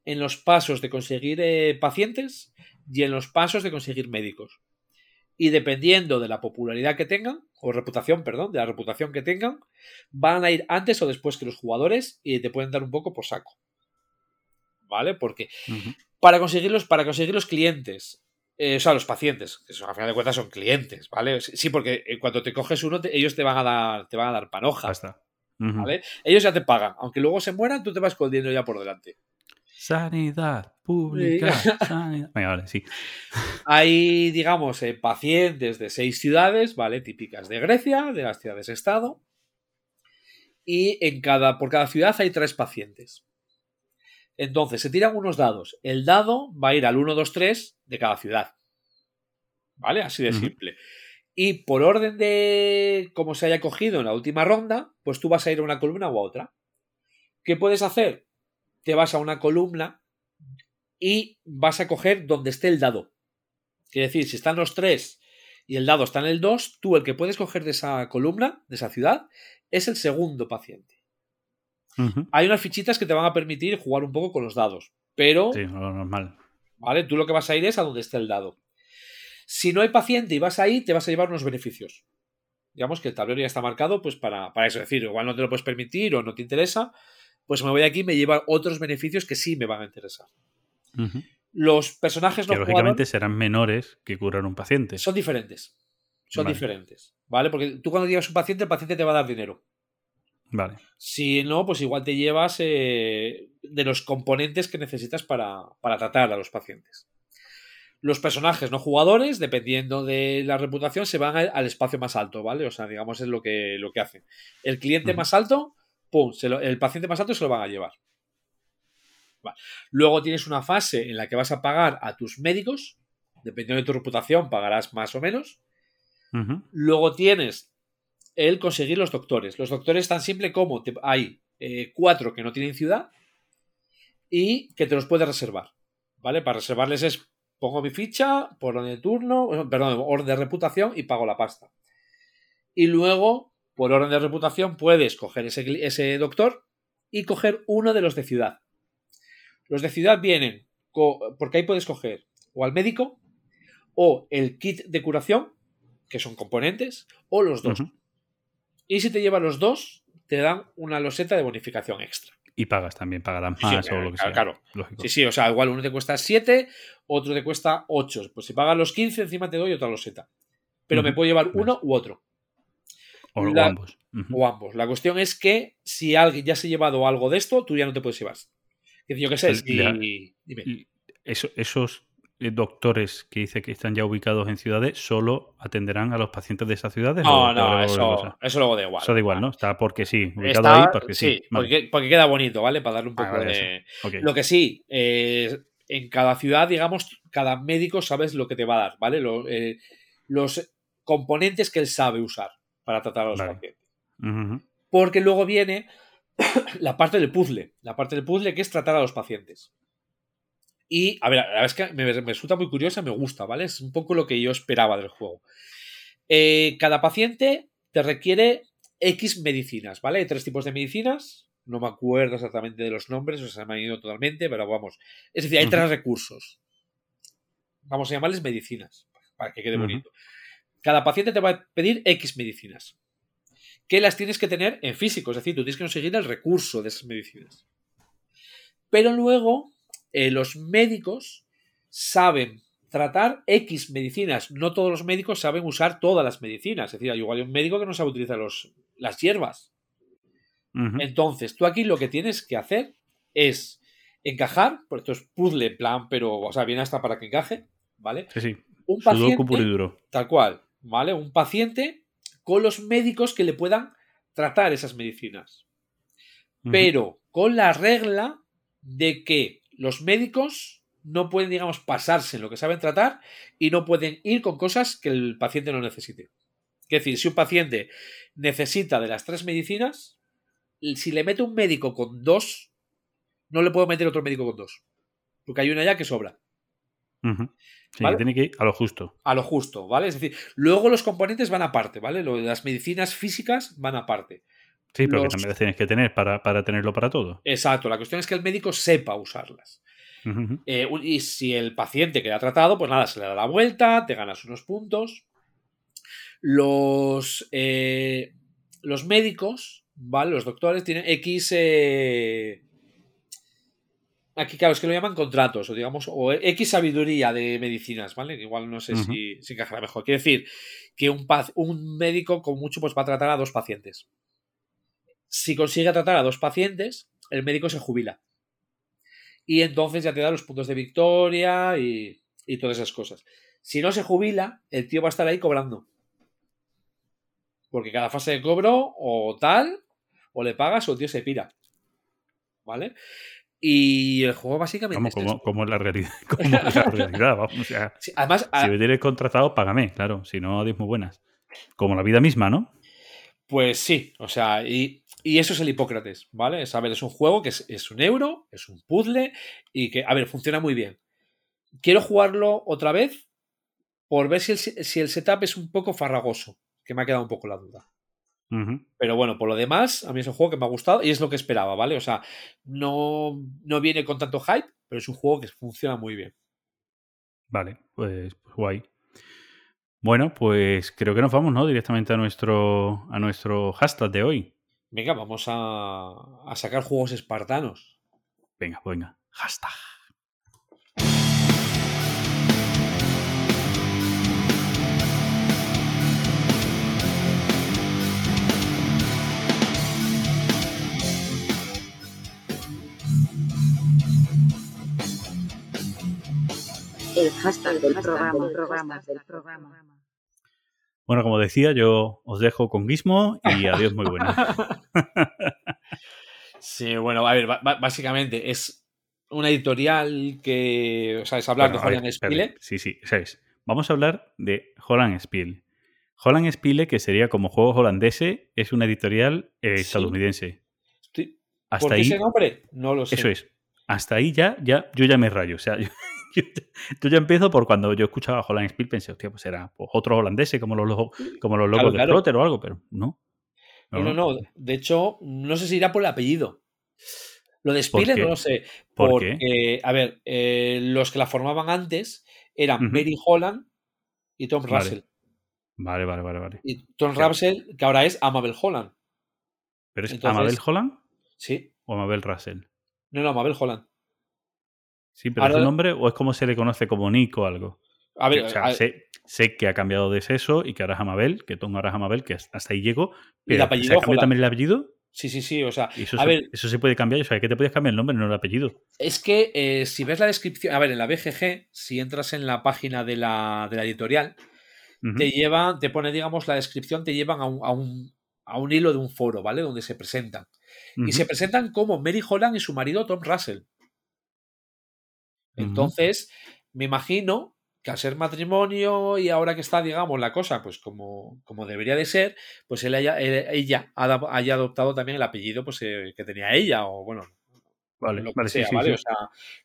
en los pasos de conseguir eh, pacientes y en los pasos de conseguir médicos. Y dependiendo de la popularidad que tengan, o reputación, perdón, de la reputación que tengan, van a ir antes o después que los jugadores y te pueden dar un poco por saco. ¿Vale? Porque para conseguirlos, para conseguir los clientes, eh, o sea, los pacientes, que son, a final de cuentas son clientes, ¿vale? Sí, porque eh, cuando te coges uno, te- ellos te van a dar, te van a dar panoja, Basta. ¿vale? Ellos ya te pagan, aunque luego se mueran, tú te vas dinero ya por delante. Sanidad pública. sanidad. Venga, vale, sí. Hay, digamos, eh, pacientes de seis ciudades, ¿vale? Típicas de Grecia, de las ciudades-estado. Y en cada, por cada ciudad hay tres pacientes. Entonces, se tiran unos dados. El dado va a ir al 1, 2, 3 de cada ciudad. ¿Vale? Así de simple. Y por orden de cómo se haya cogido en la última ronda, pues tú vas a ir a una columna u a otra. ¿Qué puedes hacer? Te vas a una columna y vas a coger donde esté el dado. Quiere decir, si están los tres y el dado está en el 2, tú el que puedes coger de esa columna, de esa ciudad, es el segundo paciente. Hay unas fichitas que te van a permitir jugar un poco con los dados, pero Sí, lo normal. ¿vale? Tú lo que vas a ir es a donde esté el dado. Si no hay paciente y vas ahí, te vas a llevar unos beneficios. Digamos que el tablero ya está marcado pues para, para eso. Es decir, igual no te lo puedes permitir o no te interesa, pues me voy aquí y me lleva otros beneficios que sí me van a interesar. Los personajes no Que lógicamente serán menores que curar un paciente. son diferentes. Son Vale. diferentes. ¿Vale? Porque tú cuando llevas un paciente, el paciente te va a dar dinero. Vale. Si no, pues igual te llevas eh, de los componentes que necesitas para, para tratar a los pacientes. Los personajes no jugadores, dependiendo de la reputación, se van al, al espacio más alto, ¿vale? O sea, digamos, es lo que, lo que hacen. El cliente más alto, pum, se lo- el paciente más alto se lo van a llevar. Vale. Luego tienes una fase en la que vas a pagar a tus médicos, dependiendo de tu reputación, pagarás más o menos. Luego tienes el conseguir los doctores. Los doctores tan simple como hay eh, cuatro que no tienen ciudad y que te los puedes reservar. ¿Vale? Para reservarles es pongo mi ficha por orden de turno, eh, perdón, orden de reputación y pago la pasta. Y luego, por orden de reputación, puedes coger ese, doctor y coger uno de los de ciudad. Los de ciudad vienen, porque ahí puedes coger o al médico o el kit de curación, que son componentes, o los dos. Y si te llevan los dos, te dan una loseta de bonificación extra. Y pagas también, pagarán Sí, sí, más o lo que sea. claro. Lógico. Sí, sí, o sea, igual uno te cuesta 7, otro te cuesta 8. Pues si pagas los 15, encima te doy otra loseta. Pero me puedo llevar uno u otro, O, ambos. O ambos. La cuestión es que si alguien ya se ha llevado algo de esto, tú ya no te puedes llevar. Yo qué sé, si- dime. Esos doctores que dice que están ya ubicados en ciudades solo atenderán a los pacientes de esas ciudades. No, o no, eso, eso luego da igual. Eso da igual, ¿no? Está porque sí, ubicado Está- ahí porque sí. sí, Vale. porque, porque queda bonito, ¿vale? Para darle un Ah, poco vale, de... Lo que sí, eh, en cada ciudad, digamos, cada médico sabes lo que te va a dar, ¿vale? Lo- eh, los componentes que él sabe usar para tratar a los Vale. pacientes. Porque luego viene la parte del puzzle, la parte del puzzle que es tratar a los pacientes. Y, a ver, la verdad es que me, me resulta muy curiosa, me gusta, ¿vale? Es un poco lo que yo esperaba del juego. Eh, cada paciente te requiere X medicinas, ¿vale? Hay tres tipos de medicinas. No me acuerdo exactamente de los nombres, o sea, se me han ido totalmente, pero vamos. Es decir, hay tres recursos. Vamos a llamarles medicinas, para que quede bonito. Cada paciente te va a pedir X medicinas. Que las tienes que tener en físico, es decir, tú tienes que conseguir el recurso de esas medicinas. Pero luego, eh, los médicos saben tratar X medicinas. No todos los médicos saben usar todas las medicinas. Es decir, hay igual hay un médico que no sabe utilizar los, las hierbas. Entonces, tú aquí lo que tienes que hacer es encajar, por esto es puzzle en plan, pero, o sea, viene hasta para que encaje, ¿vale? Sí, sí. Un paciente, duro. tal cual, ¿vale? Un paciente con los médicos que le puedan tratar esas medicinas. Pero con la regla de que los médicos no pueden, digamos, pasarse en lo que saben tratar y no pueden ir con cosas que el paciente no necesite. Es decir, si un paciente necesita de las tres medicinas, si le mete un médico con dos, no le puedo meter otro médico con dos. Porque hay una ya que sobra. Sí, ¿Vale? que tiene que ir a lo justo. A lo justo, ¿vale? Es decir, luego los componentes van aparte, ¿vale? Lo de las medicinas físicas van aparte. Sí, pero que los- también las tienes que tener para, para tenerlo para todo. Exacto, la cuestión es que el médico sepa usarlas. Eh, y si el paciente queda tratado, pues nada, se le da la vuelta, te ganas unos puntos. Los, eh, los médicos, ¿vale? Los doctores tienen X. eh, aquí, claro, es que lo llaman contratos, o digamos, o X sabiduría de medicinas, ¿vale? Igual no sé si, si encajará mejor. Quiere decir que un, un médico, con mucho, pues va a tratar a dos pacientes. Si consigue tratar a dos pacientes, el médico se jubila. Y entonces ya te da los puntos de victoria y, y todas esas cosas. Si no se jubila, el tío va a estar ahí cobrando. Porque cada fase de cobro, o tal, o le pagas o el tío se pira. ¿Vale? Y el juego básicamente. Como, es como, la realidad. Como es la realidad, vamos. O sea, Sí, además, si me tienes contratado, págame, claro. Si no, adiós muy buenas. Como la vida misma, ¿no? Pues sí, o sea, y, y eso es el Hipócrates, ¿vale? Es, a ver, es un juego que es, es un euro, es un puzzle y que, a ver, funciona muy bien. Quiero jugarlo otra vez por ver si el, si el setup es un poco farragoso, que me ha quedado un poco la duda. Pero bueno, por lo demás, a mí es un juego que me ha gustado y es lo que esperaba, ¿vale? O sea, no, no viene con tanto hype, pero es un juego que funciona muy bien. Vale, pues, pues guay. Bueno, pues creo que nos vamos, ¿no? Directamente a nuestro, a nuestro hashtag de hoy. Venga, vamos a, a sacar juegos espartanos. Venga, pues venga. Hashtag. El hashtag del programa, programas del programa. Bueno, como decía, yo os dejo con Gizmo y adiós muy buenas. Sí, bueno, a ver, básicamente es una editorial que, o sea, es hablar Bueno, de Holland Spiele. Sí, sí, eso es. Vamos a hablar de Holland Spiel. Holland Spiele, que sería como juegos holandeses, es una editorial eh, estadounidense. Hasta ¿Por qué ahí, ese nombre? No lo sé. eso es. Hasta ahí ya, ya, yo ya me rayo. O sea, yo, yo- yo ya empiezo por cuando yo escuchaba Holland Spiel, pensé, hostia, pues será pues, otro holandés como los, lo- como los locos Claro, de claro. O algo, pero no. No, no, no. De hecho, no sé si irá por el apellido. Lo de Spiele qué? no lo sé. ¿Por qué? porque, a ver, eh, los que la formaban antes eran Ujú. Mary Holland y Tom Vale. Russell. Vale, vale, vale, vale. Y Tom Claro. Russell, que ahora es Amabel Holland. ¿Pero es Entonces- Amabel Holland Sí. o Amabel Russell? No, no, Amabel Holland. Sí, pero Ahora- es un nombre o es como se le conoce como Nick o algo. A ver, o sea, a- sé, sé que ha cambiado de sexo y que ahora es Amabel, que Tom ahora es Amabel, que hasta ahí llego. Y el Pero apellido ¿se también el apellido? sí, sí, sí. O sea, eso, a se, ver, eso se puede cambiar. O sea, que te puedes cambiar el nombre, no el apellido. Es que eh, si ves la descripción, a ver, en la BGG, si entras en la página de la, de la editorial, te llevan, te pone, digamos, la descripción, te llevan a un, a un, a un hilo de un foro, ¿vale? Donde se presentan. Y se presentan como Mary Holland y su marido Tom Russell. Entonces, me imagino que al ser matrimonio y ahora que está, digamos, la cosa, pues como, como debería de ser, pues él haya, ella haya adoptado también el apellido pues, eh, que tenía ella, o bueno, Vale, lo que vale, sí, sea, sí, ¿vale? sí. O sea,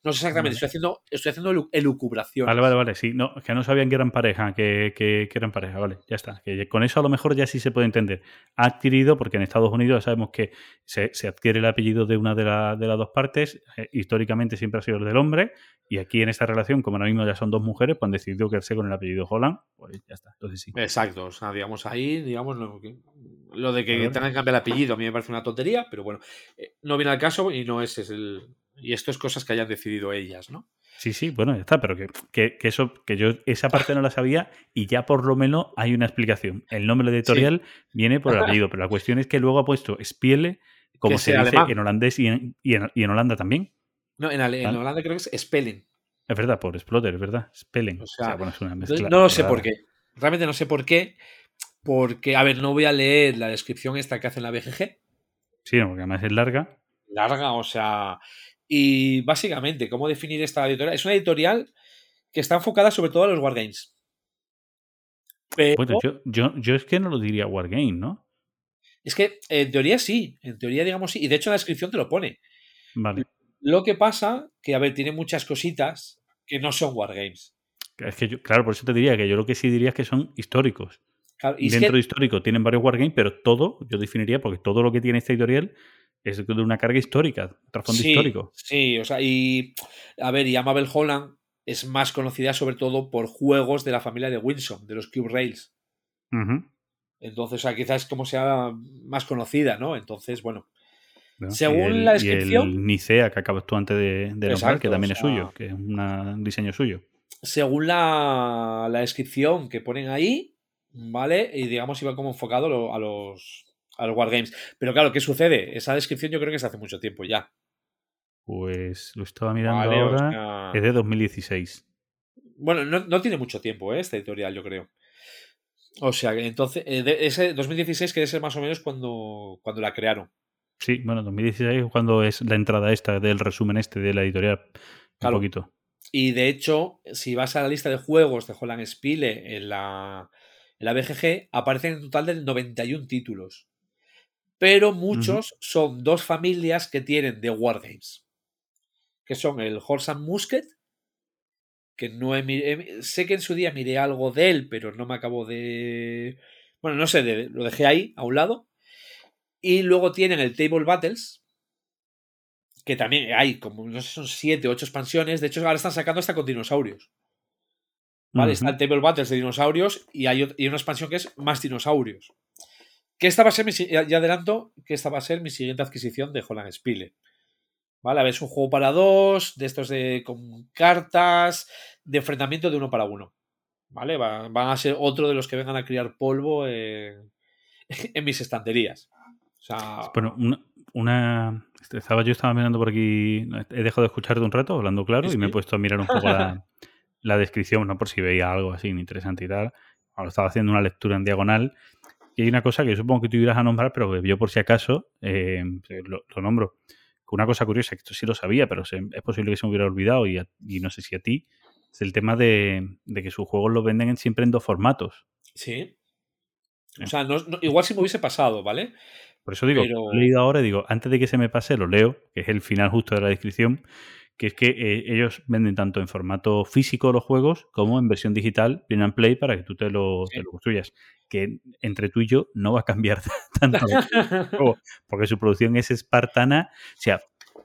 no sé exactamente, Vale. estoy haciendo, estoy haciendo elu- elucubraciones. Vale, vale, vale, sí. No, que no sabían que eran pareja, que, que- que eran pareja, vale, ya está. Que con eso a lo mejor ya sí se puede entender. Ha adquirido, porque en Estados Unidos ya sabemos que se, se adquiere el apellido de una de, la- de las dos partes, eh, históricamente siempre ha sido el del hombre, y aquí en esta relación, como ahora mismo ya son dos mujeres, pues han decidido quedarse con el apellido Holland, pues ya está. Entonces sí. Exacto, o sea, digamos ahí, digamos, que- lo de que tengan que cambiar el apellido a mí me parece una tontería, pero bueno, eh, no viene al caso y no es, es el... Y esto es cosas que hayan decidido ellas, ¿no? Sí, sí, bueno, ya está, pero que, que- que eso, que yo esa parte no la sabía y ya por lo menos hay una explicación. El nombre editorial viene por el apellido, pero la cuestión es que luego ha puesto Spiele, como se dice alemán. en holandés y en, y en- y en Holanda también. No, en, Ale- en. Holanda creo que es Spelling. Es verdad, por Exploter, es verdad. Spellen. O O sea, bueno, es una mezcla. no lo sé por qué. Realmente no sé por qué. Porque, a ver, no voy a leer la descripción esta que hace en la BGG. Sí, porque además es larga. Larga, o sea. Y básicamente, ¿cómo definir esta editorial? Es una editorial que está enfocada sobre todo a los wargames. Pero Bueno, yo, yo, yo es que no lo diría Wargame, ¿no? es que en teoría sí, en teoría digamos sí, y de hecho en la descripción te lo pone. Vale. Lo que pasa que, a ver, tiene muchas cositas que no son wargames. Es que yo, claro, por eso te diría que yo lo que sí diría es que son históricos. Claro, y Dentro de histórico tienen varios wargames, pero todo, yo definiría, porque todo lo que tiene este editorial es de una carga histórica, trasfondo sí, histórico. Sí, o sea, y a ver, y Amabel Holland es más conocida sobre todo por juegos de la familia de Wilson, de los Cube Rails. Entonces, o sea, quizás como sea más conocida, ¿no? Entonces, bueno, ¿no? Según Y el- la Y descripción- el Nicea que acabas tú antes de, de nombrar, Exacto, que también o es suyo, que es una- un diseño suyo. según la, la descripción que ponen ahí, ¿vale? Y digamos iba como enfocado lo- a los a los Wargames. Pero claro, ¿qué sucede? Esa descripción yo creo que es hace mucho tiempo ya. Pues lo estaba mirando ¿vale? O ahora. sea, Es de 2016. Bueno, no, no tiene mucho tiempo, ¿eh? Esta editorial, yo creo. O sea, entonces, eh, ese 2016 quiere ser más o menos cuando, cuando la crearon. Sí, bueno, 2016 es cuando es la entrada esta del resumen este de la editorial. Claro. Un poquito. Y de hecho, si vas a la lista de juegos de Holland Spiele en la, en la BGG, aparecen en total de 91 títulos. Pero muchos son dos familias que tienen de Wargames. Que son el Horse and Musket, que no he, sé que en su día miré algo de él, pero no me acabo de... Bueno, no sé, de- lo dejé ahí, a un lado. Y luego tienen el Table Battles, que también hay como, no sé, son siete o ocho expansiones. De hecho, ahora están sacando hasta con dinosaurios. ¿Vale? Está el. Table Battles de dinosaurios y hay y una expansión que es más dinosaurios. Que esta va a ser mi, ya adelanto que esta va a ser mi siguiente adquisición de Holland Spiele. ¿Vale? A ver, es un juego para dos, de estos de con cartas, de enfrentamiento de uno para uno. ¿Vale? Va- van a ser otro de los que vengan a criar polvo en, en mis estanterías. O sea, Bueno, una, una- Estaba, yo estaba mirando por aquí. He dejado de escucharte un rato, hablando claro, Sí, y me he puesto a mirar un poco la, la descripción, ¿no? Por si veía algo así interesante y tal. Ahora estaba haciendo una lectura en diagonal. Y hay una cosa que yo supongo que tú ibas a nombrar, pero que yo por si acaso eh, lo, lo nombro. Una cosa curiosa, que esto sí lo sabía, pero se- es posible que se me hubiera olvidado y, a- y no sé si a ti, es el tema de, de que sus juegos los venden en- siempre en dos formatos. sí. O sea, no- no- igual si me hubiese pasado, ¿vale? Por eso digo, Pero- lo he leído ahora y digo, antes de que se me pase, lo leo, que es el final justo de la descripción, que es que eh, ellos venden tanto en formato físico los juegos como en versión digital, print and play, para que tú te lo, Sí. te lo construyas. Que entre tú y yo no va a cambiar tanto porque su producción es espartana. O sea,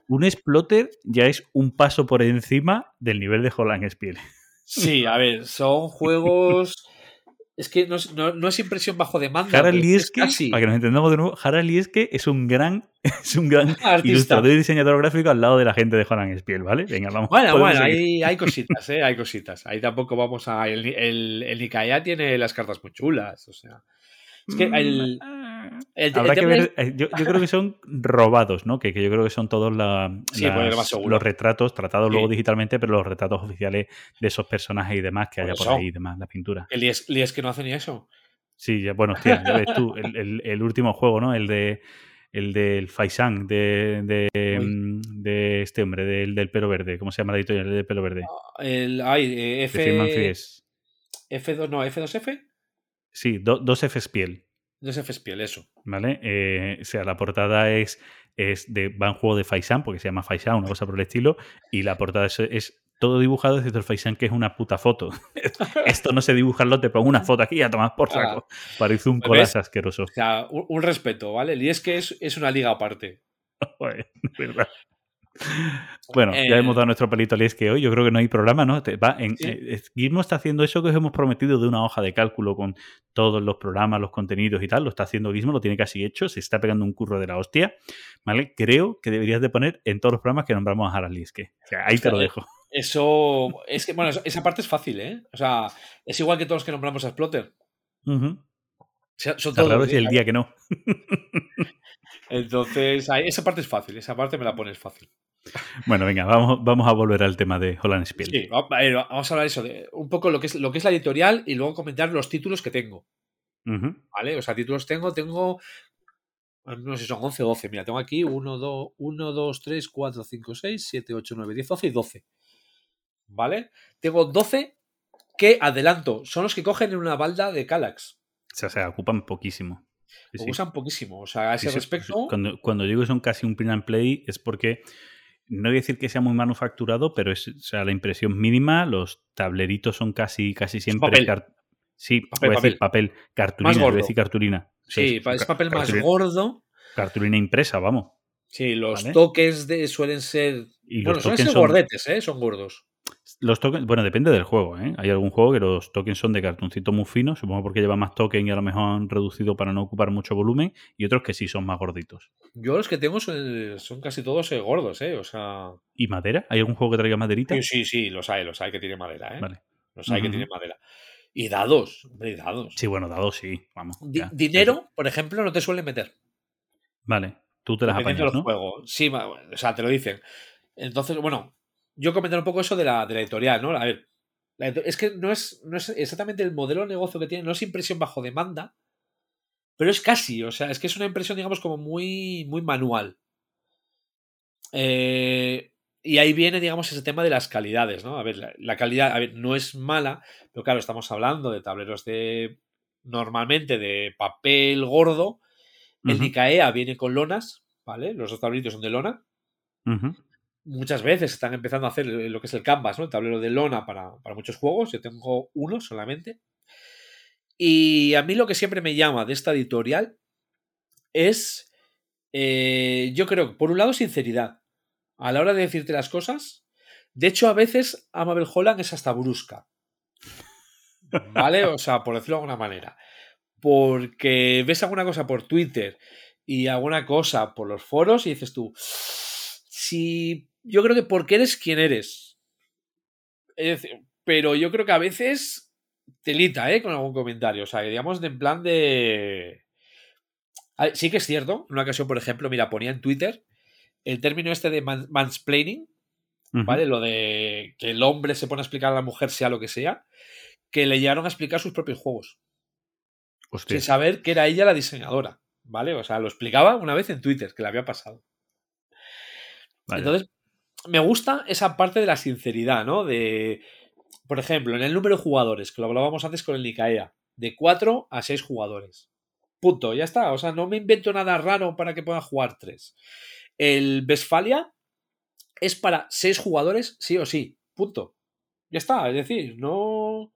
un exploter ya es un paso por encima del nivel de Holland Spiel. Sí, a ver, son juegos. Es que no, es- no- no es impresión bajo demanda. Harald es Lieske, para que nos entendamos de nuevo, Harald Lieske es un gran, es un gran Artista. ilustrador y diseñador gráfico al lado de la gente de Holland Spiel, ¿vale? Venga, vamos. Bueno, bueno, hay, hay cositas, ¿eh? Hay cositas. Ahí tampoco vamos a. El, el, el Nikaya tiene las cartas muy chulas, o sea. Es que el. El- Habrá el que ver, eh, yo, yo creo que son robados, ¿no? Que, que yo creo que son todos la- Sí, las- los retratos tratados Sí. luego digitalmente, pero los retratos oficiales de esos personajes y demás que haya por ahí y demás, la pintura. El Lies, Lies que no hace ni eso. Sí, ya, bueno, hostia, ya ves tú, el, el- el último juego, ¿no? El de el del Faisán, de, mm, de este hombre, del, del pelo verde. ¿Cómo se llama la editorial del pelo verde? El, ay, eh, F, Fries. F2, no, F2F. Sí, do- dos Fs piel. No es F Spiel, eso. ¿Vale? Eh, o sea, la portada es, es de. Va en juego de Faisan, porque se llama Faisan, una cosa por el estilo. Y la portada es, es todo dibujado desde el Faisan, que es una puta foto. Esto no se dibuja en te pongo una foto aquí y a tomar por saco. Parece un ves. asqueroso. O sea, un, un respeto, ¿vale? El Lies que es, es una liga aparte. Joder, de verdad. Bueno, ya Eh, hemos dado nuestro pelito al que hoy. Yo creo que no hay programa, ¿no? Va en, Sí. eh, es- Gizmo está haciendo eso que os hemos prometido de una hoja de cálculo con todos los programas, los contenidos y tal. Lo está haciendo Gizmo, lo tiene casi hecho. Se está pegando un curro de la hostia. ¿Vale? Creo que deberías de poner en todos los programas que nombramos a Harald Lieske. O sea, ahí te lo dejo. Eso. Es que, bueno, esa parte es fácil, ¿eh? O sea, es igual que todos los que nombramos a Splotter. O sea, son todos. raro si ¿eh? el día que no. Entonces, esa parte es fácil. Esa parte me la pones fácil. Bueno, venga, vamos, vamos a volver al tema de Holland Spiel. Sí, vamos a hablar eso de un poco lo que es lo que es la editorial y luego comentar los títulos que tengo. Ujú. ¿Vale? O sea, títulos tengo, tengo. No sé si son 11 o 12. Mira, tengo aquí 1, 2, 1, 2, 3, 4, 5, 6, 7, 8, 9, 10, 12 y 12. ¿Vale? Tengo 12 que, adelanto, son los que cogen en una balda de Calax. O sea, se ocupan poquísimo. Sí, usan poquísimo. O sea, a ese Sí, respecto. Cuando, cuando digo que son casi un print and play es porque no voy a decir que sea muy manufacturado, pero es o sea, la impresión mínima, los tableritos son casi, casi siempre papel. car- Sí, Papel, voy a decir papel. Cartulina, voy a decir cartulina. Sí, es papel más cartulina- gordo. Cartulina impresa, vamos. Sí, los Vale. tokens de, suelen ser. Y bueno, los suelen ser son- gordetes, ¿eh? Son gordos. Los tokens, bueno, depende del juego, ¿eh? Hay algún juego que los tokens son de cartoncito muy fino, supongo porque lleva más token y a lo mejor han reducido para no ocupar mucho volumen, y otros que sí son más gorditos. Yo los que tengo son, son casi todos eh, gordos, ¿eh? O sea. ¿Y madera? ¿Hay algún juego que traiga maderita? Sí, sí, sí, los hay, los hay que tienen madera, ¿eh? Vale. Los hay que Ujú. tienen madera. Y dados, hombre, y dados. Sí, bueno, dados sí, vamos. Di- dinero, por ejemplo, no te suelen meter. Vale, tú te las apañas, ¿no? juego. Sí, o sea, te lo dicen. Entonces, bueno, yo comentar un poco eso de la, de la editorial, ¿no? A ver, la es que no es, no es exactamente el modelo de negocio que tiene, no es impresión bajo demanda, pero es casi, o sea, es que es una impresión, digamos, como muy, muy manual. Eh, y ahí viene, digamos, ese tema de las calidades, ¿no? A ver, la, la calidad, a ver, no es mala, pero claro, estamos hablando de tableros de, normalmente, de papel gordo, el Ujú, Icaea viene con lonas, ¿vale? Los dos tableritos son de lona. ujú. Muchas veces están empezando a hacer lo que es el canvas, ¿no? El tablero de lona para, para muchos juegos. Yo tengo uno solamente. Y a mí lo que siempre me llama de esta editorial es, eh, yo creo, por un lado, sinceridad. A la hora de decirte las cosas. De hecho, a veces Amabel Holland es hasta brusca. ¿Vale? O sea, por decirlo de alguna manera. Porque ves alguna cosa por Twitter y alguna cosa por los foros y dices tú, si yo creo que porque eres quien eres. Es decir, pero yo creo que a veces telita, ¿eh? Con algún comentario. O sea, digamos, de en plan de... Ver, Sí que es cierto. En una ocasión, por ejemplo, mira, ponía en Twitter el término este de man- mansplaining. ¿vale? Lo de que el hombre se pone a explicar a la mujer sea lo que sea, que le llegaron a explicar sus propios juegos Hostia. sin saber que era ella la diseñadora, ¿vale? O sea, lo explicaba una vez en Twitter, que le había pasado. Entonces, me gusta esa parte de la sinceridad, ¿no? De, por ejemplo, en el número de jugadores, que lo hablábamos antes con el Nicaea, de 4 a 6 jugadores. Punto, ya está. O sea, no me invento nada raro para que puedan jugar 3. El Westfalia es para 6 jugadores, sí o sí. Punto. Ya está. Es decir, no.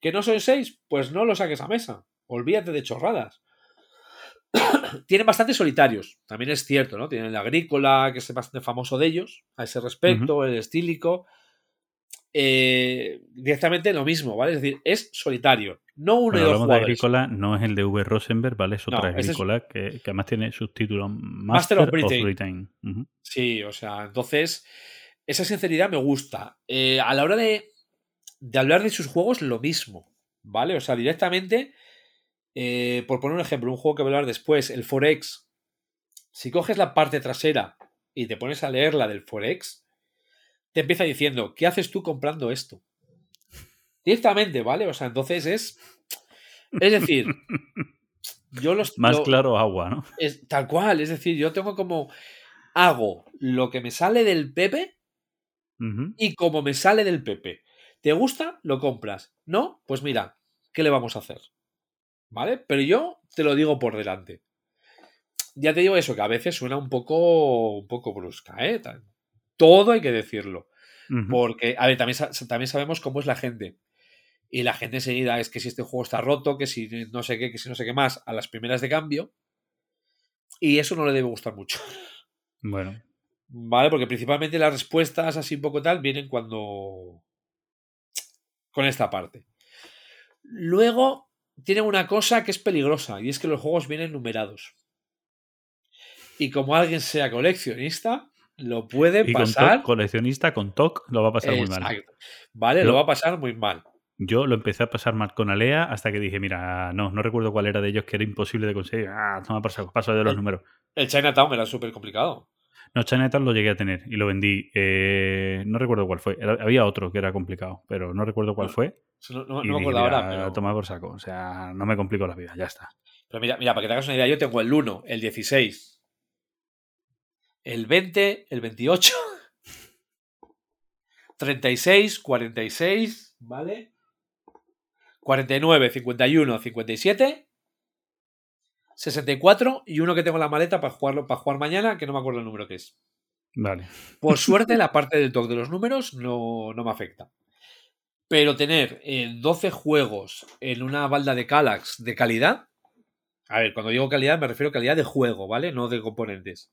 Que no son 6, pues no lo saques a mesa. Olvídate de chorradas. Tienen bastantes solitarios, también es cierto, ¿no? Tienen el agrícola, que es bastante famoso de ellos, a ese respecto, el estílico. Eh, directamente lo mismo, ¿vale? Es decir, es solitario, no uno Cuando y dos hablamos de jugadores. Agrícola, no es el de V. Rosenberg, ¿vale? Es otra No, ese es- Agrícola que, que además tiene subtítulo Master, Master of of Britain. Britain. Ujú. Sí, o sea, entonces, esa sinceridad me gusta. Eh, a la hora de, de hablar de sus juegos, lo mismo, ¿vale? O sea, directamente, eh, por poner un ejemplo, un juego que voy a hablar después, el Forex. Si coges la parte trasera y te pones a leer la del Forex, te empieza diciendo, ¿qué haces tú comprando esto? Directamente, ¿vale? O sea, entonces es. Es decir, yo los. Más lo- claro agua, ¿no? es tal cual, es decir, yo tengo como hago lo que me sale del Pepe y como me sale del Pepe. ¿Te gusta? Lo compras. ¿No? Pues mira, ¿qué le vamos a hacer? ¿Vale? Pero yo te lo digo por delante. Ya te digo eso, que a veces suena un poco, un poco brusca, ¿eh? Todo hay que decirlo. Porque, a ver, también, también sabemos cómo es la gente. Y la gente enseguida es que si este juego está roto, que si no sé qué, que si no sé qué más, a las primeras de cambio. Y eso no le debe gustar mucho. Bueno, ¿Vale? Porque principalmente las respuestas así un poco tal vienen cuando... con esta parte. Luego tienen una cosa que es peligrosa y es que los juegos vienen numerados. Y como alguien sea coleccionista, lo puede y pasar... Coleccionista con TOC lo va a pasar muy mal. Exacto. Vale, lo va a pasar muy mal. Yo lo empecé a pasar mal con Alea hasta que dije, mira, no, no recuerdo cuál era de ellos que era imposible de conseguir. Ah, toma por paso de los El- números. El Chinatown era súper complicado. No, Chinatown lo llegué a tener y lo vendí. Eh, no recuerdo cuál fue. Era- había otro que era complicado, pero no recuerdo cuál No, fue. No, no- no y me dije, acuerdo ahora, pero... por saco. O sea, no me complico la vida, ya está. Pero mira, mira, para que te hagas una idea, yo tengo el 1, el 16, el 20, el 28, 36, 46, ¿vale? 49, 51, 57, 64 y uno que tengo en la maleta para jugarlo para jugar mañana, que no me acuerdo el número que es. Vale. Por suerte, la parte del toque de los números no, no me afecta. Pero tener eh, 12 juegos en una balda de Calax de calidad. A ver, cuando digo calidad me refiero a calidad de juego, ¿vale? No de componentes.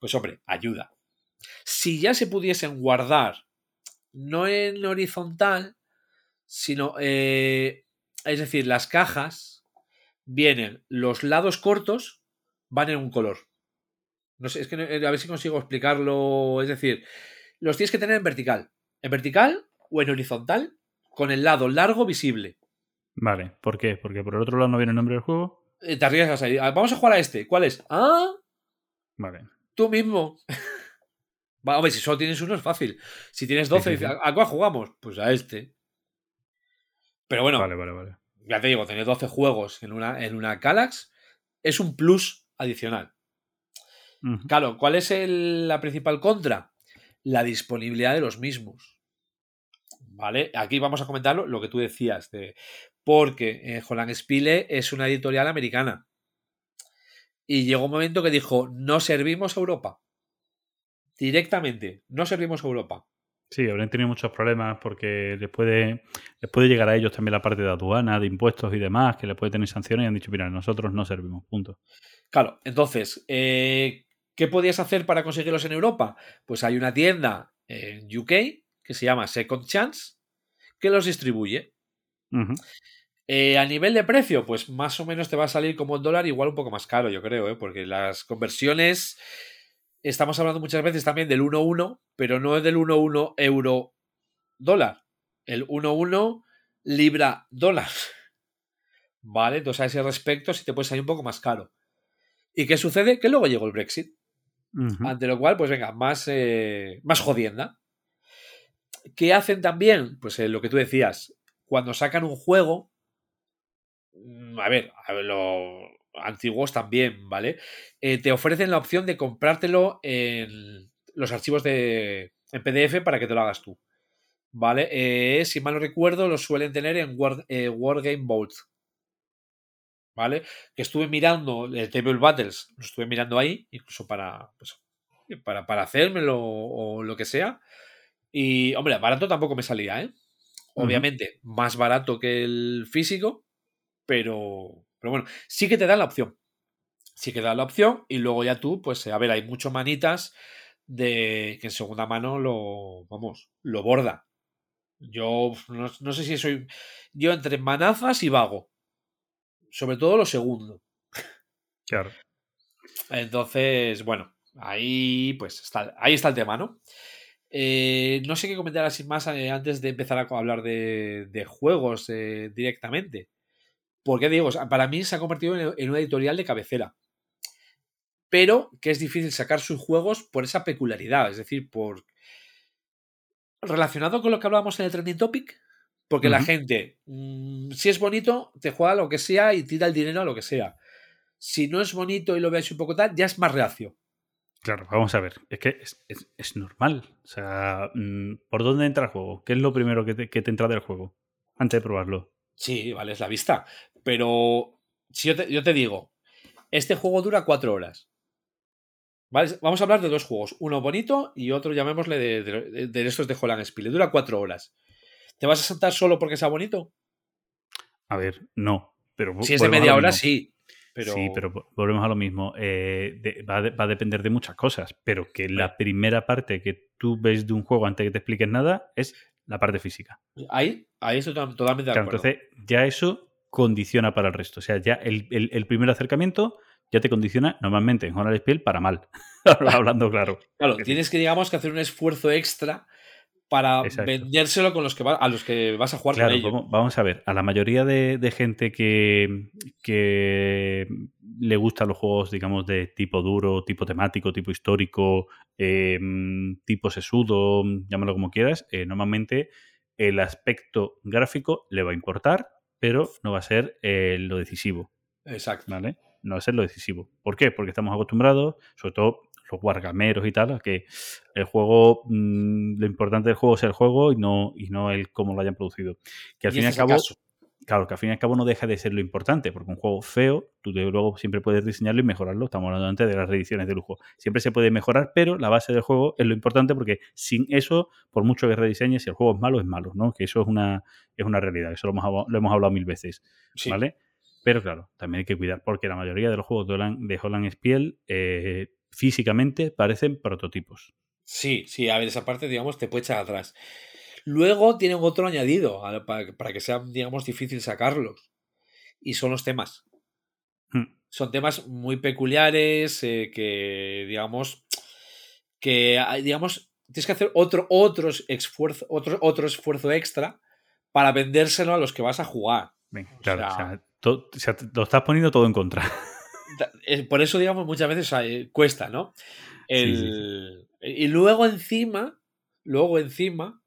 Pues hombre, ayuda. Si ya se pudiesen guardar, no en horizontal, sino, eh, es decir, las cajas vienen, los lados cortos van en un color. No sé, es que no- a ver si consigo explicarlo. Es decir, los tienes que tener en vertical. En vertical o en horizontal, con el lado largo visible. Vale, ¿por qué? Porque por el otro lado no viene el nombre del juego. Eh, Te arriesgas ahí. Ah, Vamos a jugar a este. ¿Cuál es? Ah, Vale. tú mismo. Va, hombre, si solo tienes uno es fácil. Si tienes 12, sí, dices, sí. ¿a a cuál jugamos? Pues a este. Pero bueno, Vale, vale, vale. Ya te digo, tener 12 juegos en una, en una Calax es un plus adicional. Ujú. Claro, ¿cuál es el- la principal contra? La disponibilidad de los mismos. ¿Vale? Aquí vamos a comentarlo, lo que tú decías, de, porque eh, Holland Spiele es una editorial americana. Y llegó un momento que dijo, no servimos a Europa. Directamente, no servimos a Europa. Sí, habrán tenido muchos problemas porque les puede, les puede llegar a ellos también la parte de aduana, de impuestos y demás, que les puede tener sanciones y han dicho, mira, nosotros no servimos, punto. Claro, entonces, eh, ¿qué podías hacer para conseguirlos en Europa? Pues hay una tienda en UK que se llama Second Chance que los distribuye. Eh, a nivel de precio, pues más o menos te va a salir como el dólar, igual un poco más caro, yo creo, ¿eh? porque las conversiones, estamos hablando muchas veces también del 1-1, pero no es del 1-1 euro dólar, el 1-1 libra dólar. ¿Vale? Entonces a ese respecto sí te puede salir un poco más caro. ¿Y qué sucede? Que luego llegó el Brexit. Ante lo cual, pues venga, más, eh, más jodienda. ¿Qué hacen también? Pues eh, lo que tú decías, cuando sacan un juego, mm, a ver, a ver, los antiguos también, ¿vale? Eh, te ofrecen la opción de comprártelo en los archivos de en PDF para que te lo hagas tú. ¿Vale? Eh, si mal no recuerdo, los suelen tener en War, eh, Wargame Vault. ¿Vale? Que estuve mirando el Table Battles, lo estuve mirando ahí, incluso para, pues, para, para hacérmelo o lo que sea. Y, hombre, barato tampoco me salía, ¿eh? Obviamente, más barato que el físico, pero, pero bueno, sí que te dan la opción. Sí que te dan la opción y luego ya tú, pues, a ver, hay mucho manitas de que en segunda mano lo, vamos, lo borda. Yo no, no sé si soy, yo entre manazas y vago. Sobre todo lo segundo. Claro. Entonces, bueno, ahí pues está, ahí está el tema, ¿no? Eh, no sé qué comentar así más eh, antes de empezar a hablar de, de juegos eh, directamente. Porque digo, para mí se ha convertido en, una editorial de cabecera. Pero que es difícil sacar sus juegos por esa peculiaridad, es decir, por relacionado con lo que hablábamos en el trending topic, porque la gente, mm, si es bonito, te juega lo que sea y tira el dinero a lo que sea. Si no es bonito y lo veis un poco tal, ya es más reacio. Claro, vamos a ver. Es que es, es- es normal. O sea, mm, ¿por dónde entra el juego? ¿Qué es lo primero que te, que te entra del juego? Antes de probarlo. Sí, vale, es la vista. Pero si yo te, yo te digo, este juego dura cuatro horas. ¿Vale? Vamos a hablar de dos juegos. Uno bonito y otro, llamémosle, de, de, de estos de Holland Spiele. Dura cuatro horas. ¿Te vas a saltar solo porque sea bonito? A ver, no. Pero Si es de media hora, mismo. sí. Pero... Sí, pero vo- volvemos a lo mismo. Eh, de- va, va a depender de muchas cosas, pero que la primera parte que tú ves de un juego antes de que te expliques nada es la parte física. Ahí, ahí estoy to- totalmente de Claro, acuerdo. entonces ya eso condiciona para el resto. O sea, ya el, el- el primer acercamiento ya te condiciona normalmente en Honor Spiel para mal. Hablando claro. Claro, tienes que, digamos, que hacer un esfuerzo extra para Exacto. vendérselo con los que va- a los que vas a jugar Claro, con ellos. vamos, vamos a ver, a la mayoría de, de gente que, que le gustan los juegos, digamos, de tipo duro, tipo temático, tipo histórico, eh, tipo sesudo, llámalo como quieras, eh, normalmente el aspecto gráfico le va a importar, pero no va a ser eh, lo decisivo, Exacto. ¿vale? No va a ser lo decisivo. ¿Por qué? Porque estamos acostumbrados, sobre todo los wargameros y tal, a que el juego, mm, lo importante del juego es el juego y no, y no el cómo lo hayan producido. Que al Y fin y al cabo, caso. Claro, que al fin y al cabo no deja de ser lo importante, porque un juego feo, tú de- luego siempre puedes diseñarlo y mejorarlo. Estamos hablando antes de las reediciones de lujo. Siempre se puede mejorar, pero la base del juego es lo importante, porque sin eso, por mucho que rediseñes, si el juego es malo, es malo, ¿no? Que eso es una, es una realidad. Eso lo hemos, lo hemos hablado mil veces, Sí. ¿vale? Pero claro, también hay que cuidar, porque la mayoría de los juegos de Holland, de Holland Spiel eh, físicamente parecen prototipos. Sí, sí, a ver, esa parte, digamos, te puede echar atrás. Luego tienen otro añadido para, que sea, digamos, difícil sacarlos. Y son los temas. Hmm. Son temas muy peculiares eh, que, digamos, que, hay- digamos, tienes que hacer otro, otros esfuerzo, otro, otro esfuerzo extra para vendérselo a los que vas a jugar. O claro, sea- o sea, o sea, lo estás poniendo todo en contra. Eh, Por eso, digamos, muchas veces eh, cuesta, ¿no? Sí, sí, El- Y luego encima, luego encima,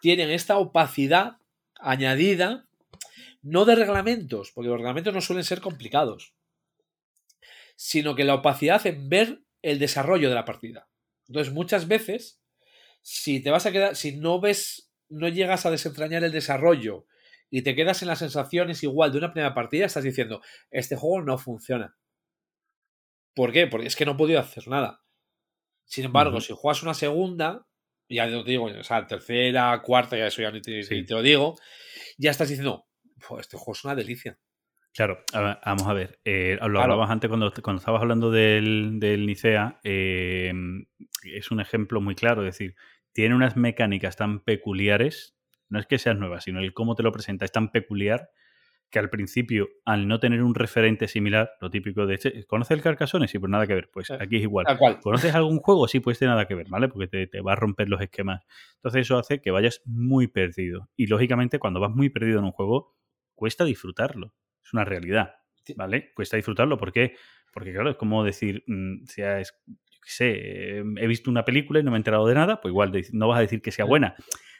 tienen esta opacidad añadida, no de reglamentos, porque los reglamentos no suelen ser complicados, sino que la opacidad en ver el desarrollo de la partida. Entonces, muchas veces, si te vas a quedar, si no ves, no llegas a desentrañar el desarrollo y te quedas en las sensaciones igual de una primera partida, estás diciendo, este juego no funciona. ¿Por qué? Porque es que no he podido hacer nada. Sin embargo, si juegas una segunda, ya te lo digo, o sea, tercera, cuarta, ya eso ya ni te, Sí. ni te lo digo, ya estás diciendo, "Fua, este juego es una delicia. Claro, a ver, vamos a ver. eh, lo Claro. hablabas antes cuando, cuando estabas hablando del, del Nicea. eh, es un ejemplo muy claro. Es decir, tiene unas mecánicas tan peculiares. No es que sean nuevas, sino el cómo te lo presenta es tan peculiar que al principio, al no tener un referente similar, lo típico de este, ¿conoces el Carcassonne? Sí, pues nada que ver. Pues Eh, aquí es igual. ¿Conoces algún juego? Sí, pues tiene nada que ver, ¿vale? Porque te, te va a romper los esquemas. Entonces eso hace que vayas muy perdido. Y lógicamente cuando vas muy perdido en un juego, cuesta disfrutarlo. Es una realidad. ¿vale? Cuesta disfrutarlo. ¿Por qué? Porque claro, es como decir, mm, sea, es, yo qué sé, eh, he visto una película y no me he enterado de nada, pues igual no vas a decir que sea buena.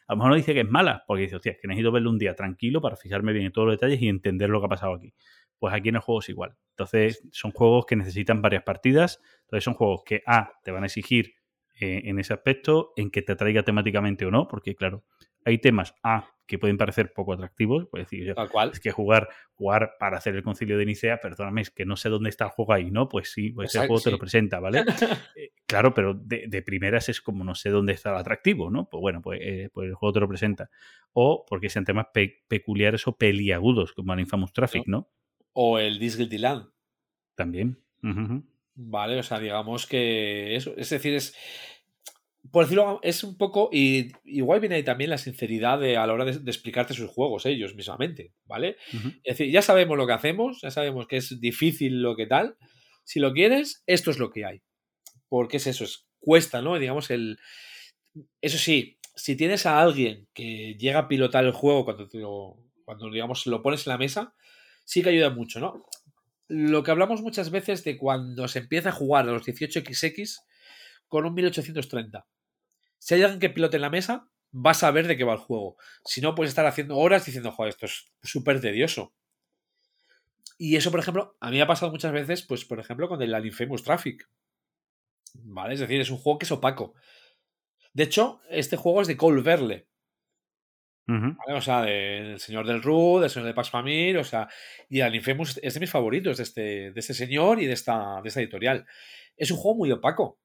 A lo mejor no dice que es mala, porque dice, hostia, es que necesito verlo un día tranquilo para fijarme bien en todos los detalles y entender lo que ha pasado aquí. Pues aquí en el juego es igual. Entonces, son juegos que necesitan varias partidas. Entonces, son juegos que, A, te van a exigir eh, en ese aspecto, en que te atraiga temáticamente o no, porque, claro, hay temas, A, que pueden parecer poco atractivos. Pues decir, yo, Tal cual. es que jugar, jugar para hacer el concilio de Nicea, perdóname, es que no sé dónde está el juego ahí, ¿no? Pues sí, pues el juego te lo presenta, ¿vale? Eh, claro, pero de, de primeras es como no sé dónde está el atractivo, ¿no? Pues bueno, pues, eh, pues el juego te lo presenta. O porque sean temas pe- peculiares o peliagudos, como el Infamous Traffic, ¿no? O el This Guilty Land. También. Vale, o sea, digamos que eso, es decir, es por decirlo, es un poco, y igual viene ahí también la sinceridad de, a la hora de, de explicarte sus juegos ellos mismamente, ¿vale? Es decir, ya sabemos lo que hacemos, ya sabemos que es difícil lo que tal. Si lo quieres, esto es lo que hay. Porque es eso, es cuesta, ¿no? Digamos, el. Eso sí, si tienes a alguien que llega a pilotar el juego cuando, te lo- cuando digamos, lo pones en la mesa, sí que ayuda mucho, ¿no? Lo que hablamos muchas veces de cuando se empieza a jugar a los 18XX con un 1830. Si hay alguien que pilote en la mesa, vas a ver de qué va el juego. Si no, puedes estar haciendo horas diciendo, joder, esto es súper tedioso. Y eso, por ejemplo, a mí me ha pasado muchas veces, pues, por ejemplo, con el Infamous Traffic. ¿Vale? Es decir, es un juego que es opaco. De hecho, este juego es de Cole Verle. O sea, del señor del Rud, del señor de Pax Famir, o sea, y el Infamous es de mis favoritos de este, de este señor y de esta, de esta editorial. Es un juego muy opaco.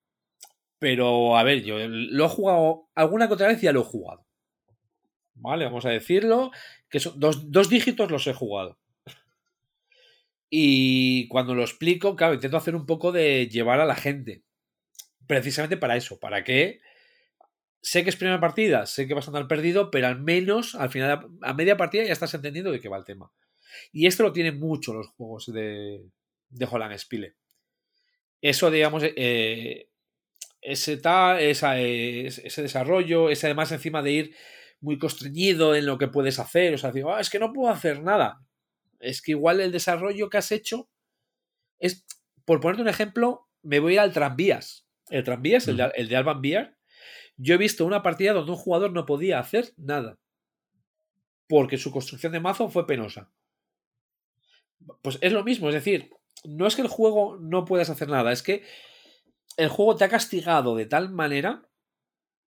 Pero, a ver, yo lo he jugado alguna que otra vez ya lo he jugado. ¿Vale? Vamos a decirlo. Que son dos, dos dígitos los he jugado. Y cuando lo explico, claro, intento hacer un poco de llevar a la gente. Precisamente para eso, para que sé que es primera partida, sé que vas a andar perdido, pero al menos al final, a media partida ya estás entendiendo de qué va el tema. Y esto lo tienen mucho los juegos de, de Holland Spile. Eso, digamos, eh, ese, tal, esa, eh, ese desarrollo, ese además encima de ir muy constreñido en lo que puedes hacer, o sea, decir, "Ah, es que no puedo hacer nada. Es que igual el desarrollo que has hecho es, por ponerte un ejemplo, me voy al tranvías. El tranvías, el de, el de Alban Beer, yo he visto una partida donde un jugador no podía hacer nada. Porque su construcción de mazo fue penosa. Pues es lo mismo, es decir, no es que el juego no puedas hacer nada, es que el juego te ha castigado de tal manera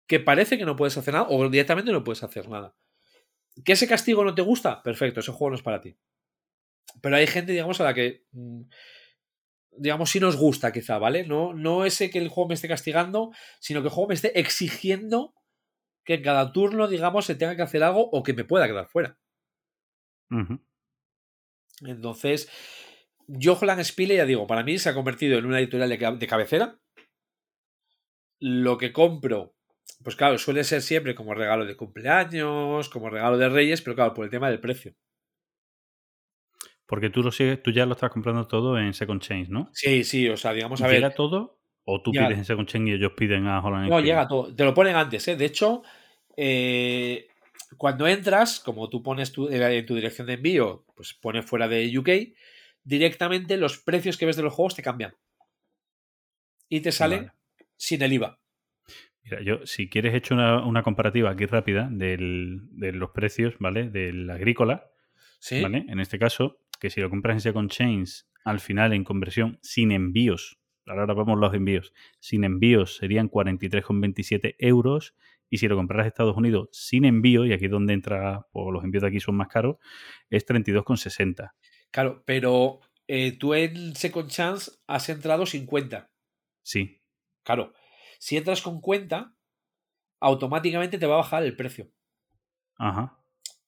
que parece que no puedes hacer nada o directamente no puedes hacer nada. ¿Que ese castigo no te gusta? Perfecto, ese juego no es para ti. Pero hay gente, digamos, a la que. mm, Digamos, sí nos gusta, quizá, ¿vale? No, no ese que el juego me esté castigando, sino que el juego me esté exigiendo que en cada turno, digamos, se tenga que hacer algo o que me pueda quedar fuera. Ujú. Entonces, yo Holland Spiele, ya digo, para mí se ha convertido en una editorial de cabecera. Lo que compro, pues claro, suele ser siempre como regalo de cumpleaños, como regalo de Reyes, pero claro, por el tema del precio. Porque tú lo sigues, tú ya lo estás comprando todo en Second Change, ¿no? Sí, sí, o sea, digamos, a ¿Llega ver. todo? ¿O tú Llega. pides en Second Change y ellos piden a Holland No, llega todo. Te lo ponen antes, ¿eh? De hecho, eh, cuando entras, como tú pones tu, eh, en tu dirección de envío, pues pone fuera de UK, directamente los precios que ves de los juegos te cambian. Y te salen Vale. Sin el IVA. Mira, yo, si quieres, he hecho una, una comparativa aquí rápida del- de los precios, ¿vale? Del agrícola, ¿Sí? ¿vale? En este caso, que si lo compras en Second Chains, al final en conversión sin envíos, ahora vamos los envíos, sin envíos serían 43,27 euros. Y si lo compras en Estados Unidos sin envío, y aquí es donde entra, o los envíos de aquí son más caros, es 32,60. Claro, pero eh, tú en Second Chance has entrado sin cuenta. Sí, Claro, si entras con cuenta, automáticamente te va a bajar el precio. ajá.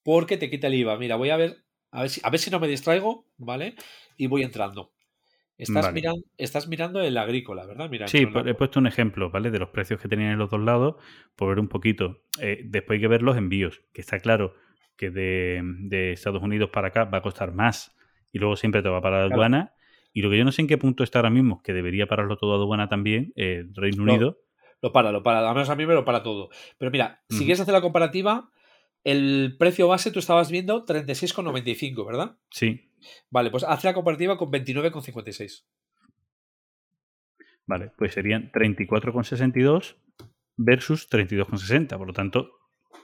Porque te quita el IVA. Mira, voy a ver, a ver si, a ver si no me distraigo, ¿vale? Y voy entrando. Estás, Vale. miran- estás mirando el agrícola, ¿verdad? Mira, Sí, pues he puesto un ejemplo, ¿vale? De los precios que tenían en los dos lados, por ver un poquito. Eh, después hay que ver los envíos, que está claro que de, de Estados Unidos para acá va a costar más y luego siempre te va a parar la Claro. Y lo que yo no sé en qué punto está ahora mismo, que debería pararlo todo a aduana también, eh, Reino No. Unido. Lo para, lo para. Al menos a mí me lo para todo. Pero mira, si quieres hacer la comparativa, el precio base tú estabas viendo 36,95, ¿verdad? Sí, Vale, pues haz la comparativa con 29,56. vale, pues serían 34,62 versus 32,60. Por lo tanto,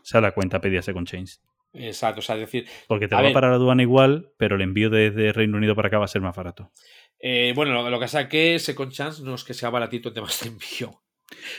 sale a cuenta pedida con Chains. Exacto, o sea, es decir, Porque te A va ver. a parar la aduana igual, pero el envío desde Reino Unido para acá va a ser más barato. eh, bueno, lo, lo que pasa es que Second Chance no es que sea baratito en temas de envío.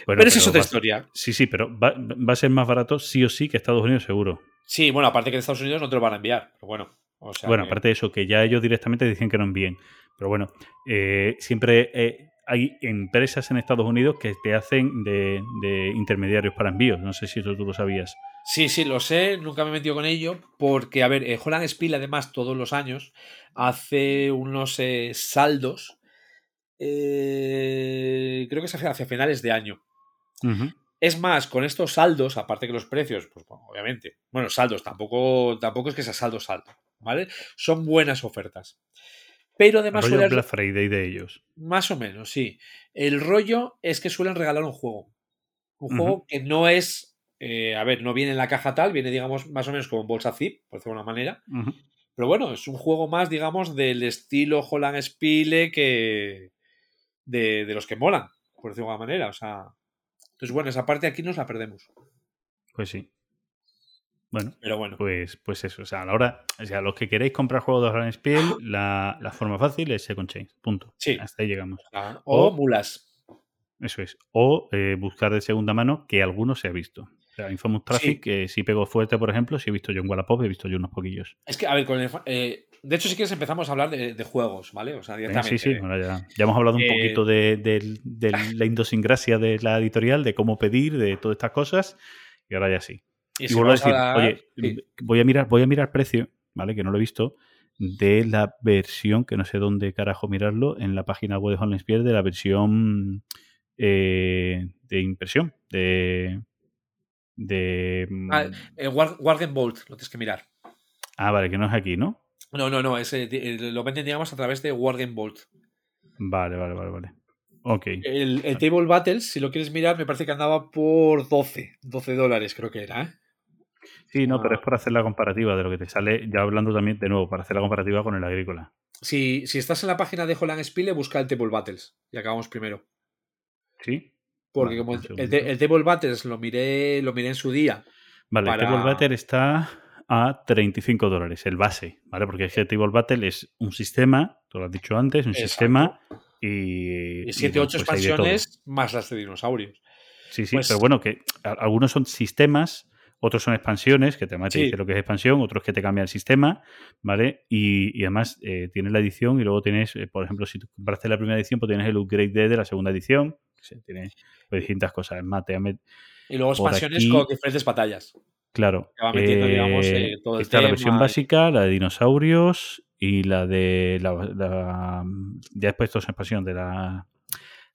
Bueno, pero esa es otra historia. Sí, sí, pero va, va a ser más barato sí o sí que Estados Unidos, seguro. Sí, bueno, aparte que en Estados Unidos no te lo van a enviar. Pero bueno, o sea bueno, que- aparte de eso, que ya ellos directamente dicen que no envíen. Pero bueno, eh, siempre eh, hay empresas en Estados Unidos que te hacen de, de intermediarios para envíos. No sé si eso tú lo sabías. Sí, sí, lo sé, nunca me he metido con ello, porque, a ver, eh, Holland Spiel, además, todos los años, hace unos eh, saldos, eh, creo que es hacia, finales de año. Es más, con estos saldos, aparte que los precios, pues bueno, obviamente, bueno, saldos, tampoco, tampoco es que sea saldo saldo, ¿vale? Son buenas ofertas. Pero además Rollo suele- Black Friday de ellos. más o menos, sí. El rollo es que suelen regalar un juego. Un juego que no es. Eh, a ver, no viene en la caja tal, viene, digamos, más o menos como en bolsa zip, por decirlo de una manera. Pero bueno, es un juego más, digamos, del estilo Holland Spiele que. De, de los que molan, por decirlo de alguna manera. O sea. Entonces, bueno, esa parte aquí nos la perdemos. Pues sí. Bueno, Pero bueno. pues, pues eso. O sea, a la hora, o sea, los que queréis comprar juegos de Holland Spiel, la, la forma fácil es Second Chains. Punto. Sí. Hasta ahí llegamos. Ah, O, o- mulas. Eso es. O eh, buscar de segunda mano que alguno se ha visto. O sea, Infamous Traffic, Sí. que sí pegó fuerte, por ejemplo, si he visto yo en Wallapop, he visto yo unos poquillos. Es que, a ver, con el, eh, de hecho, si quieres empezamos a hablar de, de juegos, ¿vale? O sea, Venga, directamente. sí, sí, bueno, ya, ya hemos hablado un Eh, poquito de, de- de la idiosincrasia de la editorial, de cómo pedir, de todas estas cosas, y ahora ya sí. Y Y, si vuelvo a decir, hablar- oye, sí. voy a mirar, voy a mirar precio, ¿vale? Que no lo he visto, de la versión, que no sé dónde carajo mirarlo, en la página web de Online Spear, de la versión eh, de impresión, de. De Ah, Eh, War, Wargame Bolt, lo tienes que mirar. ah, vale, que no es aquí, ¿no? No, no, no, ese, eh, lo venden, digamos, a través de Wargame Bolt. Vale, vale, vale, vale. Ok. El, el Table Battles, si lo quieres mirar, me parece que andaba por 12, 12 dólares, creo que era, ¿eh? Sí, no, Ah. pero es por hacer la comparativa de lo que te sale, ya hablando también de nuevo, para hacer la comparativa con el agrícola. Si, si estás en la página de Holland Spiele, busca el Table Battles. Y acabamos primero. ¿Sí? Porque Vale, como el, el, Table Battles lo miré, lo miré en su día. Vale, Para- el Table Battle está a 35 dólares, el base, ¿vale? Porque es que el Table Battle es un sistema, tú lo has dicho antes, un Exacto. sistema y... Y 7 bueno, 8 pues hay de todo. expansiones más las de dinosaurios. Sí, sí, Pues- pero bueno, que algunos son sistemas, Otros son expansiones, que te, te Sí. dice lo que es expansión, otros que te cambian el sistema, ¿vale? Y, y además eh, tienes la edición y luego tienes, eh, por ejemplo, si tú compraste la primera edición, pues tienes el upgrade de, de la segunda edición. Sí, tiene distintas cosas. Más, te Y luego expansiones aquí- con diferentes batallas. Claro. Que va metiendo, digamos, eh, eh, el está la tema versión básica, la de dinosaurios y la de la, la- ya después toda esa expansión de la,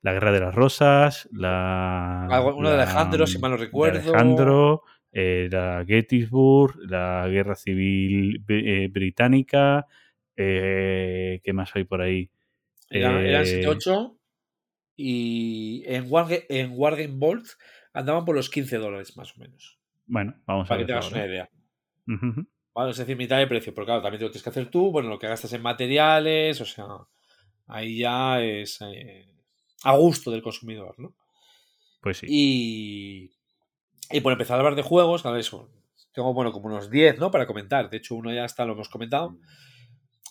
la guerra de las rosas, la uno de la- Alejandro, si mal no recuerdo. Alejandro, eh, la Gettysburg, la guerra civil br- eh, británica, eh, ¿qué más hay por ahí? Eran, eran Eh, 7-8 y en, Warga- en Wargame Bolt andaban por los 15 dólares más o menos. Bueno, vamos a Para que ver. te hagas ahora. una idea. Ujú. Vale, es decir, mitad de precio, pero claro, también te lo tienes que hacer tú, bueno, lo que gastas en materiales, o sea, ahí ya es eh, a gusto del consumidor, ¿no? Pues sí. Y, y por empezar a hablar de juegos, claro, eso, tengo, bueno, como unos 10, ¿no? Para comentar, de hecho uno ya está, lo hemos comentado.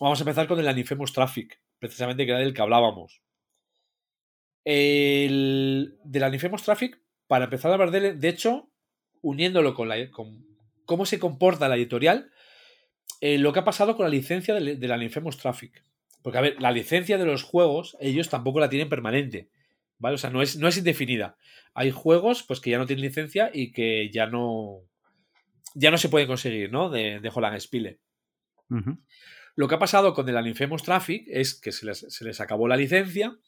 Vamos a empezar con el Anifemus Traffic, precisamente que era del que hablábamos. El, del Anifemus Traffic, para empezar a hablar de él, de hecho, uniéndolo con, la, con cómo se comporta la editorial, eh, lo que ha pasado con la licencia del, del Anifemus Traffic. Porque, a ver, la licencia de los juegos, ellos tampoco la tienen permanente. ¿Vale? O sea, no es, no es indefinida. Hay juegos pues, que ya no tienen licencia y que ya no. Ya no se pueden conseguir, ¿no? De, de Holland Spile. Ujú. Lo que ha pasado con el Anifemus Traffic es que se les, se les acabó la licencia,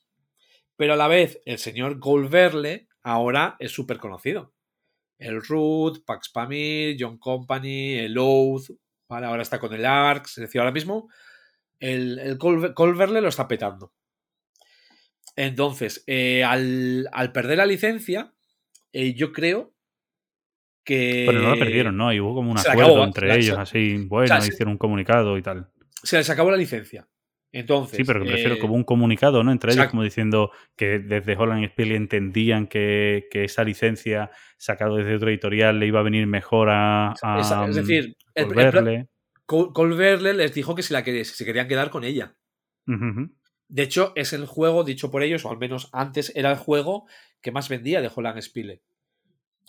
pero a la vez el señor Goldberle ahora es súper conocido. El Root, Pax Pamir, John Company, el Oath, ¿vale? ahora está con el Arx, es decir, ahora mismo el, el Gold- Goldberle lo está petando. Entonces, eh, al, al perder la licencia, eh, yo creo que... Pero no la perdieron, ¿no? Y hubo como un acuerdo acabó, entre ellos, así, bueno, sea, hicieron un comunicado y tal. Se les acabó la licencia. Entonces... Sí, pero que me refiero eh, como un comunicado, ¿no? Entre ellos, como diciendo que desde Holland Spiel entendían que, que esa licencia sacada desde otro editorial le iba a venir mejor a, a es decir, el- el- volverle. Col- Colverle les dijo que si, la si se querían quedar con ella. De hecho, es el juego, dicho por ellos, o al menos antes era el juego que más vendía de Holland Spiele.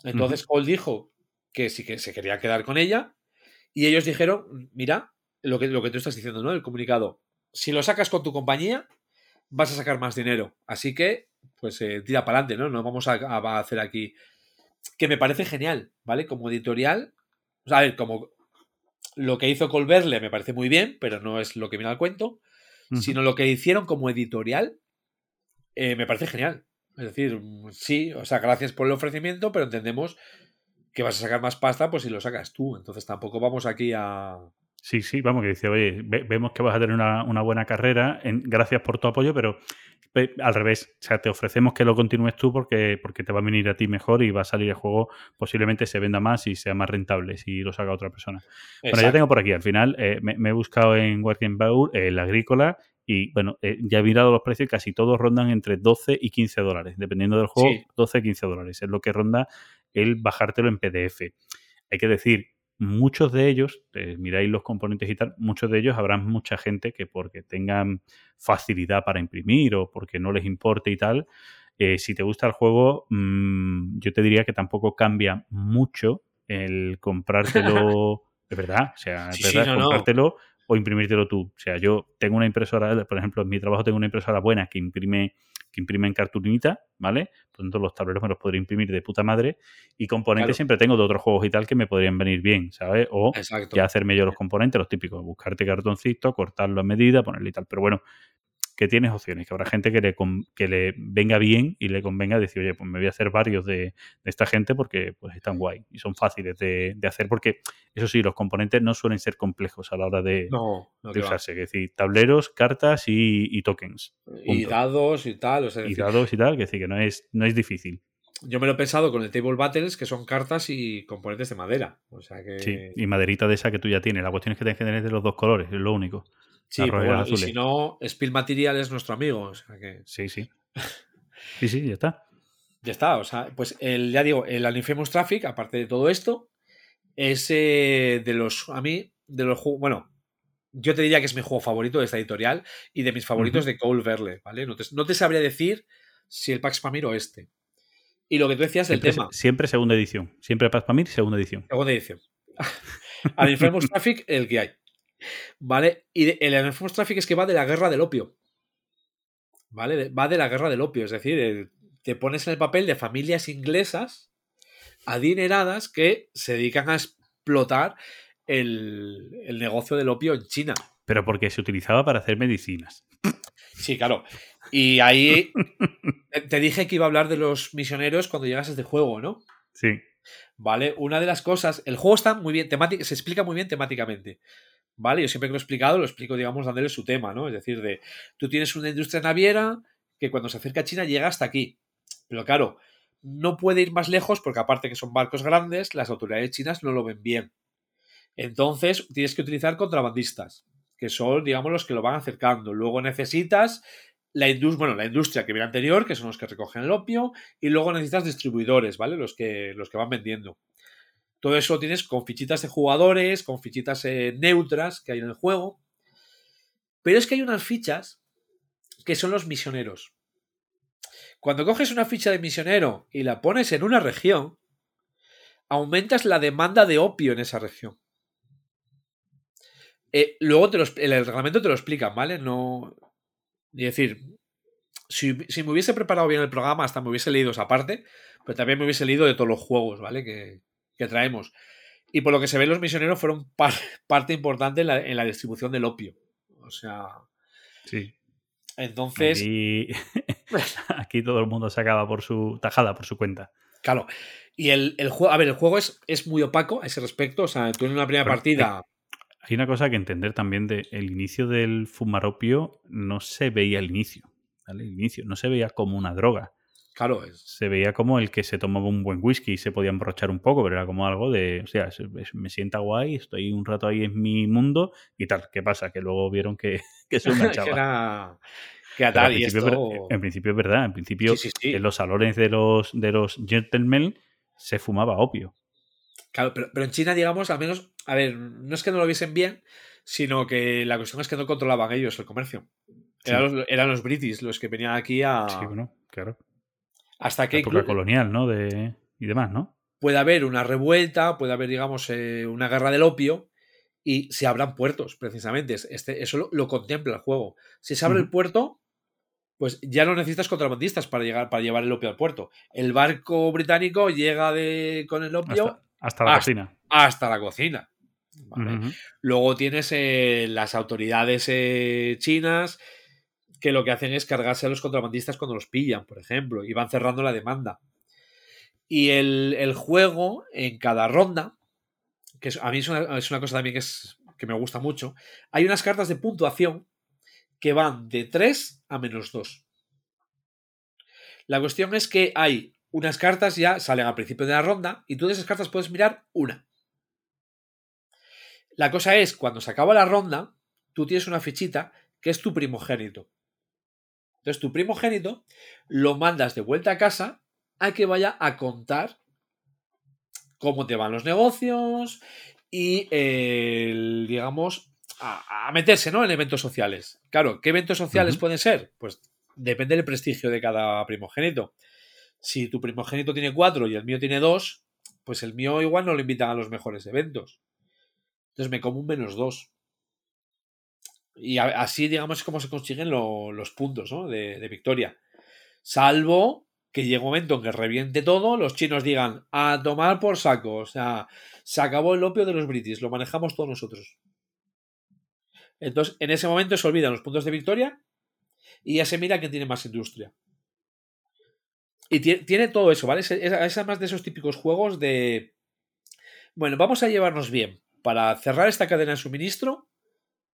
Entonces, Cole dijo que sí que se quería quedar con ella. Y ellos dijeron: Mira, lo que, lo que tú estás diciendo, ¿no? El comunicado. Si lo sacas con tu compañía, vas a sacar más dinero. Así que, pues eh, tira para adelante, ¿no? No vamos a, a hacer aquí. Que me parece genial, ¿vale? Como editorial. O sea, a ver, como lo que hizo Colberle me parece muy bien, pero no es lo que viene al cuento sino lo que hicieron como editorial eh, me parece genial. Es decir, sí, o sea, gracias por el ofrecimiento, pero entendemos que vas a sacar más pasta pues si lo sacas tú. Entonces tampoco vamos aquí a... Sí, sí, vamos, que dice, oye, ve- vemos que vas a tener una, una buena carrera, en- gracias por tu apoyo, pero pe- al revés, o sea, te ofrecemos que lo continúes tú porque, porque te va a venir a ti mejor y va a salir el juego, posiblemente se venda más y sea más rentable si lo saca otra persona. Bueno, ya tengo por aquí, al final eh, me, me he buscado en Working Bowl el agrícola y bueno, eh, ya he mirado los precios y casi todos rondan entre 12 y 15 dólares, dependiendo del juego, Sí. 12 15 dólares, es lo que ronda el bajártelo en PDF. Hay que decir, muchos de ellos, eh, miráis los componentes y tal, muchos de ellos habrá mucha gente que porque tengan facilidad para imprimir o porque no les importe y tal, eh, si te gusta el juego, mm, yo te diría que tampoco cambia mucho el comprártelo, de verdad, o sea, Sí, es sí, verdad, no. comprártelo o imprimírtelo tú. O sea, yo tengo una impresora, por ejemplo, en mi trabajo tengo una impresora buena que imprime que imprime en cartulinita, ¿vale? Por lo tanto, los tableros me los podría imprimir de puta madre y componentes Claro. siempre tengo de otros juegos y tal que me podrían venir bien, ¿sabes? O Exacto. ya hacerme yo los componentes, los típicos, buscarte cartoncito, cortarlo a medida, ponerle y tal. Pero bueno, que tienes opciones, que habrá gente que le, que le venga bien y le convenga decir, oye, pues me voy a hacer varios de, de esta gente porque pues están guay y son fáciles de, de hacer porque, eso sí, los componentes no suelen ser complejos a la hora de, No, no de que va. usarse, es decir, tableros, cartas y, y tokens. Y dados y tal. O sea, Y dados y tal, que decir que no es, no es difícil. yo me lo he pensado con el Table Battles, que son cartas y componentes de madera. O sea que... Sí, y maderita de esa que tú ya tienes. La cuestión es que tienes que tener de los dos colores, es lo único. Sí, pero bueno, y si no, Spill Material es nuestro amigo. O sea que... Sí, sí. Sí, sí, ya está. Ya está, o sea, pues el, ya digo, el Anifemus Traffic, aparte de todo esto, es eh, de los, a mí, de los juegos, bueno, yo te diría que es mi juego favorito de esta editorial y de mis favoritos de Cole Verle, ¿vale? No te, no te sabría decir si el Pax Pamir o este. Y lo que tú decías del Siempre, tema, siempre segunda edición. Siempre Paz Pamir, segunda edición. segunda edición. Al Infamous Traffic, el que hay. ¿Vale? Y de- el Infamous Traffic es que va de la guerra del opio. ¿Vale? Va de la guerra del opio. Es decir, el- te pones en el papel de familias inglesas adineradas que se dedican a explotar el, el negocio del opio en China. Pero porque se utilizaba para hacer medicinas. Sí, claro. Y ahí te- dije que iba a hablar de los misioneros cuando llegas a este juego, ¿no? Sí. ¿Vale? Una de las cosas. El juego está muy bien, se explica muy bien temáticamente. ¿Vale? Yo siempre que lo he explicado, lo explico, digamos, dándole su tema, ¿no? Es decir, de tú tienes una industria naviera que cuando se acerca a China llega hasta aquí. Pero claro, no puede ir más lejos porque aparte que son barcos grandes, las autoridades chinas no lo ven bien. Entonces tienes que utilizar contrabandistas, que son, digamos, los que lo van acercando. Luego necesitas la industria, bueno, la industria que viene anterior, que son los que recogen el opio, y luego necesitas distribuidores, ¿vale? Los que, los que van vendiendo. Todo eso lo tienes con fichitas de jugadores, con fichitas eh, neutras que hay en el juego. Pero es que hay unas fichas que son los misioneros. Cuando coges una ficha de misionero y la pones en una región, aumentas la demanda de opio en esa región. Eh, luego te lo, el reglamento te lo explica, ¿vale? No. Es decir, si, si me hubiese preparado bien el programa, hasta me hubiese leído esa parte, pero también me hubiese leído de todos los juegos, ¿vale? Que, que traemos. Y por lo que se ve, los misioneros fueron par- parte importante en la, en la distribución del opio. O sea, Sí. entonces. Aquí, aquí todo el mundo se acaba por su tajada, por su cuenta. Claro. Y el, el juego, a ver, el juego es, es muy opaco a ese respecto. O sea, tú en una primera partida. Hay una cosa que entender también de el inicio del fumaropio no se veía al inicio. ¿vale? El inicio no se veía como una droga. Claro, es, Se veía como el que se tomaba un buen whisky y se podía emborrachar un poco, pero era como algo de, o sea, me sienta guay, estoy un rato ahí en mi mundo y tal. ¿Qué pasa? Que luego vieron que, que se enganchaba. era. Que en, y principio, esto. en principio es verdad. En principio, Sí, sí, sí. en los salones de los, de los gentlemen se fumaba opio. Claro, pero, pero en China, digamos, al menos, a ver, no es que no lo viesen bien, sino que la cuestión es que no controlaban ellos el comercio. Eran, los, eran los british los que venían aquí a. Sí, bueno, claro. Hasta que La época colonial, ¿no? De, y demás, ¿no? puede haber una revuelta, puede haber, digamos, eh, una guerra del opio y se abran puertos, precisamente. Es- Este, eso lo, lo contempla el juego. Si se abre el puerto, pues ya no necesitas contrabandistas para llegar para llevar el opio al puerto. El barco británico llega de, con el opio Hasta, hasta la hasta- cocina. hasta la cocina. Luego tienes eh, las autoridades eh, chinas que lo que hacen es cargarse a los contrabandistas cuando los pillan, por ejemplo, y van cerrando la demanda. Y el, el juego, en cada ronda, que a mí es una, es una cosa también que, es, que me gusta mucho, hay unas cartas de puntuación que van de 3 a menos 2. La cuestión es que hay unas cartas ya salen al principio de la ronda y tú de esas cartas puedes mirar una. La cosa es, cuando se acaba la ronda, tú tienes una fichita que es tu primogénito. Entonces, tu primogénito lo mandas de vuelta a casa a que vaya a contar cómo te van los negocios y, el, digamos, a, a meterse ¿no? en eventos sociales. Claro, ¿qué eventos sociales pueden ser? Pues depende del prestigio de cada primogénito. Si tu primogénito tiene cuatro y el mío tiene dos, pues el mío igual no lo invitan a los mejores eventos. Entonces me como un menos dos. Y así, digamos, es como se consiguen lo- los puntos ¿no? de, victoria. Salvo que llegue un momento en que reviente todo, los chinos digan a tomar por saco. O sea, se acabó el opio de los british, lo manejamos todos nosotros. Entonces, en ese momento se olvidan los puntos de victoria y ya se mira quién tiene más industria. Y tie- tiene todo eso, ¿vale? Es, es- es además de esos típicos juegos de. Bueno, vamos a llevarnos bien para cerrar esta cadena de suministro,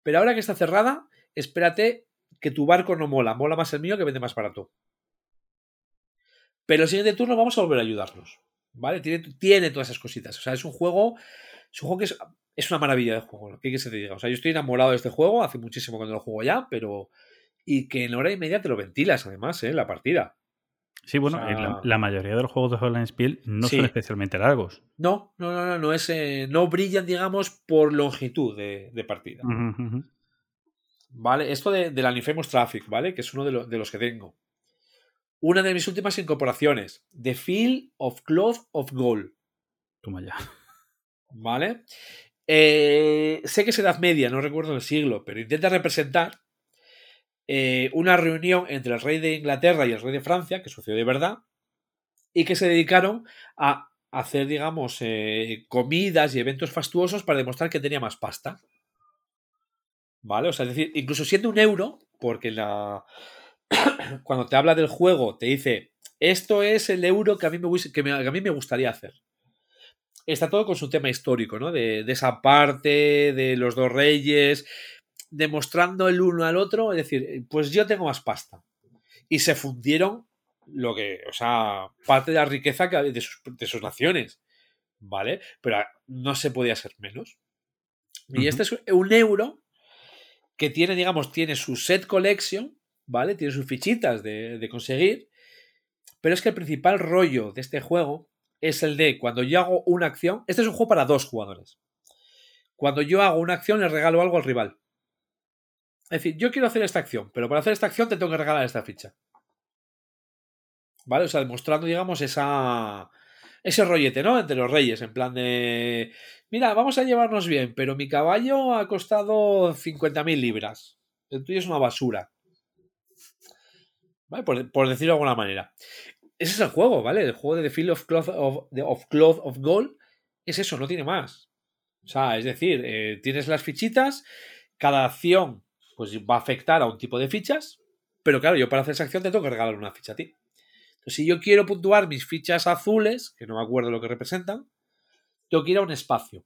pero ahora que está cerrada, espérate que tu barco no mola, mola más el mío que vende más barato. Pero el siguiente turno vamos a volver a ayudarnos, ¿vale? Tiene, todas esas cositas. O sea, es un juego, es un juego que es, una maravilla de juego, ¿qué que te diga? O sea, yo estoy enamorado de este juego, hace muchísimo que no lo juego ya, pero. Y que en hora y media te lo ventilas, además, ¿eh? La partida. Sí, bueno, O sea- la, la mayoría de los juegos de Holland Spiel no Sí. son especialmente largos. No, no, no, no, no es. eh, no brillan, digamos, por longitud de, de partida. ¿Vale? Esto de, del Anifamous Traffic, ¿vale? Que es uno de, lo- de los que tengo. una de mis últimas incorporaciones, The Field of Cloth of Gold. Toma ya. ¿Vale? Eh, sé que es Edad Media, no recuerdo el siglo, pero intenta representar eh, una reunión entre el rey de Inglaterra y el rey de Francia, que sucedió de verdad, y que se dedicaron a hacer, digamos, eh, comidas y eventos fastuosos para demostrar que tenía más pasta. ¿Vale? O sea, es decir, incluso siendo un euro, porque la... cuando te habla del juego te dice, esto es el euro que a mí me, que a mí me gustaría hacer. Está todo con su tema histórico, ¿no? De esa parte, de los dos reyes, demostrando el uno al otro, es decir, pues yo tengo más pasta. Y se fundieron lo que, o sea, parte de la riqueza que de sus, de sus naciones, ¿vale? Pero no se podía ser menos. Y este es un euro que tiene, digamos, tiene su set collection, ¿vale? Tiene sus fichitas de, de conseguir, pero es que el principal rollo de este juego es el de cuando yo hago una acción, este es un juego para dos jugadores. Cuando yo hago una acción le regalo algo al rival. Es decir, yo quiero hacer esta acción, pero para hacer esta acción te tengo que regalar esta ficha. ¿Vale? O sea, demostrando, digamos, esa, ese rollete, ¿no? Entre los reyes, en plan de... Mira, vamos a llevarnos bien, pero mi caballo ha costado 50.000 libras. El tuyo es una basura. ¿Vale? Por, decirlo de alguna manera. Ese es el juego, ¿vale? El juego de The Field of Cloth of, of, of Gold es eso, no tiene más. O sea, es decir, eh, tienes las fichitas, cada acción pues va a afectar a un tipo de fichas, pero claro, yo para hacer esa acción te tengo que regalar una ficha a ti. Entonces, si yo quiero puntuar mis fichas azules, que no me acuerdo lo que representan, tengo que ir a un espacio.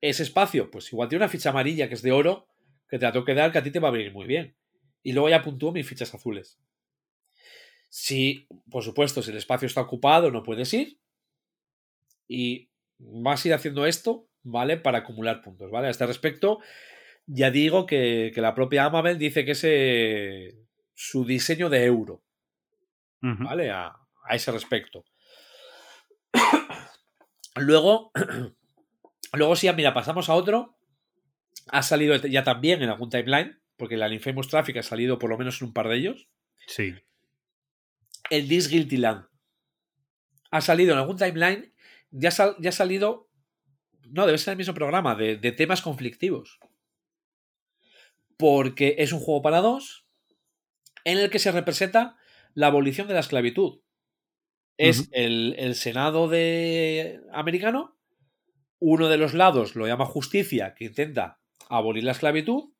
Ese espacio, pues igual tiene una ficha amarilla que es de oro, que te la tengo que dar, que a ti te va a venir muy bien. Y luego ya puntúo mis fichas azules. Si, por supuesto, si el espacio está ocupado, no puedes ir. Y vas a ir haciendo esto, ¿vale? Para acumular puntos, ¿vale? A este respecto, ya digo que, que la propia Amabel dice que es eh, su diseño de euro. ¿vale? A, a ese respecto. Luego, luego sí, mira, pasamos a otro. Ha salido ya también en algún timeline, porque la Infamous Traffic ha salido por lo menos en un par de ellos. Sí. El This Guilty Land. Ha salido en algún timeline, ya, sal- ya ha salido, no, debe ser el mismo programa, de, de temas conflictivos. Porque es un juego para dos en el que se representa la abolición de la esclavitud. Es el, el Senado de americano, uno de los lados lo llama justicia, que intenta abolir la esclavitud,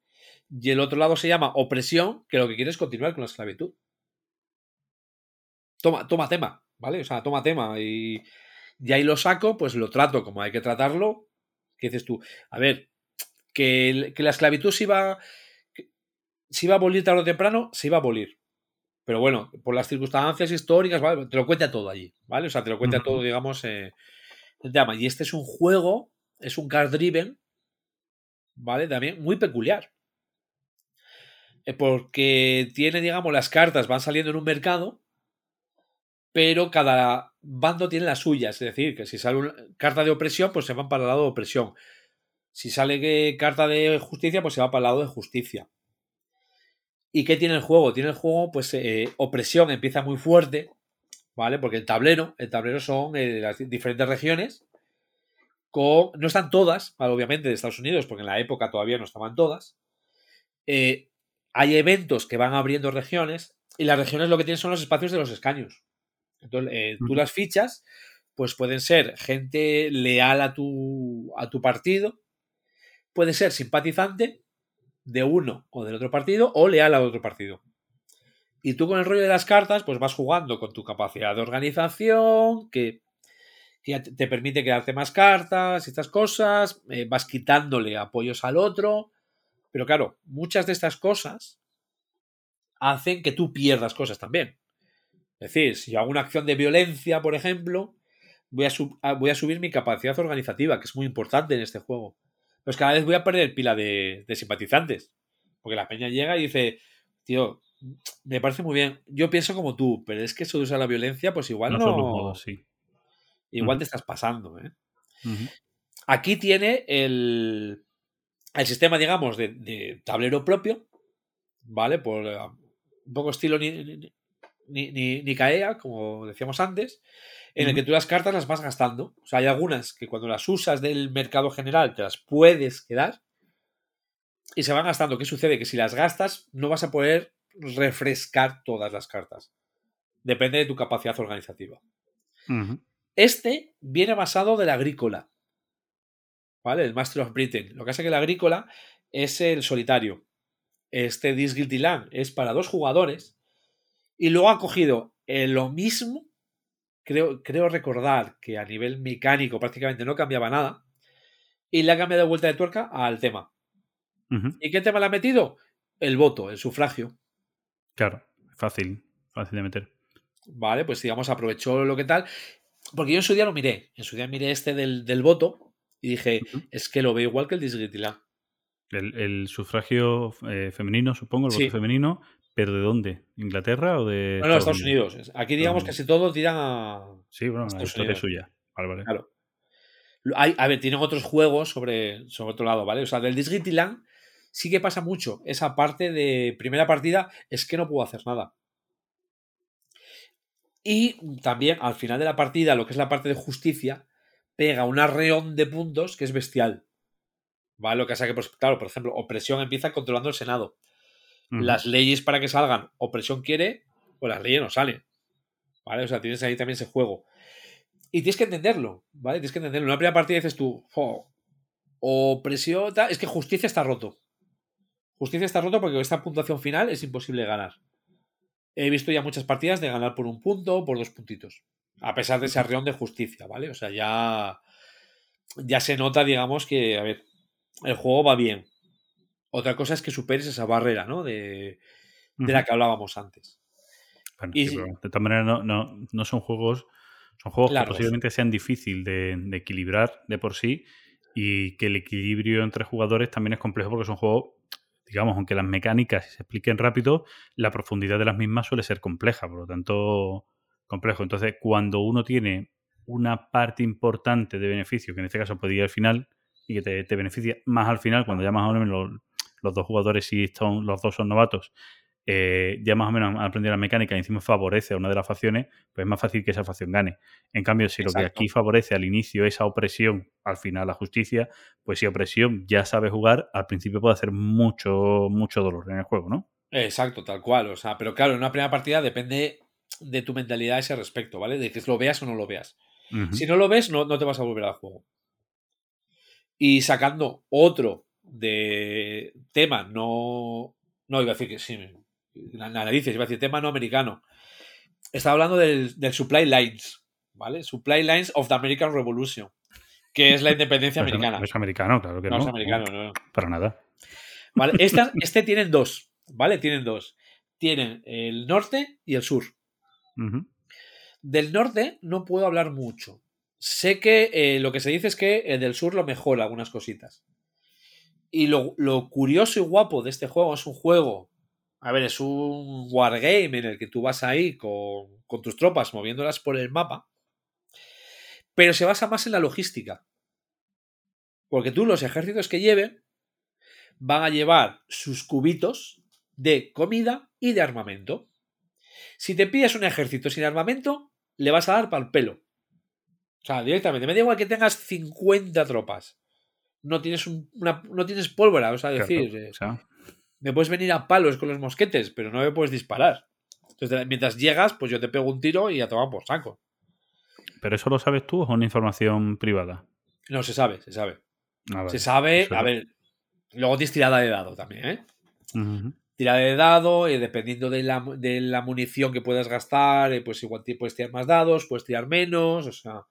y el otro lado se llama opresión, que lo que quiere es continuar con la esclavitud. Toma, toma tema, ¿vale? O sea, toma tema. Y, y ahí lo saco, pues lo trato como hay que tratarlo. ¿Qué dices tú? A ver, que, el- que la esclavitud se iba, se iba a abolir tarde o temprano, se iba a abolir. Pero bueno, por las circunstancias históricas, ¿vale? Te lo cuenta todo allí, ¿vale? O sea, te lo cuenta todo, digamos, eh, el tema. Y este es un juego, es un card driven, ¿vale? También muy peculiar. Eh, Porque tiene, digamos, las cartas van saliendo en un mercado, pero cada bando tiene las suyas. Es decir, que si sale una carta de opresión, pues se van para el lado de opresión. Si sale que carta de justicia, pues se va para el lado de justicia. ¿Y qué tiene el juego? Tiene el juego, pues, eh, opresión empieza muy fuerte, ¿vale? Porque el tablero, el tablero son eh, las diferentes regiones. Con, no están todas, obviamente, de Estados Unidos, porque en la época todavía no estaban todas. Eh, hay eventos que van abriendo regiones y las regiones lo que tienen son los espacios de los escaños. Entonces, eh, tú las fichas, pues pueden ser gente leal a tu, a tu partido, puede ser simpatizante de uno o del otro partido o leal al otro partido. Y tú con el rollo de las cartas, pues vas jugando con tu capacidad de organización, que, que te- te permite quedarte más cartas y estas cosas, eh, vas quitándole apoyos al otro. Pero claro, muchas de estas cosas hacen que tú pierdas cosas también. Es decir, si hago una acción de violencia, por ejemplo, voy a subir mi capacidad organizativa, que es muy importante en este juego. Pues cada vez voy a perder pila de, de simpatizantes. Porque la peña llega y dice, tío, me parece muy bien. Yo pienso como tú, pero es que eso de usar la violencia, pues igual No no. sí. Igual te estás pasando, ¿eh? Aquí tiene el, el sistema, digamos, de, de tablero propio, ¿vale? Por eh, un poco estilo ni- ni- caea, como decíamos antes, en el que tú las cartas las vas gastando. O sea, hay algunas que cuando las usas del mercado general te las puedes quedar y se van gastando. ¿Qué sucede? Que si las gastas no vas a poder refrescar todas las cartas. Depende de tu capacidad organizativa. Este viene basado del agrícola. ¿Vale? El Master of Britain. Lo que pasa es que el agrícola es el solitario. Este This Guilty Land es para dos jugadores. Y luego ha cogido eh, lo mismo. Creo, creo recordar que a nivel mecánico prácticamente no cambiaba nada. Y le ha cambiado de vuelta de tuerca al tema. ¿Y qué tema le ha metido? El voto, el sufragio. Claro, fácil, fácil de meter. Vale, pues digamos, aprovechó lo que tal. Porque yo en su día lo miré. En su día miré este del, del voto y dije, es que lo veo igual que el Disgritilán. El, el sufragio eh, femenino, supongo, el voto Sí. femenino, pero ¿de dónde? ¿Inglaterra o de No, no, Estados Unidos. Aquí, digamos, casi todo tiran a. Sí, bueno, la historia es suya. Vale, vale. Claro. Hay, a ver, tienen otros juegos sobre, sobre otro lado, ¿vale? O sea, del Disgritilán sí que pasa mucho. Esa parte de primera partida es que no puedo hacer nada. Y también al final de la partida, lo que es la parte de justicia, pega un arreón de puntos que es bestial. ¿Vale? Lo que pasa que, pues, claro, por ejemplo, opresión empieza controlando el Senado. Las leyes para que salgan, opresión quiere, o las leyes no salen. ¿Vale? O sea, tienes ahí también ese juego. Y tienes que entenderlo, ¿vale? Tienes que entenderlo. En una primera partida dices tú, "Jo, opresión, tal", es que justicia está roto. Justicia está roto porque con esta puntuación final es imposible ganar. He visto ya muchas partidas de ganar por un punto, por dos puntitos. A pesar de ese arreón de justicia, ¿vale? O sea, ya. Ya se nota, digamos, que, a ver, el juego va bien. Otra cosa es que superes esa barrera, ¿no? De, de la que hablábamos antes. Bueno, y sí, de todas maneras, no, no, no son juegos. Son juegos Largos. que posiblemente sean difíciles de, de equilibrar de por sí y que el equilibrio entre jugadores también es complejo porque son juegos, digamos, aunque las mecánicas se expliquen rápido, la profundidad de las mismas suele ser compleja, por lo tanto, complejo. Entonces, cuando uno tiene una parte importante de beneficio, que en este caso puede ir al final, y que te, te beneficia más al final, cuando ya más o menos los, los dos jugadores, si son, los dos son novatos, eh, ya más o menos han aprendido la mecánica y encima favorece a una de las facciones, pues es más fácil que esa facción gane. En cambio, si lo que aquí favorece al inicio esa opresión, al final la justicia, pues si opresión ya sabe jugar, al principio puede hacer mucho, mucho dolor en el juego, ¿no? Exacto, tal cual. O sea, pero claro, en una primera partida depende de tu mentalidad a ese respecto, ¿vale? De que lo veas o no lo veas. Si no lo ves, no, no te vas a volver al juego. Y sacando otro de tema no. No, iba a decir que sí. La narices, iba a decir tema no americano. Estaba hablando del, del Supply Lines, ¿vale? Supply Lines of the American Revolution, que es la independencia No es- americana. no es americano, claro que No no. es americano, no. Para nada. ¿Vale? Esta- este tienen dos, ¿vale? Tienen dos. Tienen el norte y el sur. Del norte no puedo hablar mucho. Sé que eh, lo que se dice es que el del sur lo mejora algunas cositas. Y lo, lo curioso y guapo de este juego es un juego. A ver, es un wargame en el que tú vas ahí con, con tus tropas moviéndolas por el mapa. Pero se basa más en la logística. Porque tú, los ejércitos que lleven, van a llevar sus cubitos de comida y de armamento. Si te pillas un ejército sin armamento, le vas a dar para el pelo. O sea, directamente. Me da igual que tengas 50 tropas. No tienes, un- una, no tienes pólvora, o sea, Claro, decir, eh, o sea, me puedes venir a palos con los mosquetes, pero no me puedes disparar. Entonces, mientras llegas, pues yo te pego un tiro y a tomar por saco. ¿Pero eso lo sabes tú o es una información privada? No, se sabe, se sabe. Ah, vale. Se sabe, Eso a lo- ver, luego tienes tirada de dado también, ¿eh? Tirada de dado, eh, dependiendo de la, de la munición que puedas gastar, eh, pues igual puedes tirar más dados, puedes tirar menos, o sea,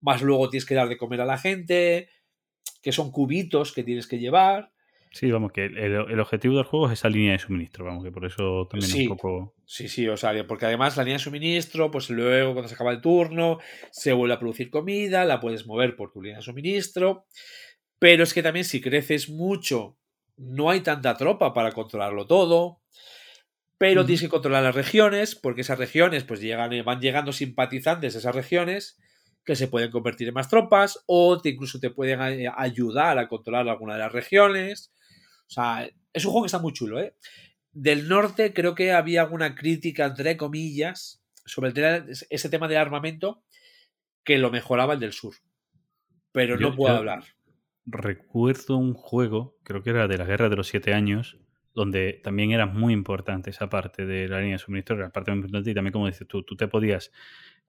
más luego tienes que dar de comer a la gente, que son cubitos que tienes que llevar. Sí, vamos, que el, el objetivo del juego es esa línea de suministro, vamos, que por eso también Sí. un poco... Sí, sí, o sea, porque además la línea de suministro, pues luego cuando se acaba el turno, se vuelve a producir comida, la puedes mover por tu línea de suministro, pero es que también si creces mucho, no hay tanta tropa para controlarlo todo, pero tienes que controlar las regiones, porque esas regiones, pues llegan, van llegando simpatizantes a esas regiones que se pueden convertir en más tropas o te, incluso te pueden a- ayudar a controlar alguna de las regiones. O sea, es un juego que está muy chulo, ¿eh? Del norte creo que había alguna crítica, entre comillas, sobre el ese tema del armamento que lo mejoraba el del sur. Pero Yo- no puedo yo- hablar. Recuerdo un juego, creo que era de la Guerra de los Siete Años, donde también era muy importante esa parte de la línea de suministro, era la parte muy importante y también, como dices tú, tú te podías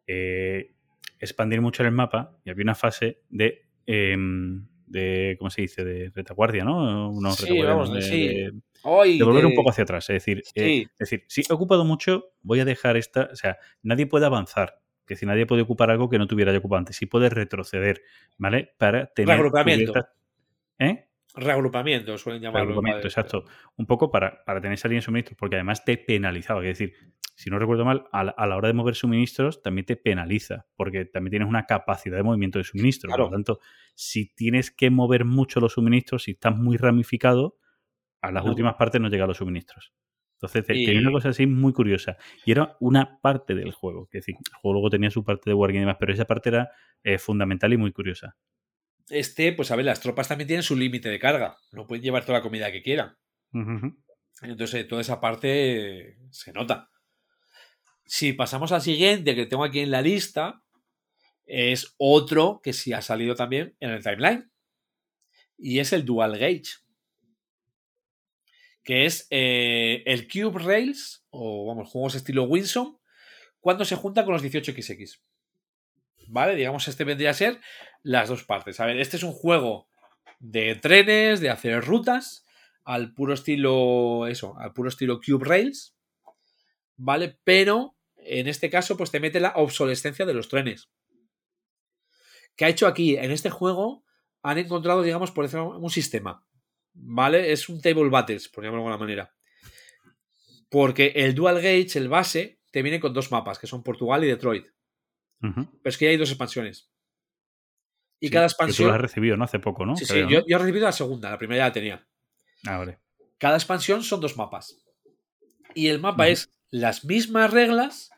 eh, expandir mucho el mapa y había una fase de, em, de ¿cómo se dice?, de retaguardia, ¿no? Unos Sí, vamos, de- sí. de- de volver un poco hacia atrás. Es decir, eh, es decir, si he ocupado mucho, voy a dejar esta. O sea, nadie puede avanzar. Que si nadie puede ocupar algo que no tuviera ya ocupado antes. Sí puede retroceder, ¿vale? Para tener. Reagrupamiento. ¿Eh? Reagrupamiento, suelen llamarlo. Reagrupamiento, exacto. Un poco para, para tener esa línea de suministros, porque además te penalizaba. Es decir, si no recuerdo mal, a la, a la hora de mover suministros también te penaliza, porque también tienes una capacidad de movimiento de suministros. Claro. Por lo tanto, si tienes que mover mucho los suministros, si estás muy ramificado, a las No. últimas partes no llegan los suministros. Entonces, Y- tenía una cosa así muy curiosa. Y era una parte del juego. Es decir, el juego luego tenía su parte de wargame y demás, pero esa parte era eh, fundamental y muy curiosa. Este, pues a ver, las tropas también tienen su límite de carga. No pueden llevar toda la comida que quieran. Entonces, toda esa parte se nota. Si pasamos al siguiente que tengo aquí en la lista, es otro que sí ha salido también en el timeline. Y es el Dual Gauge. Que es eh, el Cube Rails, o vamos, juegos estilo Wilson, cuando se junta con los 18XX. ¿Vale? Digamos, este vendría a ser las dos partes. A ver, este es un juego de trenes, de hacer rutas, al puro estilo, eso, al puro estilo Cube Rails, ¿vale? Pero en este caso, pues te mete la obsolescencia de los trenes. ¿Qué ha hecho aquí? En este juego han encontrado, digamos, por decirlo, un sistema, ¿vale? Es un table battles, por llamarlo de alguna manera. Porque el Dual Gauge, el base, te viene con dos mapas, que son Portugal y Detroit. Pero es que ya hay dos expansiones. Y Sí, cada que Tú expansión... lo has recibido, ¿no? Hace poco, ¿no? Sí, sí, Creo, ¿no? yo he recibido la segunda, la primera ya la tenía. Ah, vale. Cada expansión son dos mapas. Y el mapa es las mismas reglas,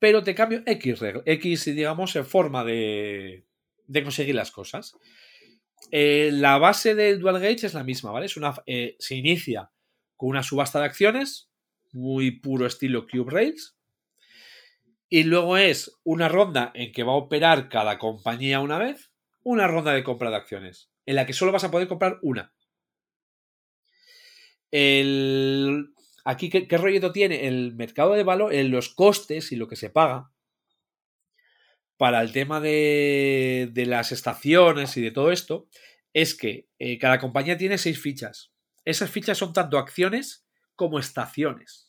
pero te cambio X, regla- X digamos, en forma de, de conseguir las cosas. Eh, la base del Dual Gauge es la misma, ¿vale? Es una, eh, se inicia con una subasta de acciones, muy puro estilo Cube Rails. Y luego es una ronda en que va a operar cada compañía una vez, una ronda de compra de acciones, en la que solo vas a poder comprar una. El, aquí, ¿qué, qué rollito tiene? El mercado de valor, en los costes y lo que se paga para el tema de, de las estaciones y de todo esto, es que eh, cada compañía tiene seis fichas. Esas fichas son tanto acciones como estaciones.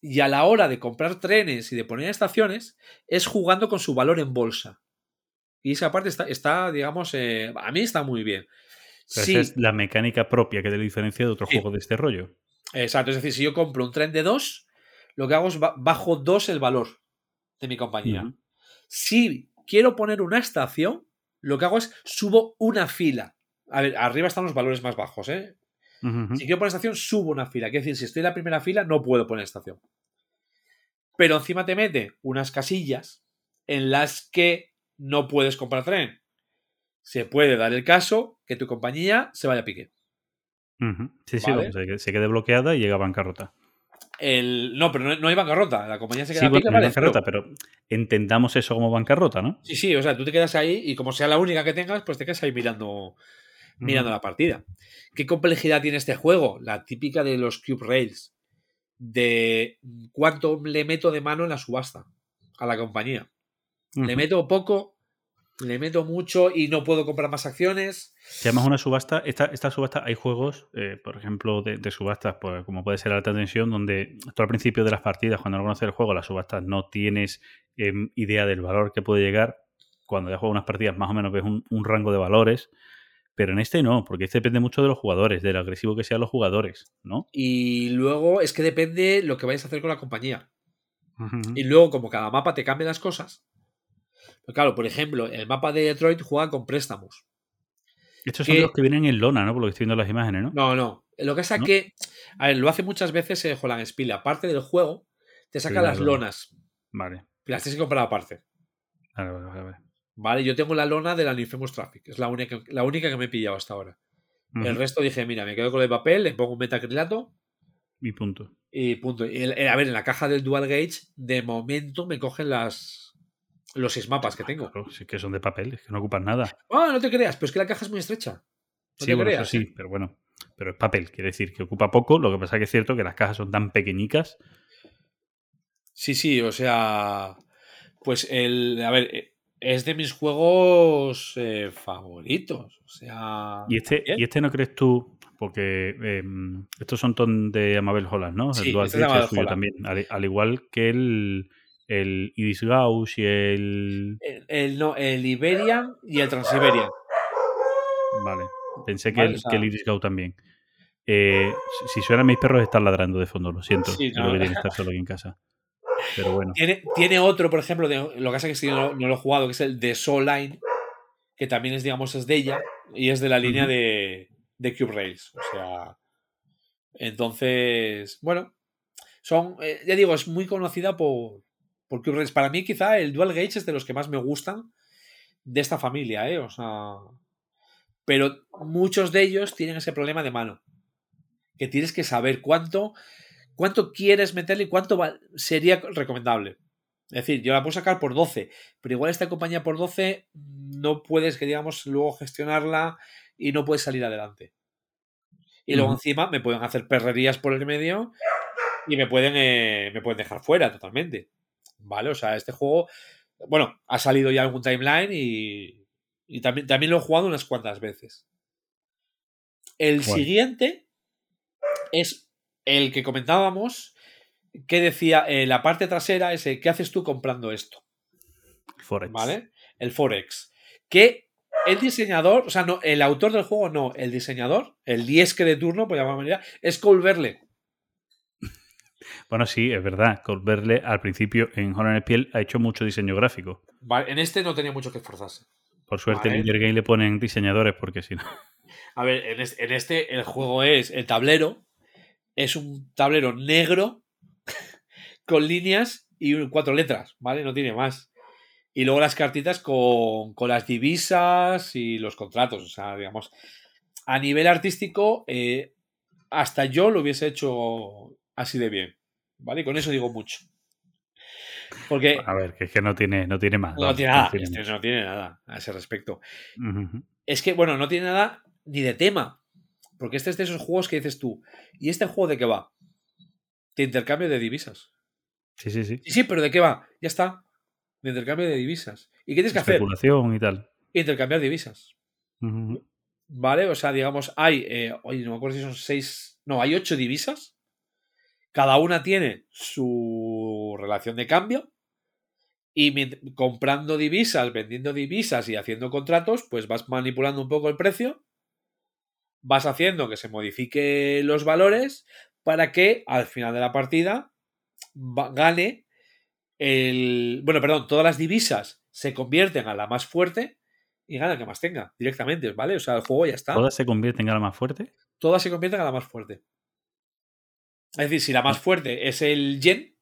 Y a la hora de comprar trenes y de poner estaciones, es jugando con su valor en bolsa. Y esa parte está, está digamos, eh, a mí está muy bien. Pero Sí, Esa es la mecánica propia que te diferencia de otros Sí. juegos de este rollo. Exacto, es decir, si yo compro un tren de 2, lo que hago es ba- bajo 2 el valor de mi compañía. Si quiero poner una estación, lo que hago es subo una fila. A ver, arriba están los valores más bajos, ¿eh? Si quiero poner estación, subo una fila. Quiere decir, si estoy en la primera fila, no puedo poner estación. Pero encima te mete unas casillas en las que no puedes comprar tren. Se puede dar el caso que tu compañía se vaya a pique. Ujú. Sí, sí, Vale. vamos, se, que- se quede bloqueada y llega a bancarrota. El... No, pero no, no hay bancarrota. La compañía se queda Sí, no bancarrota, pero entendamos eso como bancarrota, ¿no? Sí, sí, o sea, tú te quedas ahí y como sea la única que tengas, pues te quedas ahí mirando, mirando la partida. ¿Qué complejidad tiene este juego? La típica de los Cube Rails. De cuánto le meto de mano en la subasta a la compañía. Le meto poco, le meto mucho y no puedo comprar más acciones. Si además una subasta, esta, esta subasta, hay juegos, eh, por ejemplo, de, de subastas, pues, como puede ser alta tensión, donde tú al principio de las partidas, cuando no conoces el juego, las subastas no tienes em, idea del valor que puede llegar. Cuando ya juegas unas partidas, más o menos ves un, un rango de valores. Pero en este no, porque este depende mucho de los jugadores, del agresivo que sean los jugadores, ¿no? Y luego es que depende lo que vayas a hacer con la compañía. Y luego, como cada mapa te cambia las cosas. Pues claro, por ejemplo, el mapa de Detroit juega con préstamos. Estos son los que vienen en lona, ¿no? Por lo que estoy viendo en las imágenes, ¿no? No, no. Lo que pasa es ¿No? que, a ver, lo hace muchas veces eh, Holland Spiele. Aparte del juego, te saca Sí, las lonas. Vale. Las tienes que comprar aparte. Vale, vale, vale, vale. Yo tengo la lona de la Infamous Traffic. Es la única, la única que me he pillado hasta ahora. El resto dije, mira, me quedo con el papel, le pongo un metacrilato Y punto. Y punto. Y el- el- a ver, en la caja del Dual Gauge, de momento me cogen las los seis mapas que tengo. Claro, si es que son de papel, es que no ocupan nada. Ah, no te creas, pero es que la caja es muy estrecha. No sí, te bueno, creas. eso sí, pero bueno. Pero es papel, quiere decir que ocupa poco. Lo que pasa que es cierto que las cajas son tan pequeñicas. Sí, sí, o sea. Pues el. A ver, eh, es de mis juegos eh, favoritos. O sea. Y este, y este no crees tú, porque eh, estos son ton de Amabel Holland, ¿no? Sí, el Dual este es Amabel suyo Holland. también. Al, al igual que el, el Iris Gauss y el. El, el- no, el Iberian y el Transiberian. Vale. Pensé que, Vale, el, o sea- que el Iris Gauss también. Eh, si, suenan mis perros, están ladrando de fondo, lo siento. Sí, no. que tiene estar solo aquí en casa. Pero bueno. Tiene, tiene otro, por ejemplo, de, lo que pasa es que no, no lo he jugado, que es el de Soul Line, que también es, digamos, es de ella y es de la línea de, de Cube Rails. O sea. Entonces, bueno, son, eh, ya digo, es muy conocida por, por Cube Rails. Para mí, quizá el Dual Gauge es de los que más me gustan de esta familia, ¿eh? O sea. Pero muchos de ellos tienen ese problema de mano. Que tienes que saber cuánto, cuánto quieres meterle y cuánto va- sería recomendable. Es decir, yo la puedo sacar por 12, pero igual esta compañía por 12 no puedes, que digamos, luego gestionarla y no puedes salir adelante. Y luego encima me pueden hacer perrerías por el medio y me pueden, eh, me pueden dejar fuera totalmente. ¿Vale? O sea, este juego, bueno, ha salido ya algún timeline y, y también, también lo he jugado unas cuantas veces. El siguiente es el que comentábamos, que decía eh, la parte trasera, ese, ¿qué haces tú comprando esto? Forex. ¿Vale? El Forex. Que el diseñador, o sea, no, el autor del juego no, el diseñador, el diesque de turno, por llamarlo de manera, es Cole Verle. Bueno, sí, es verdad. Colberle al principio en Honor en Piel ha hecho mucho diseño gráfico. Vale, en este no tenía mucho que esforzarse. Por suerte Vale. en Game le ponen diseñadores porque si no. A ver, en este, en este el juego es el tablero, es un tablero negro con líneas y cuatro letras, ¿vale? No tiene más. Y luego las cartitas con, con las divisas y los contratos. O sea, digamos, a nivel artístico, eh, hasta yo lo hubiese hecho así de bien. ¿Vale? Y con eso digo mucho. Porque A ver, que es que no tiene, no tiene más. no tiene nada. tiene este no tiene nada a ese respecto. Es que, bueno, no tiene nada ni de tema. Porque este es de esos juegos que dices tú. ¿Y este juego de qué va? De intercambio de divisas. Sí, sí, sí. Sí, sí, pero ¿de qué va? Ya está. De intercambio de divisas. ¿Y qué tienes que hacer? Especulación y tal. Intercambiar divisas. ¿Vale? O sea, digamos, hay. eh, oye, no me acuerdo si son seis. No, hay ocho divisas. Cada una tiene su relación de cambio. Y comprando divisas, vendiendo divisas y haciendo contratos, pues vas manipulando un poco el precio. Vas haciendo que se modifique los valores para que al final de la partida gane el. Bueno, perdón, todas las divisas se convierten a la más fuerte y gana el que más tenga directamente, ¿vale? O sea, el juego ya está. ¿Todas se convierten en la más fuerte? Todas se convierten a la más fuerte. Es decir, si la más fuerte es el yen,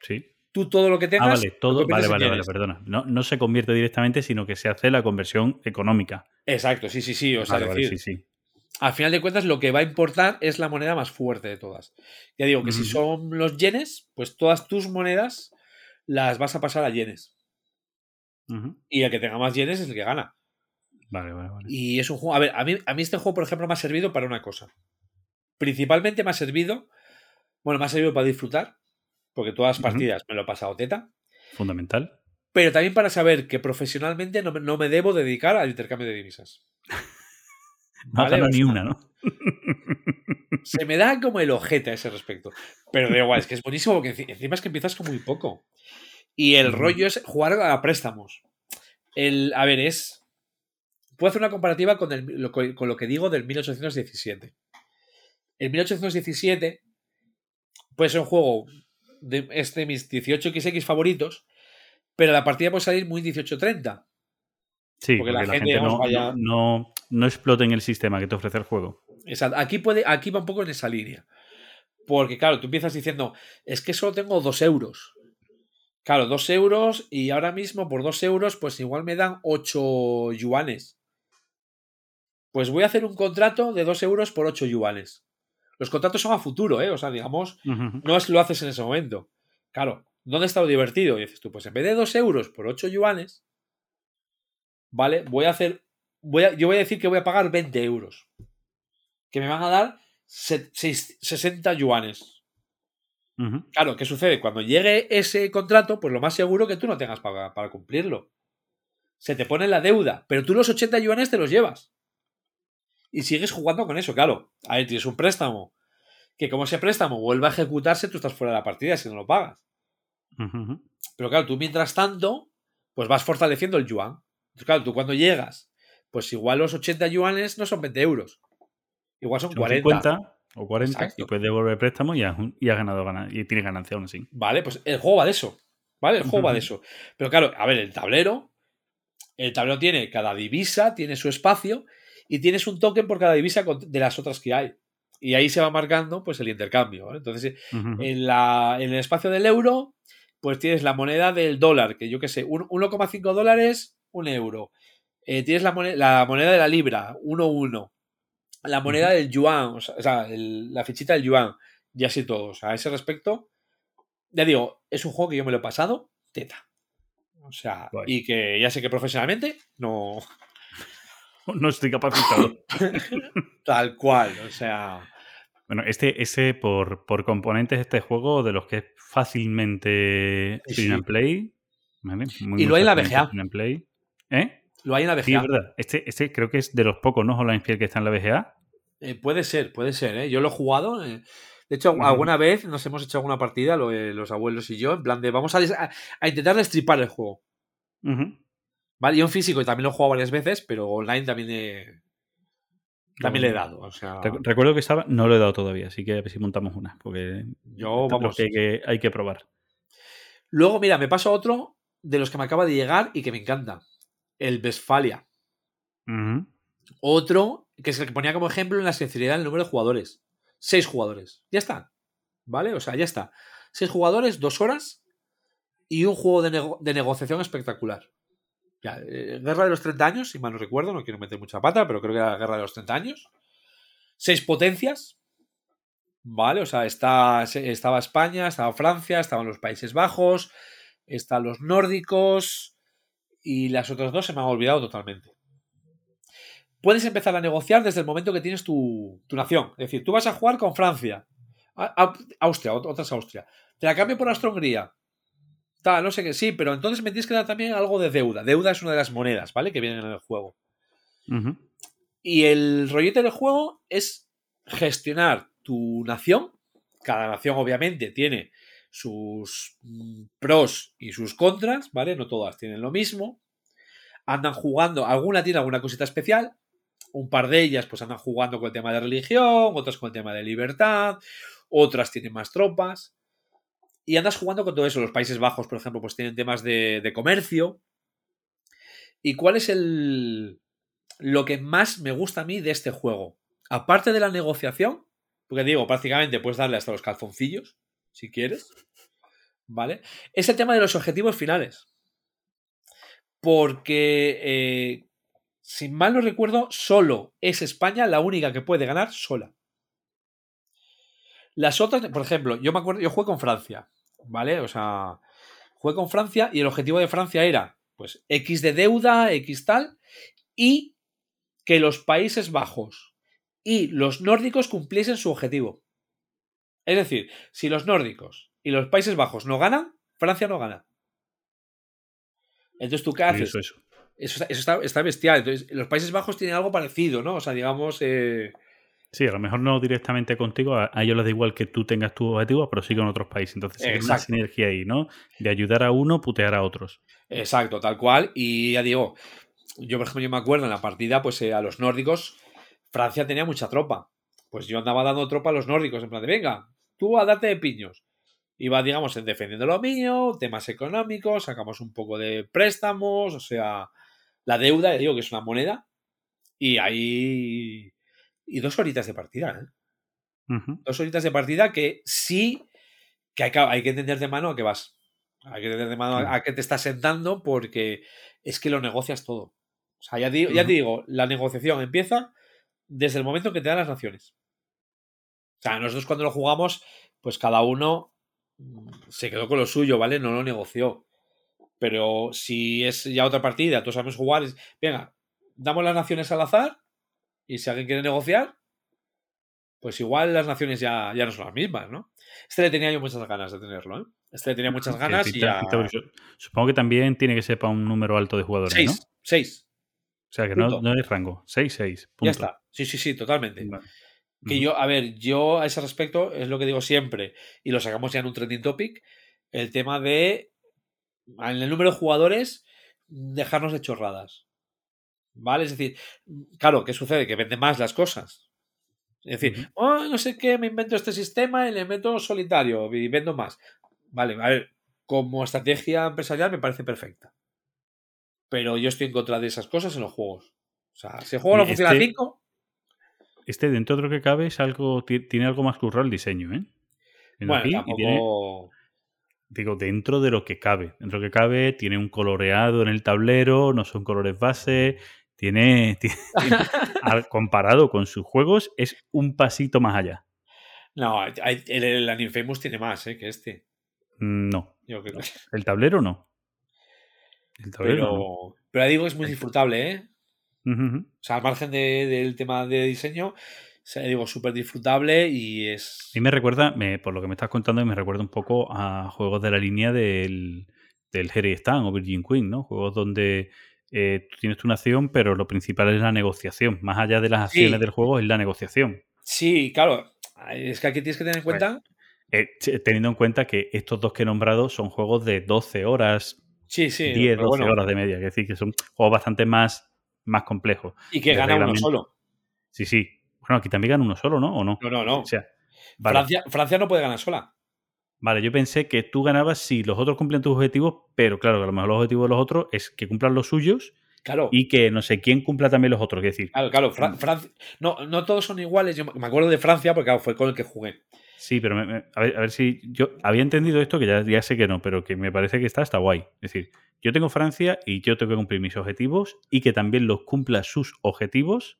Sí. tú todo lo que Ah, tengas. vale, lo todo. Vale, vale, vale, perdona. No, no se convierte directamente, sino que se hace la conversión económica. Exacto, sí, sí, sí. O sea, Vale, vale, sí, sí. Al final de cuentas, lo que va a importar es la moneda más fuerte de todas. Ya digo que si son los yenes, pues todas tus monedas las vas a pasar a yenes. Y el que tenga más yenes es el que gana. Vale, vale, vale. Y es un juego. A ver, a mí, a mí este juego, por ejemplo, me ha servido para una cosa. Principalmente me ha servido. Bueno, me ha servido para disfrutar. Porque todas las partidas me lo he pasado teta. Fundamental. Pero también para saber que profesionalmente no me, no me debo dedicar al intercambio de divisas. No Vale, ha ganado ni una, ¿no? Se me da como el ojete a ese respecto. Pero da igual, es que es buenísimo porque enci- encima es que empiezas con muy poco. Y el rollo es jugar a préstamos. El, a ver, es. Puedo hacer una comparativa con, el- con lo que digo del 1817. El 1817 puede ser un juego de, es de mis 18XX favoritos, pero la partida puede salir muy 1830. Sí, porque porque, la la, gente, no, vaya- no, no, no explota en el sistema que te ofrece el juego. Exacto. Aquí, puede, aquí va un poco en esa línea. Porque, claro, tú empiezas diciendo, es que solo tengo dos euros. Claro, dos euros y ahora mismo por dos euros, pues igual me dan ocho yuanes. Pues voy a hacer un contrato de dos euros por ocho yuanes. Los contratos son a futuro, ¿eh? O sea, digamos, no es que lo haces en ese momento. Claro, ¿dónde está lo divertido? Y dices tú, pues en vez de 2 euros por 8 yuanes, ¿vale? Voy a hacer, voy a, yo voy a decir que voy a pagar 20 euros. Que me van a dar se- seis- 60 yuanes. Claro, ¿qué sucede? Cuando llegue ese contrato, pues lo más seguro que tú no tengas para, para cumplirlo. Se te pone la deuda, pero tú los 80 yuanes te los llevas. Y sigues jugando con eso, claro. A ver, tienes un préstamo. Que como ese préstamo vuelva a ejecutarse, tú estás fuera de la partida si no lo pagas. Pero claro, tú mientras tanto, pues vas fortaleciendo el yuan. Entonces, claro, tú cuando llegas, pues igual los 80 yuanes no son 20 euros. Igual son Son 40. 50 o 40 Exacto. y puedes devolver préstamo y has, y has ganado gana- y tienes ganancia aún así. Vale, pues el juego va de eso. ¿Vale? El juego va de eso. Pero claro, a ver, el tablero. El tablero tiene cada divisa, tiene su espacio y tienes un token por cada divisa de las otras que hay. Y ahí se va marcando pues el intercambio. ¿vale? Entonces, ujú. en, la, en el espacio del euro, pues tienes la moneda del dólar, que yo qué sé, un- 1,5 dólares, un euro. Eh, tienes la moneda, la moneda de la libra, 1,1. La moneda del yuan, o sea, el- la fichita del yuan, y así todo. O sea, a ese respecto, ya digo, es un juego que yo me lo he pasado teta. O sea, y que ya sé que profesionalmente no No estoy capacitado. tal cual. O sea, bueno, este, ese por, por componentes, este juego de los que es fácilmente Sí, sí. and play. ¿vale? Muy, Y lo hay en la VGA. print and play. ¿Eh? lo hay en la Sí, es verdad. Este, este creo que es de los pocos, ¿no? Online Fiel que está en la VGA. Eh, puede ser, puede ser, ¿eh? Yo lo he jugado. eh. De hecho, alguna vez nos hemos hecho alguna partida, lo- los abuelos y yo, en plan de vamos a, a- a intentar destripar el juego. Ujú. ¿Vale? Yo en físico también lo he jugado varias veces, pero online también he- también le he dado. O sea, Rec- Recuerdo que estaba, no lo he dado todavía, así que a ver si montamos una, porque yo, vamos. que hay, que hay que probar. Luego, mira, me paso a otro de los que me acaba de llegar y que me encanta. El Westfalia. Otro que es el que ponía como ejemplo en la sinceridad el número de jugadores. Seis jugadores. Ya está. ¿Vale? O sea, ya está. Seis jugadores, dos horas y un juego de, nego- de negociación espectacular. Ya, eh, Guerra de los 30 años, si mal no recuerdo, no quiero meter mucha pata, pero creo que era la Guerra de los 30 años. Seis potencias. ¿Vale? O sea, está, estaba España, estaba Francia, estaban los Países Bajos, están los nórdicos y las otras dos se me han olvidado totalmente puedes empezar a negociar desde el momento que tienes tu, tu nación. Es decir, tú vas a jugar con Francia, Austria, ot- otra es Austria. Te la cambio por Austria-Hungría. Tal, no sé qué, sí, pero entonces me tienes que dar también algo de deuda. Deuda es una de las monedas, ¿vale? Que vienen en el juego. Y el rollete del juego es gestionar tu nación. Cada nación, obviamente, tiene sus mm, pros y sus contras, ¿vale? No todas tienen lo mismo. Andan jugando, alguna tiene alguna cosita especial. Un par de ellas, pues andan jugando con el tema de religión, otras con el tema de libertad, otras tienen más tropas. Y andas jugando con todo eso. Los Países Bajos, por ejemplo, pues tienen temas de, de comercio. ¿Y cuál es el, lo que más me gusta a mí de este juego. Aparte de la negociación, porque digo, prácticamente puedes darle hasta los calzoncillos, si quieres, ¿vale? Es el tema de los objetivos finales. Porque, eh, sin mal no recuerdo, solo es España la única que puede ganar sola. Las otras, por ejemplo, yo me acuerdo, yo jugué con Francia, ¿vale? O sea, jugué con Francia y el objetivo de Francia era, pues, X de deuda, X tal, y que los Países Bajos y los nórdicos cumpliesen su objetivo. Es decir, si los nórdicos y los Países Bajos no ganan, Francia no gana. Entonces, ¿tú qué haces? Eso, eso. Eso, está, eso está- está bestial. Entonces, los Países Bajos tienen algo parecido, ¿no? O sea, digamos. eh, Sí, a lo mejor no directamente contigo, a, ellos les da igual que tú tengas tus objetivos, pero sí con otros países. Entonces, hay una sinergia ahí, ¿no? De ayudar a uno, putear a otros. Exacto, tal cual. Y ya digo, yo por ejemplo, yo me acuerdo en la partida, pues eh, a los nórdicos, Francia tenía mucha tropa. Pues yo andaba dando tropa a los nórdicos, en plan de, venga, tú a darte de piños. Iba, digamos, en defendiendo lo mío, temas económicos, sacamos un poco de préstamos, o sea, la deuda, ya digo que es una moneda. Y ahí... Y dos horitas de partida, ¿eh? Dos horitas de partida que sí que hay que, hay que entender de mano a qué vas. Hay que entender de mano a, qué te estás sentando porque es que lo negocias todo. O sea, ya, di- ya te digo, la negociación empieza desde el momento que te dan las naciones. O sea, nosotros cuando lo jugamos, pues cada uno mm, se quedó con lo suyo, ¿vale? No lo negoció. Pero si es ya otra partida, todos sabemos jugar, es, venga, damos las naciones al azar y si alguien quiere negociar, pues igual las naciones ya, ya no son las mismas, ¿no? Este le tenía yo muchas ganas de tenerlo, ¿eh? Este le tenía muchas ganas sí, y ya... Supongo que también tiene que ser para un número alto de jugadores, ¿no? Seis, seis, O sea, que no, no es rango. 6, 6. ya está. Sí, sí, sí, totalmente. Vale. Que yo, a ver, yo a ese respecto es lo que digo siempre, y lo sacamos ya en un trending topic, el tema de, en el número de jugadores, dejarnos de chorradas. ¿Vale? Es decir, claro, ¿qué sucede? Que vende más las cosas. Es decir, oh, no sé qué, me invento este sistema y le meto solitario y vendo más. Vale, a ver, como estrategia empresarial me parece perfecta. Pero yo estoy en contra de esas cosas en los juegos. O sea, si el juego no funciona a este- 5, Este, dentro de lo que cabe, es algo, ti- tiene algo más currado el diseño, ¿eh? Viendo bueno, tiene- tampoco... digo, dentro de lo que cabe. Dentro de lo que cabe, tiene un coloreado en el tablero, no son colores base. Tiene, comparado con sus juegos, es un pasito más allá. No, el, el Animefamous tiene más eh, que este. Mm, No, Yo creo. el tablero no. El tablero no. Pero, pero digo, es muy disfrutable, ¿eh? O sea, al margen de- del tema de diseño, digo, súper disfrutable y es. A mí me recuerda, me- por lo que me estás contando, me recuerda un poco a juegos de la línea del, del Harry Stan o Virgin Queen, ¿no? Juegos donde eh, tú tienes tu nación, pero lo principal es la negociación. Más allá de las Sí. acciones del juego, es la negociación. Sí, claro. Es que aquí tienes que tener en cuenta. Eh, teniendo en cuenta que estos dos que he nombrado son juegos de 12 horas, Sí, sí. 10, pero 12 bueno, horas de media. Es decir, que son juegos bastante más, más complejos. y que gana uno solo. Sí, sí. Bueno, aquí también gana uno solo, ¿no? ¿O no? No, no, no. O sea, vale. Francia, Francia no puede ganar sola. Vale, yo pensé que tú ganabas si los otros cumplen tus objetivos, pero claro, que a lo mejor los objetivos de los otros es que cumplan los suyos Claro. y que no sé quién cumpla también los otros. Es decir, Claro, claro. Fra- Francia. No, no todos son iguales. Yo me acuerdo de Francia porque claro, fue con el que jugué. Sí, pero me- me- a, ver, a ver si yo había entendido esto, que ya, ya sé que no, pero que me parece que está hasta guay. Es decir, yo tengo Francia y yo tengo que cumplir mis objetivos y que también los cumpla sus objetivos.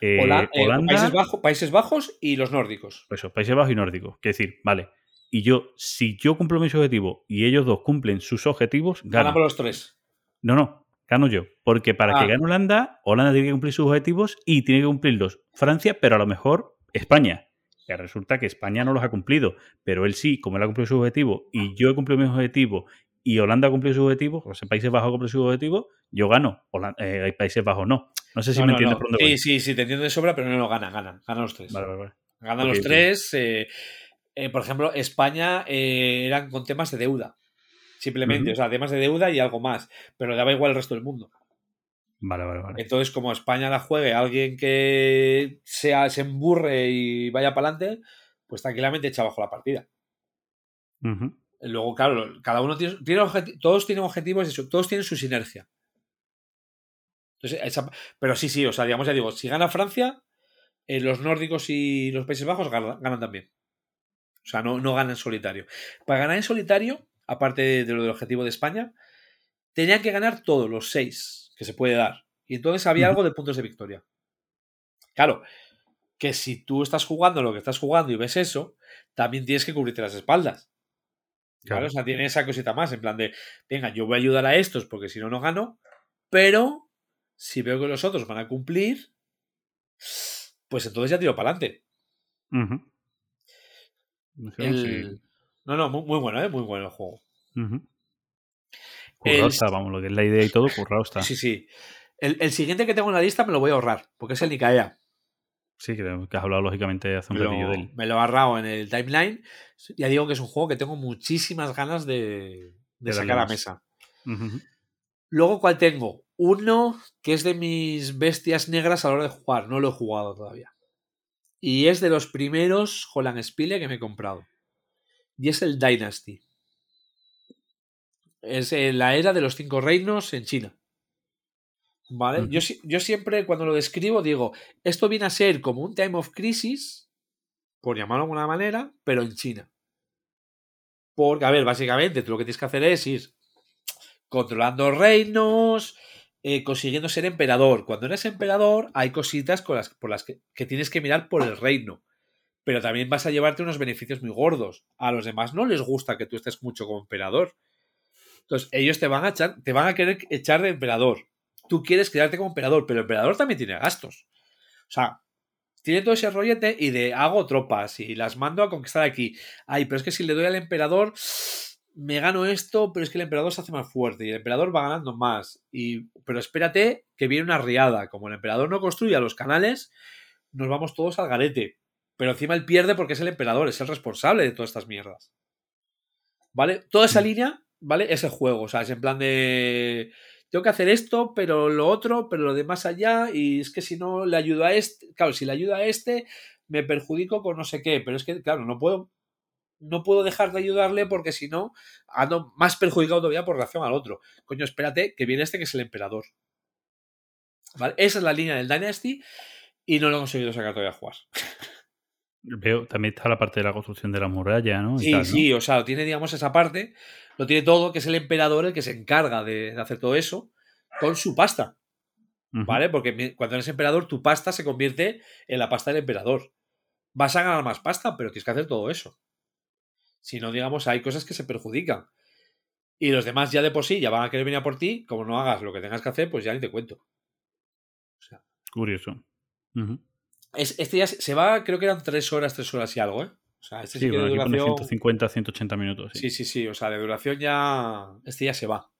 eh, Hola- eh, Holanda, Países, Bajos, Países Bajos y los nórdicos. eso, Países Bajos y Nórdicos. Es decir, vale. Y yo, si yo cumplo mis objetivos y ellos dos cumplen sus objetivos, gano. Ganamos los tres. No, no, gano yo. Porque para Ah. que gane Holanda, Holanda tiene que cumplir sus objetivos y tiene que cumplirlos Francia, pero a lo mejor España. Que resulta que España no los ha cumplido, pero él sí, como él ha cumplido sus objetivos y yo he cumplido mis objetivos y Holanda ha cumplido sus objetivos, o sea, Países Bajos ha cumplido sus objetivos, yo gano. Holan- eh, Países Bajos no. No sé si No, me no, entiendes no. por dónde Sí, voy. sí, sí, te entiendo de sobra, pero no lo ganan, ganan. Ganan los tres. Vale, vale, vale. Ganan los tres. eh, eh, por ejemplo, España eran con temas de deuda. Simplemente, o sea, temas de deuda y algo más. Pero daba igual el resto del mundo. Vale, vale, vale. Entonces, como España la juegue alguien que sea, se emburre y vaya para adelante, pues tranquilamente echa abajo la partida. Luego, claro, cada uno tiene, todos tienen objetivos, todos tienen su sinergia. Entonces, esa- pero sí, sí, o sea, digamos, ya digo, si gana Francia, eh, los nórdicos y los Países Bajos ganan, ganan también. O sea, no, no ganan en solitario. Para ganar en solitario, aparte de, de lo del objetivo de España, tenían que ganar todos los seis que se puede dar. Y entonces había algo de puntos de victoria. Claro, que si tú estás jugando lo que estás jugando y ves eso, también tienes que cubrirte las espaldas. Claro. O sea, tiene esa cosita más, en plan de, venga, yo voy a ayudar a estos porque si no, no gano, pero si veo que los otros van a cumplir, pues entonces ya tiro para adelante. No no sé. El... No, no, muy, muy bueno, ¿eh? Muy bueno el juego. Currado El- está, vamos, lo que es la idea y todo, currado está. Sí, sí. El, el siguiente que tengo en la lista me lo voy a ahorrar, porque es el Nicaea. Sí, que, que has hablado lógicamente hace un ratillo lo, de él. me lo he agarrado en el timeline. Ya digo que es un juego que tengo muchísimas ganas de, sacar a mesa. Luego, ¿cuál tengo? Uno que es de mis bestias negras a la hora de jugar. No lo he jugado todavía. Y es de los primeros Holland Spiele que me he comprado. Y es el Dynasty. Es en la era de los cinco reinos en China. ¿Vale? Yo, yo siempre cuando lo describo digo, esto viene a ser como un Time of Crisis, por llamarlo de alguna manera, pero en China. Porque, a ver, básicamente tú lo que tienes que hacer es ir controlando reinos, eh, consiguiendo ser emperador. Cuando eres emperador, hay cositas con las, por las que, que tienes que mirar por el reino. pero también vas a llevarte unos beneficios muy gordos. A los demás no les gusta que tú estés mucho como emperador. Entonces, ellos te van a echar, te van a querer echar de emperador. Tú quieres quedarte como emperador, pero el emperador también tiene gastos. O sea, tiene todo ese rollete y de hago tropas y las mando a conquistar aquí. Ay, pero es que si le doy al emperador, me gano esto, pero es que el emperador se hace más fuerte y el emperador va ganando más. Y, pero espérate que viene una riada. Como el emperador no construya los canales, nos vamos todos al garete. Pero encima él pierde porque es el emperador, es el responsable de todas estas mierdas. ¿Vale? Toda esa línea, ¿vale? Es el juego. O sea, es en plan de. Tengo que hacer esto, pero lo otro, pero lo de más allá. Y es que si no le ayudo a este. Claro, si le ayudo a este, me perjudico con no sé qué. Pero es que, claro, no puedo. No puedo dejar de ayudarle porque si no, ando más perjudicado todavía por relación al otro. Coño, espérate, que viene este que es el emperador. ¿Vale? Esa es la línea del Dynasty y no lo he conseguido sacar todavía a jugar. Veo, también está la parte de la construcción de la muralla, ¿no? Sí, tal, ¿no? sí, o sea, tiene, digamos, esa parte, lo tiene todo, que es el emperador el que se encarga de, de hacer todo eso con su pasta. ¿vale? Porque cuando eres emperador, tu pasta se convierte en la pasta del emperador. Vas a ganar más pasta, pero tienes que hacer todo eso. Si no, digamos, hay cosas que se perjudican. Y los demás ya de por sí ya van a querer venir a por ti, como no hagas lo que tengas que hacer, pues ya ni te cuento. O sea, Curioso. Es- este ya se va, creo que eran tres horas, tres horas y algo, ¿eh? O sea, este sí, Sí, que de duración... 150, 180 minutos. Sí, Sí. sí, sí. O sea, de duración ya. Este ya se va.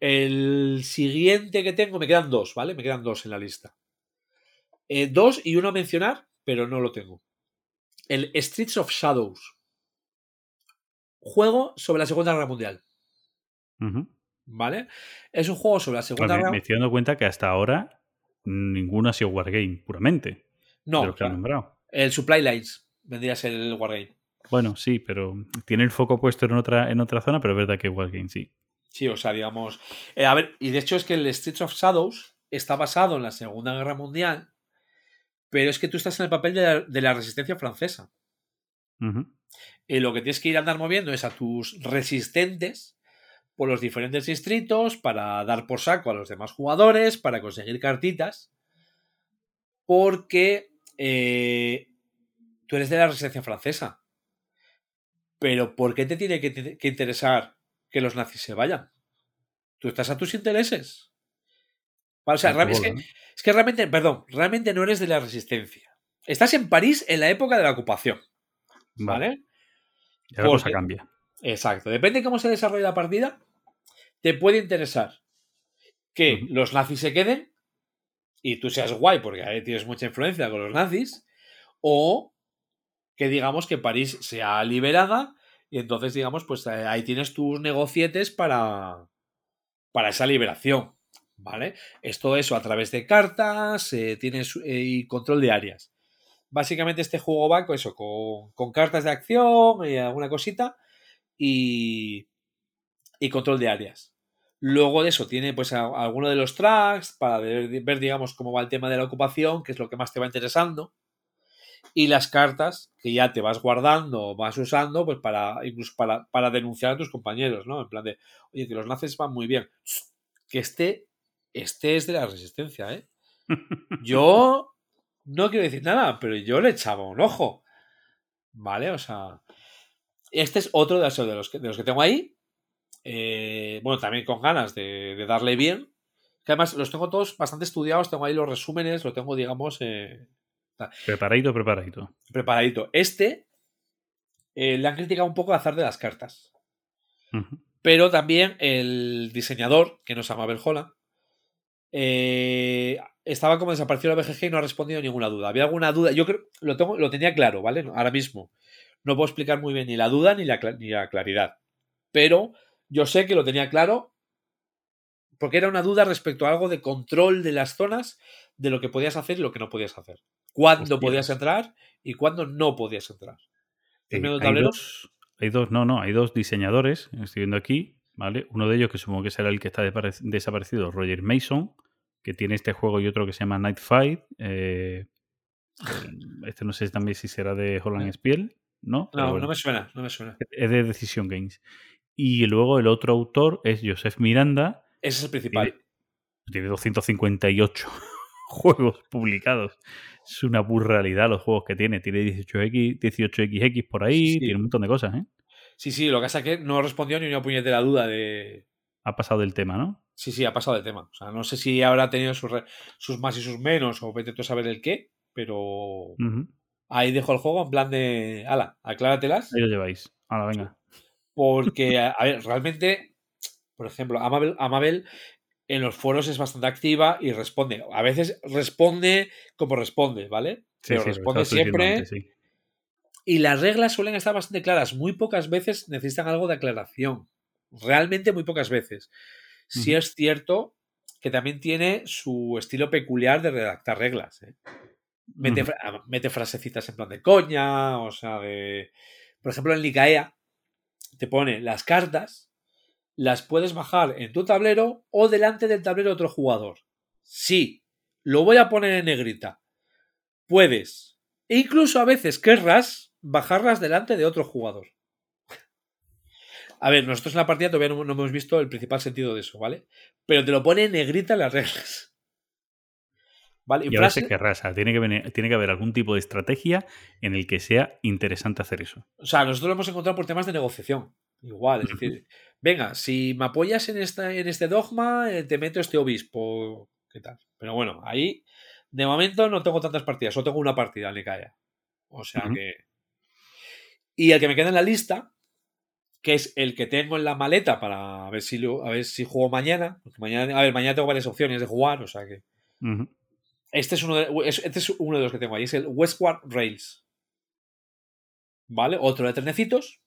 El siguiente que tengo, me quedan dos, ¿vale? Me quedan dos en la lista. Eh, dos y uno a mencionar, pero no lo tengo. El Streets of Shadows. Juego sobre la Segunda Guerra Mundial. ¿vale? Es un juego sobre la Segunda me, Guerra me estoy dando cuenta que hasta ahora ninguno ha sido Wargame, puramente. de No, los que el Supply Lines vendría a ser el Wargame. Bueno, sí, pero tiene el foco puesto en otra, en otra zona, pero es verdad que Wargame sí. Sí, o sea, digamos. eh, a ver, y de hecho es que el Streets of Shadows está basado en la Segunda Guerra Mundial, pero es que tú estás en el papel de la, de la resistencia francesa. Ujú. Y lo que tienes que ir a andar moviendo es a tus resistentes por los diferentes distritos para dar por saco a los demás jugadores, para conseguir cartitas, porque eh, tú eres de la resistencia francesa. Pero ¿por qué te tiene que, que interesar que los nazis se vayan? Tú estás a tus intereses. O sea, es, que, es que realmente, perdón, realmente no eres de la resistencia. Estás en París en la época de la ocupación. ¿Vale? Y la cosa cambia. Exacto. Depende de cómo se desarrolle la partida, te puede interesar que los nazis se queden y tú seas guay porque tienes mucha influencia con los nazis, o que digamos que París sea liberada y entonces digamos pues eh, ahí tienes tus negocietes para, para esa liberación, ¿vale? Es todo eso a través de cartas, eh, tienes eh, y control de áreas. Básicamente este juego va con eso, con, con cartas de acción y alguna cosita y, y control de áreas. Luego de eso tiene pues a- alguno de los tracks para ver, ver, digamos cómo va el tema de la ocupación, que es lo que más te va interesando. Y las cartas que ya te vas guardando o vas usando pues para incluso para, para denunciar a tus compañeros, ¿no? En plan de, oye, que los nazis van muy bien. Que este, este es de la resistencia, ¿eh? Yo no quiero decir nada, pero yo le echaba un ojo. ¿Vale? O sea. Este es otro de los, de los, que, de los que tengo ahí. Eh, bueno, también con ganas de, de darle bien. Que además los tengo todos bastante estudiados. Tengo ahí los resúmenes, lo tengo, digamos, eh, Preparadito, preparadito. preparadito. Este eh, le han criticado un poco el azar de las cartas. Pero también el diseñador, que no se llama eh, estaba como desaparecido la BGG y no ha respondido ninguna duda. Había alguna duda, yo creo, lo, tengo, lo tenía claro, ¿vale? Ahora mismo. No puedo explicar muy bien ni la duda ni la, cla- ni la claridad. Pero yo sé que lo tenía claro porque era una duda respecto a algo de control de las zonas, de lo que podías hacer y lo que no podías hacer. Cuándo Hostias. podías entrar y cuándo no podías entrar. Eh, hay, dos, hay dos, no, no, hay dos diseñadores, estoy viendo aquí, ¿vale? Uno de ellos, que supongo que será el que está desaparecido, Roger Mason, que tiene este juego y otro que se llama Night Fight. eh, eh, este no sé también si será de Holland Spiel, ¿no? No, bueno, no me suena, no me suena. Es de Decision Games. Y luego el otro autor es Joseph Miranda, Ese es el principal. tiene 258 juegos publicados. Es una burralidad los juegos que tiene. Tiene 18X, 18XX por ahí, Sí. tiene un montón de cosas, ¿eh? Sí, sí, lo que pasa es que no respondió ni una puñetera duda de. Ha pasado del tema, ¿no? Sí, sí, ha pasado el tema. O sea, no sé si habrá tenido sus, re- sus más y sus menos, o vete tú a saber el qué, pero ahí dejo el juego en plan de. Ala, acláratelas. Ahí lo lleváis. Ahora, venga. Porque, a a ver, realmente, por ejemplo, Amabel, Amabel en los foros es bastante activa y responde. A veces responde como responde, ¿vale? Sí, Pero sí, responde siempre. sí. Y las reglas suelen estar bastante claras. Muy pocas veces necesitan algo de aclaración. Realmente muy pocas veces. Sí Ujú. es cierto que también tiene su estilo peculiar de redactar reglas. ¿eh? Mete, mete frasecitas en plan de coña, o sea, de... Por ejemplo, en Licaea te pone las cartas, las puedes bajar en tu tablero o delante del tablero de otro jugador. Sí, lo voy a poner en negrita. Puedes. E incluso a veces querrás bajarlas delante de otro jugador. A ver, nosotros en la partida todavía no, no hemos visto el principal sentido de eso, ¿vale? Pero te lo pone en negrita las reglas. ¿Vale? Y a veces que rasa. Tiene que, venir- tiene que haber algún tipo de estrategia en el que sea interesante hacer eso. O sea, nosotros lo hemos encontrado por temas de negociación. Igual, es decir, venga, si me apoyas en, esta, en este dogma, eh, te meto este obispo. ¿Qué tal? Pero bueno, ahí de momento no tengo tantas partidas, solo tengo una partida en Nicaya. O sea que. Y el que me queda en la lista, que es el que tengo en la maleta para ver si, lo- a ver si juego mañana. Porque mañana, a ver, mañana tengo varias opciones de jugar, o sea que. Este es uno de, es- este es uno de los que tengo ahí, es el Westward Rails. ¿Vale? Otro de trenecitos.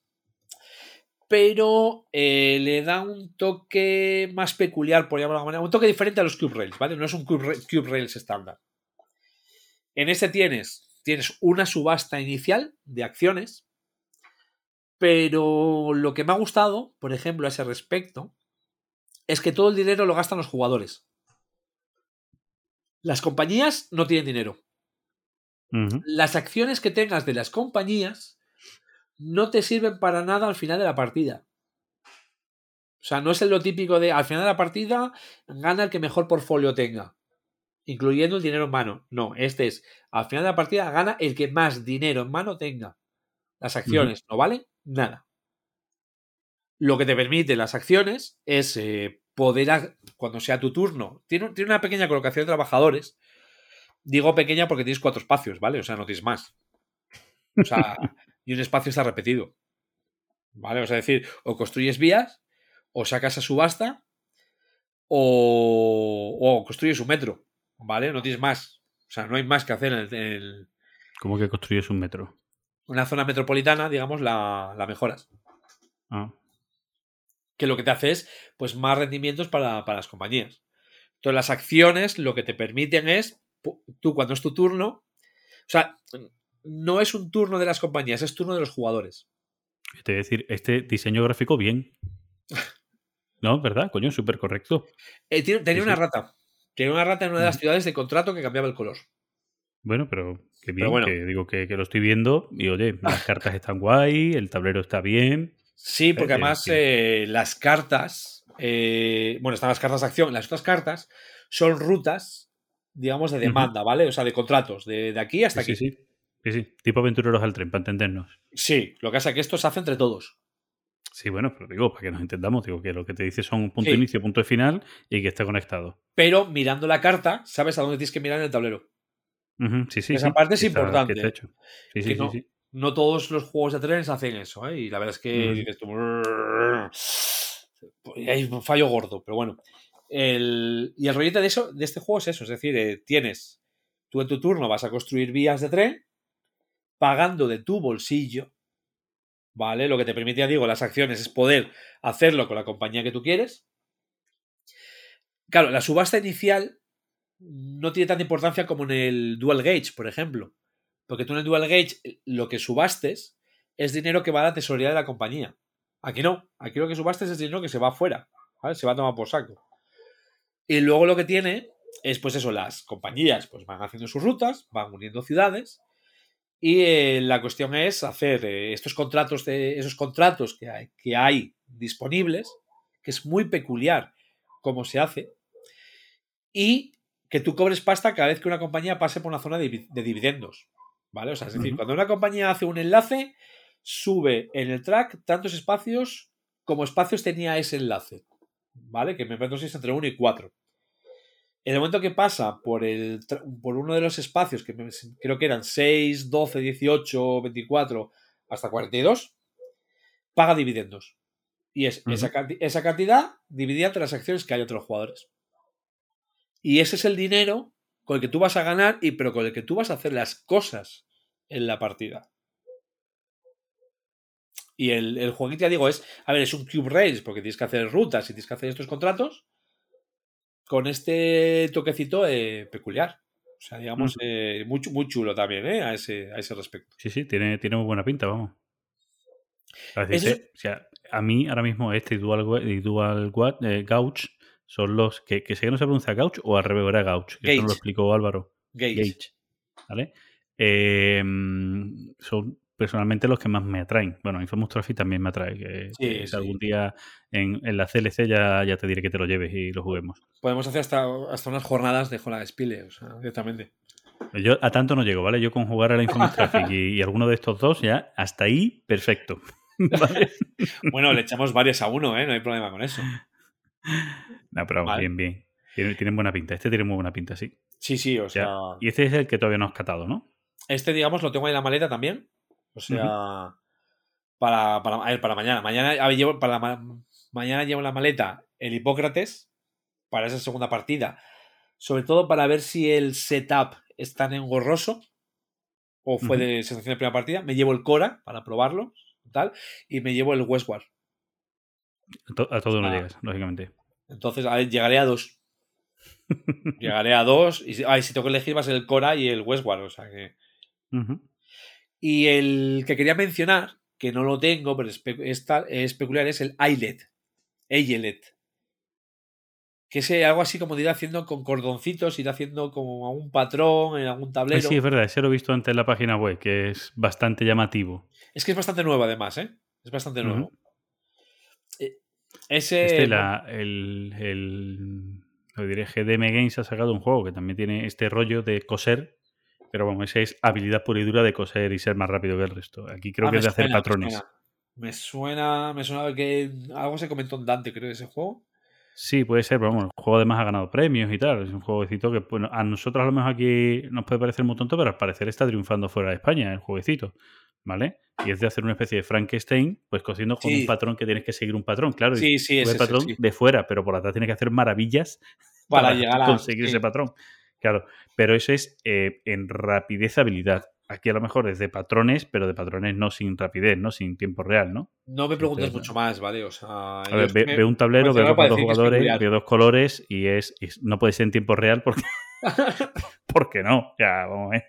Pero eh, le da un toque más peculiar, por llamarlo de alguna manera. Un toque diferente a los Cube Rails, ¿vale? No es un Cube, Cube Rails estándar. En este tienes, tienes una subasta inicial de acciones. Pero lo que me ha gustado, por ejemplo, a ese respecto, es que todo el dinero lo gastan los jugadores. Las compañías no tienen dinero. Las acciones que tengas de las compañías no te sirven para nada al final de la partida. O sea, no es lo típico de al final de la partida gana el que mejor portfolio tenga, incluyendo el dinero en mano. No, este es al final de la partida gana el que más dinero en mano tenga. Las acciones no valen nada. Lo que te permite las acciones es eh, poder, cuando sea tu turno, tiene, tiene una pequeña colocación de trabajadores. Digo pequeña porque tienes cuatro espacios, ¿vale? O sea, no tienes más. O sea, y un espacio está repetido. ¿Vale? O sea, decir, o construyes vías, o sacas a subasta, o, o construyes un metro. ¿Vale? No tienes más. O sea, no hay más que hacer en, el- en el- ¿Cómo que construyes un metro? una zona metropolitana, digamos, la, la mejoras. Ah, que lo que te hace es pues más rendimientos para, para las compañías. Entonces las acciones lo que te permiten es, tú cuando es tu turno, o sea, no es un turno de las compañías, es turno de los jugadores. te voy a decir, este diseño gráfico bien. No, ¿verdad? Coño, súper correcto. Eh, tiene- tenía Sí, una rata. Tenía una rata en una de las ciudades de contrato que cambiaba el color. Bueno, pero que bien, Pero bueno. que digo que, que lo estoy viendo y oye, las cartas están guay, el tablero está bien. Sí, porque además eh, las cartas, eh, bueno, están las cartas de acción, las otras cartas son rutas, digamos, de demanda, ¿vale? O sea, de contratos, de, de aquí hasta Sí, aquí. sí, sí. Sí. Tipo aventureros al tren, para entendernos. Sí, lo que pasa es que esto se hace entre todos. Sí, bueno, pero digo, para que nos entendamos, digo que lo que te dice son punto Sí. inicio, punto final y que esté conectado. Pero mirando la carta, sabes a dónde tienes que mirar en el tablero. Sí, sí. Esa sí, parte es está- importante. que hecho. Sí, sí, Que sí, no- sí. No todos los juegos de trenes hacen eso, ¿eh? Y la verdad es que Mm. dices tú. "Brrr". Hay un fallo gordo, pero bueno. El- y el rollete de eso, de este juego es eso, es decir, eh, tienes, tú en tu turno vas a construir vías de tren, pagando de tu bolsillo, ¿vale? Lo que te permite, ya digo, las acciones es poder hacerlo con la compañía que tú quieres. Claro, la subasta inicial no tiene tanta importancia como en el Dual Gauge, por ejemplo. Porque tú en el Dual Gauge eh, lo que subastes es dinero que va a la tesorería de la compañía. Aquí no. Aquí lo que subastes es dinero que se va afuera. ¿vale? Se va a tomar por saco. Y luego lo que tiene es, pues eso, las compañías pues van haciendo sus rutas, van uniendo ciudades. Y eh, la cuestión es hacer eh, estos contratos de esos contratos que hay, disponibles, que es muy peculiar cómo se hace. Y que tú cobres pasta cada vez que una compañía pase por una zona de dividendos. ¿Vale? O sea, es decir, cuando una compañía hace un enlace, sube en el track tantos espacios como espacios tenía ese enlace. ¿Vale? Que me parece que es entre 1 y 4. En el momento que pasa por, el, por uno de los espacios, que creo que eran 6, 12, 18, 24, hasta 42, paga dividendos. Y es esa, esa cantidad dividida entre las acciones que hay otros jugadores. Y ese es el dinero con el que tú vas a ganar, y pero con el que tú vas a hacer las cosas en la partida. Y el, el jueguito, ya digo, es, a ver, es un Cube Rails, porque tienes que hacer rutas y tienes que hacer estos contratos, con este toquecito eh, peculiar. O sea, digamos, eh, muy, muy chulo también, ¿eh? A ese, a ese respecto. Sí, sí, tiene, tiene muy buena pinta, vamos. A, es- o sea, a mí ahora mismo este y Dual, y Dual eh, Gauch son los que, que sé que no se pronuncia Gauch o al revés, era Gauch, que eso lo explicó Álvaro. Gauge, ¿vale? Eh, mm, son personalmente los que más me atraen. Bueno, Infamous Trophy también me atrae. Que, Sí, que si sí. algún día en, en la CLC ya, ya te diré que te lo lleves y lo juguemos. Podemos hacer hasta, hasta unas jornadas de Jola Spile, o sea, directamente. Yo a tanto no llego, ¿vale? Yo con jugar a la Infamous Traffic y, y alguno de estos dos, ya hasta ahí, perfecto. ¿Vale? Bueno, le echamos varias a uno, ¿eh? No hay problema con eso. No, pero Vale. bien, bien. Tienen, tienen buena pinta. Este tiene muy buena pinta, sí. Sí, sí, o sea. y este es el que todavía no has catado, ¿no? Este, digamos, lo tengo ahí en la maleta también. O sea, para, para, a ver, para mañana. Mañana, a ver, llevo, para la ma- mañana llevo en la maleta el Hipócrates para esa segunda partida. Sobre todo para ver si el setup es tan engorroso o fue de sensación de primera partida. Me llevo el Cora para probarlo tal, y me llevo el Westward. A, to- a todo no Ah. llegas, lógicamente. Entonces, a ver, llegaré a dos. llegaré a dos. Y si tengo que elegir va a ser el Cora y el Westward. O sea que. Y el que quería mencionar, que no lo tengo, pero es, es peculiar, es el Eyelet. Eyelet. Que es eh, algo así como de ir haciendo con cordoncitos, ir haciendo como un patrón en algún tablero. sí, es verdad, ese lo he visto antes en la página web, que es bastante llamativo. Es que es bastante nuevo, además, ¿eh? Es bastante nuevo. Eh, Ese. Este, la, el, el, lo diré, GDM Games ha sacado un juego que también tiene este rollo de coser, pero bueno, ese es habilidad pura y dura de coser y ser más rápido que el resto. Aquí creo Ah, que es de hacer me patrones. suena. Me suena, me suena que algo se comentó en Dante, creo, de ese juego. Sí, puede ser, pero bueno, el juego además ha ganado premios y tal. Es un jueguecito que bueno, a nosotros a lo mejor aquí nos puede parecer muy tonto, pero al parecer está triunfando fuera de España el jueguecito. ¿Vale? Y es de hacer una especie de Frankenstein, pues cosiendo con Sí. un patrón que tienes que seguir un patrón, claro. Sí, sí, es el patrón sí. de fuera, pero por atrás tienes que hacer maravillas Para llegar a. conseguir sí. ese patrón. Claro, pero eso es eh, en rapidez habilidad. Aquí a lo mejor es de patrones, pero de patrones no sin rapidez, ¿no? Sin tiempo real, ¿no? No me preguntes Entonces, mucho más, ¿vale? O sea. A ver, ve, que- ve un tablero, me ve parece dos, jugadores, peculiar. ve dos colores y es, no puede ser en tiempo real porque, porque no. Ya, vamos a ver.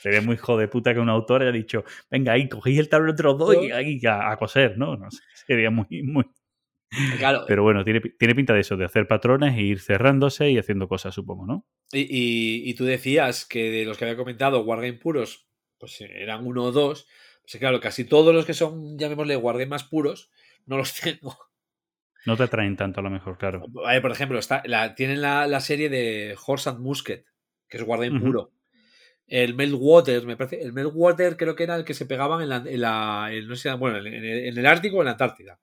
Sería muy hijo de puta que un autor haya dicho, venga, ahí cogéis el tablero entre los dos y ahí a, a coser, ¿no? No sé, sería muy, muy. Claro, Pero bueno, tiene, tiene pinta de eso, de hacer patrones e ir cerrándose y haciendo cosas, supongo, ¿no? Y, y- y tú decías que de los que había comentado, Wargame puros, pues eran uno o dos. Pues claro, casi todos los que son, llamémosle, Wargame más puros, no los tengo. No te atraen tanto a lo mejor, claro. Ver, por ejemplo, está, la, tienen la, la serie de Horse and Musket, que es Wargame puro. El Meltwater, me parece. El Meltwater creo que era el que se pegaban en la. En la en- no sé, bueno, en el, en el Ártico o en la Antártida.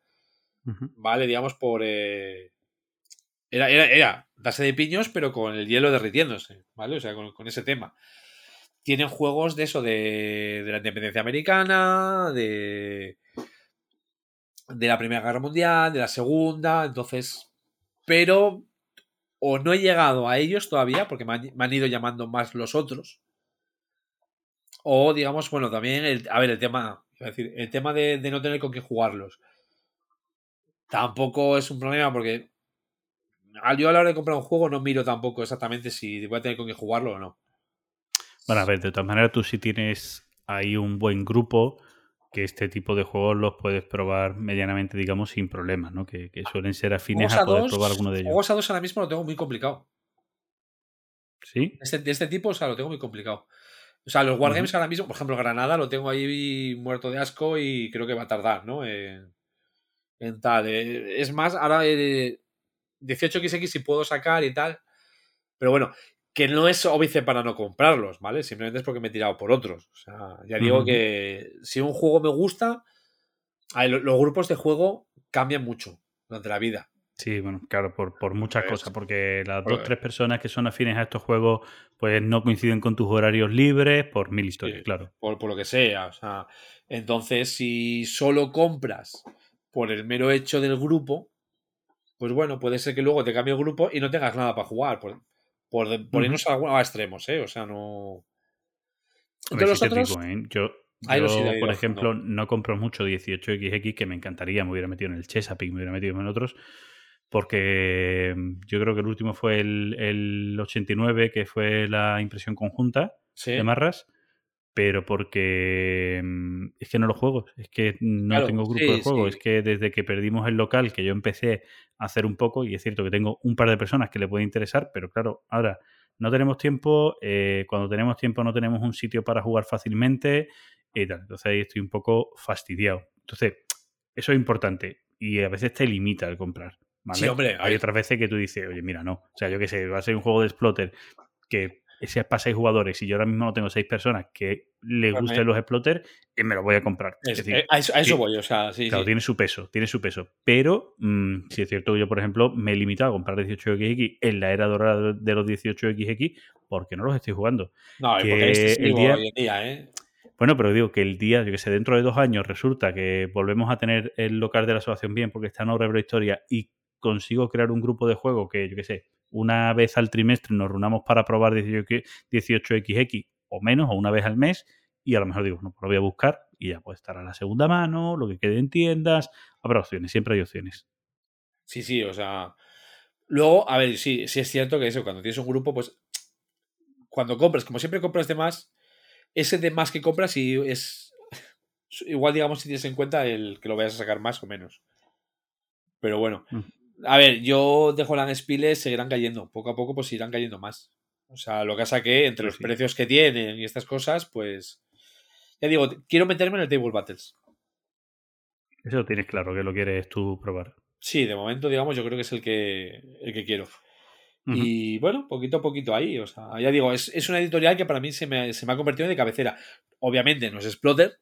Vale, digamos por. eh, Era, era, era darse de piños, pero con el hielo derritiéndose, ¿vale? O sea, con, con ese tema. Tienen juegos de eso, de, de la independencia americana, de. de la Primera Guerra Mundial, de la Segunda, entonces. Pero. O no he llegado a ellos todavía, porque me han, ido llamando más los otros. O, digamos, bueno, también el, a ver, el tema, a decir, el tema de, de no tener con qué jugarlos. Tampoco es un problema porque al yo a la hora de comprar un juego no miro tampoco exactamente si voy a tener con qué jugarlo o no. Bueno, a ver, de todas maneras, tú si tienes ahí un buen grupo, que este tipo de juegos los puedes probar medianamente, digamos, sin problemas, ¿no? Que, que suelen ser afines a a poder dos, probar alguno de ellos. juegos a dos ahora mismo lo tengo muy complicado. ¿Sí? Este, de este tipo, o sea, lo tengo muy complicado. O sea, los Wargames ahora mismo, por ejemplo, Granada lo tengo ahí muerto de asco y creo que va a tardar, ¿no? En, en tal. eh, es más, ahora eh, 18XX si puedo sacar y tal. Pero bueno, Que no es óbice para no comprarlos, ¿vale? Simplemente es porque me he tirado por otros. O sea, ya digo que si un juego me gusta, a ver, lo- los grupos de juego cambian mucho durante la vida. Sí, bueno, claro, por, por muchas Pues, cosas, porque las pues- dos, tres personas que son afines a estos juegos, pues no coinciden con tus horarios libres, por mil historias, Sí. claro. por, por lo que sea. O sea, entonces, si solo compras por el mero hecho del grupo, pues bueno, puede ser que luego te cambie el grupo y no tengas nada para jugar. Por, por, por irnos a, extremos, ¿eh? O sea, no. Entonces, los sí te otros. digo, ¿eh? Yo, por ejemplo, no compro mucho 18XX, que me encantaría, me hubiera metido en el Chesapeake, me hubiera metido en otros, porque mm, yo creo que el último fue el, el 89, que fue la impresión conjunta Sí. de Marras, pero porque mm, es que no lo juego, es que no Claro, tengo grupo sí, de juego, sí. es que desde que perdimos el local, que yo empecé a hacer un poco, y es cierto que tengo un par de personas que le puede interesar, pero claro, ahora no tenemos tiempo, eh, cuando tenemos tiempo no tenemos un sitio para jugar fácilmente y tal, entonces ahí estoy un poco fastidiado. Entonces, eso es importante y a veces te limita el comprar. ¿vale? Sí, hombre, Hay otras veces que tú dices, oye, mira, no. O sea, yo qué sé, va a ser un juego de exploter que ese es para seis jugadores y yo ahora mismo no tengo seis personas que le gusten los exploter y me lo voy a comprar. Es- Es decir, eh, a eso, a eso sí. voy, o sea, sí, Claro, sí. tiene su peso, tiene su peso. Pero mm, sí es cierto que yo, por ejemplo, me he limitado a comprar 18XX en la era dorada de los 18XX porque no los estoy jugando. No, que porque es el día- hoy en día, ¿eh? Bueno, pero digo que el día, yo que sé, dentro de dos años resulta que volvemos a tener el local de la asociación bien porque está en obra de historia y consigo crear un grupo de juego que, yo que sé, una vez al trimestre nos reunamos para probar 18 18XX o menos, o una vez al mes, y a lo mejor digo, no, pues lo voy a buscar y ya puede estar a la segunda mano, lo que quede en tiendas, habrá opciones, siempre hay opciones. Sí, sí, o sea. Luego, a ver, sí, sí es cierto que eso, cuando tienes un grupo, pues. Cuando compras, como siempre compras de más, ese de más que compras y es. Igual, digamos, si tienes en cuenta el que lo vayas a sacar más o menos. Pero bueno. A ver, yo de Holland Spiles seguirán cayendo. Poco a poco, pues irán cayendo más. O sea, lo que pasa que entre Pues los sí. precios que tienen y estas cosas, pues. Ya digo, quiero meterme en el Table Battles. Eso lo tienes claro, que lo quieres tú probar. Sí, de momento, digamos, yo creo que es el que, el que quiero. Y bueno, poquito a poquito ahí. O sea, ya digo, es, es una editorial que para mí se me, se me ha convertido en de cabecera. Obviamente no es Exploter.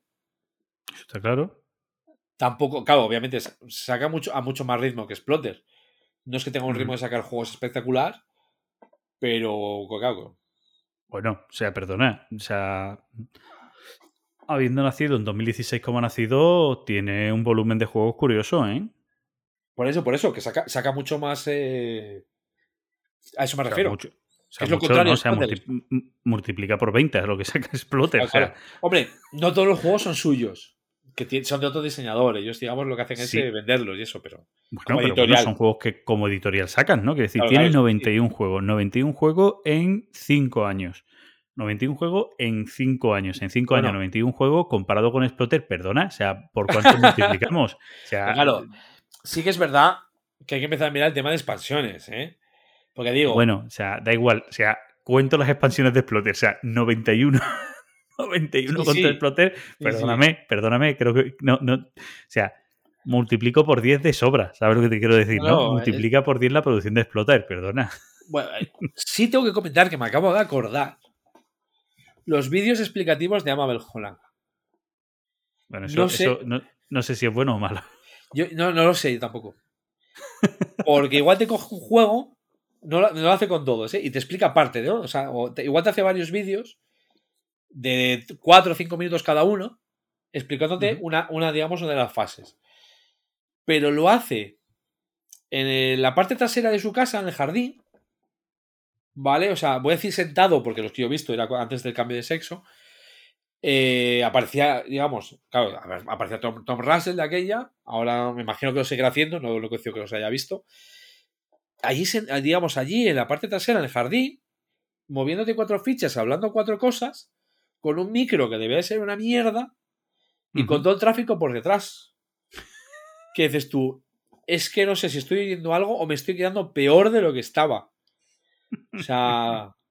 ¿Eso está claro? Tampoco, claro, obviamente sa- saca mucho, a mucho más ritmo que Exploter. No es que tenga un ritmo de sacar juegos espectacular, pero claro, Bueno, o sea, perdona, o sea, habiendo nacido en 2016 como ha nacido, tiene un volumen de juegos curioso, ¿eh? por eso, por eso, que saca, saca mucho más. eh, A eso me refiero. mucho- Es lo mucho, contrario ¿no? O sea, multi- multiplica por 20 es lo que saca Exploter. Claro, o sea, claro. Hombre, no todos los juegos son suyos. Que son de otro diseñador. Ellos, digamos, lo que hacen es Sí. eh, venderlos y eso, pero. bueno, como pero bueno, editorial. son juegos que como editorial sacan, ¿no? Quiere decir, Claro, tienes claro, 91 juegos, 91 juegos en 5 años. 91 juegos en 5 años. En 5 Bueno. años, 91 juegos comparado con Exploter, perdona, o sea, ¿por cuánto multiplicamos? O sea, Pero claro, sí que es verdad que hay que empezar a mirar el tema de expansiones, ¿eh? Porque digo, Bueno, o sea, da igual. O sea, cuento las expansiones de Exploter. O sea, 91. 91 Sí, contra sí. Exploter. sí. Perdóname, perdóname. Creo que. No, no. O sea, multiplico por 10 de sobra. ¿Sabes lo que te quiero decir? No, Multiplica por 10 la producción de Exploter. Perdona. bueno, eh, sí tengo que comentar que me acabo de acordar los vídeos explicativos de Amabel Holland. Bueno, eso, No sé. eso no, no sé si es bueno o malo. Yo no, no lo sé yo tampoco. Porque igual te coge un juego, no lo, no lo hace con todos, ¿eh? Y te explica parte, ¿no? O sea, o te- igual te hace varios vídeos de 4 o 5 minutos cada uno, explicándote una, una, digamos, una de las fases. Pero lo hace en la parte trasera de su casa, en el jardín. ¿Vale? O sea, voy a decir sentado, porque los que yo he visto era antes del cambio de sexo. Eh, aparecía, digamos, claro, aparecía Tom, Tom Russell de aquella. Ahora me imagino que lo seguirá haciendo, no lo que que los haya visto. Allí, digamos, allí en la parte trasera, en el jardín, moviéndote cuatro fichas, hablando cuatro cosas, con un micro que debe de ser una mierda y con todo el tráfico por detrás. Que dices tú, es que no sé si estoy oyendo algo o me estoy quedando peor de lo que estaba. O sea.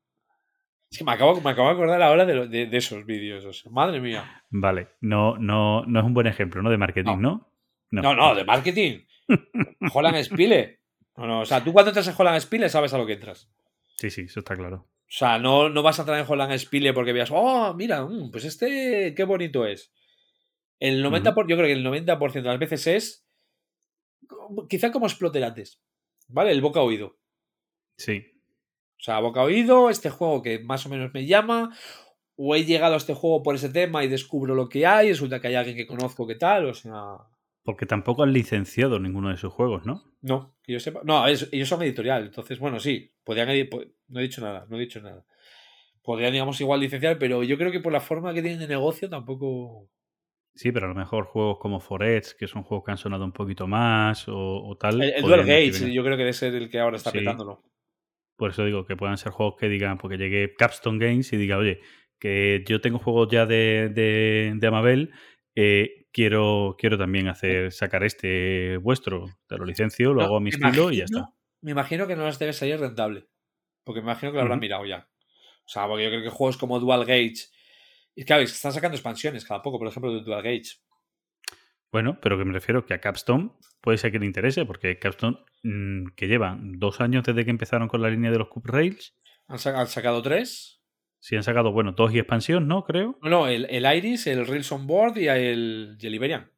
Es que me acabo, me acabo de acordar ahora de, lo- de- de esos vídeos. o sea, madre mía. Vale. No, no, no es un buen ejemplo, ¿no? De marketing, ¿no? No, no, de marketing. Holland Spile. No, no, o sea, tú cuando entras en Holland Spile sabes a lo que entras. Sí, sí, eso está claro. O sea, no, no vas a entrar en Holland Spiele porque veas, oh, mira, mm, pues este, qué bonito es. El 90%, por- yo creo que el 90% de las veces es quizá como exploter antes, ¿vale? El boca oído. Sí. O sea, boca oído, este juego que más o menos me llama, o he llegado a este juego por ese tema y descubro lo que hay, resulta que hay alguien que conozco que tal, o sea, Porque tampoco han licenciado ninguno de sus juegos, ¿no? no, que yo sepa. No, es- ellos son editorial, entonces, bueno, sí, podrían, no he dicho nada, no he dicho nada. Podrían, digamos, igual licenciar, pero yo creo que por la forma que tienen de negocio tampoco... Sí, pero a lo mejor juegos como Forest, que son juegos que han sonado un poquito más o, o tal. El, el Dual Gage, yo creo que debe ser el que ahora está Sí. petándolo. Por eso digo que puedan ser juegos que digan, porque llegue Capstone Games y diga, oye, que yo tengo juegos ya de, de, de Amabel, eh, quiero, quiero también hacer sacar este vuestro, te lo licencio, lo No, hago a mi estilo y ya está. Me imagino que no les debe salir rentable. Porque me imagino que lo habrán mirado ya. O sea, porque yo creo que juegos como Dual Gage. Y claro, es que están sacando expansiones cada poco, por ejemplo, de Dual Gage. Bueno, pero que me refiero que a Capstone puede ser que le interese, porque Capstone, mm, que lleva dos años desde que empezaron con la línea de los Cube Rails, han sacado tres. Si han sacado, bueno, dos y expansión, ¿no? Creo. No, no, el, el Iris, el Rails on Board y el, y el Iberian.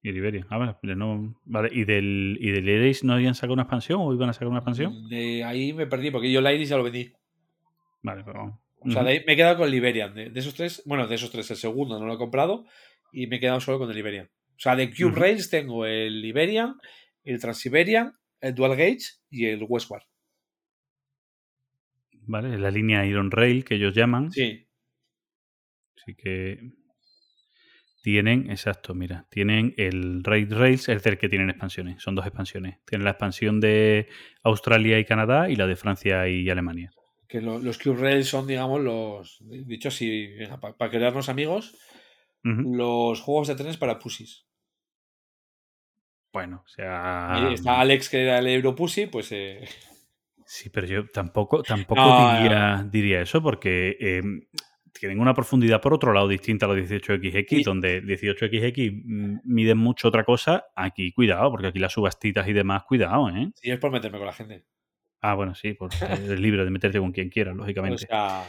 Y Liberia. Ah, vale, no, vale. ¿Y del, ¿Y del Iris no habían sacado una expansión o iban a sacar una expansión? De ahí me perdí, porque yo el Iris ya lo vendí. Vale, pero. O sea, de ahí me he quedado con el Iberian. De, de esos tres, bueno, de esos tres, el segundo no lo he comprado y me he quedado solo con el Iberian. O sea, de Cube Ujú. Rails tengo el Iberian, el Transiberian, el Dual Gage y el Westward. Vale, la línea Iron Rail que ellos llaman. Sí. Así que tienen, exacto, mira, tienen el Raid Rails, es el que tienen expansiones, son dos expansiones. Tienen la expansión de Australia y Canadá y la de Francia y Alemania. Que lo- los Cube Rails son, digamos, los. Dicho así, para crearnos amigos, los juegos de trenes para pussies. Bueno, o sea. Ahí está Alex, que era el Europussy, pues. eh, Sí, pero yo tampoco, tampoco No, diría, diría eso porque eh, tienen una profundidad por otro lado distinta a los 18XX, Y- donde 18XX mm, miden mucho otra cosa. Aquí, cuidado, porque aquí las subastitas y demás, cuidado, ¿eh? y es por meterme con la gente. Ah, bueno, sí, pues eres libre de meterte con quien quieras, O lógicamente. sea,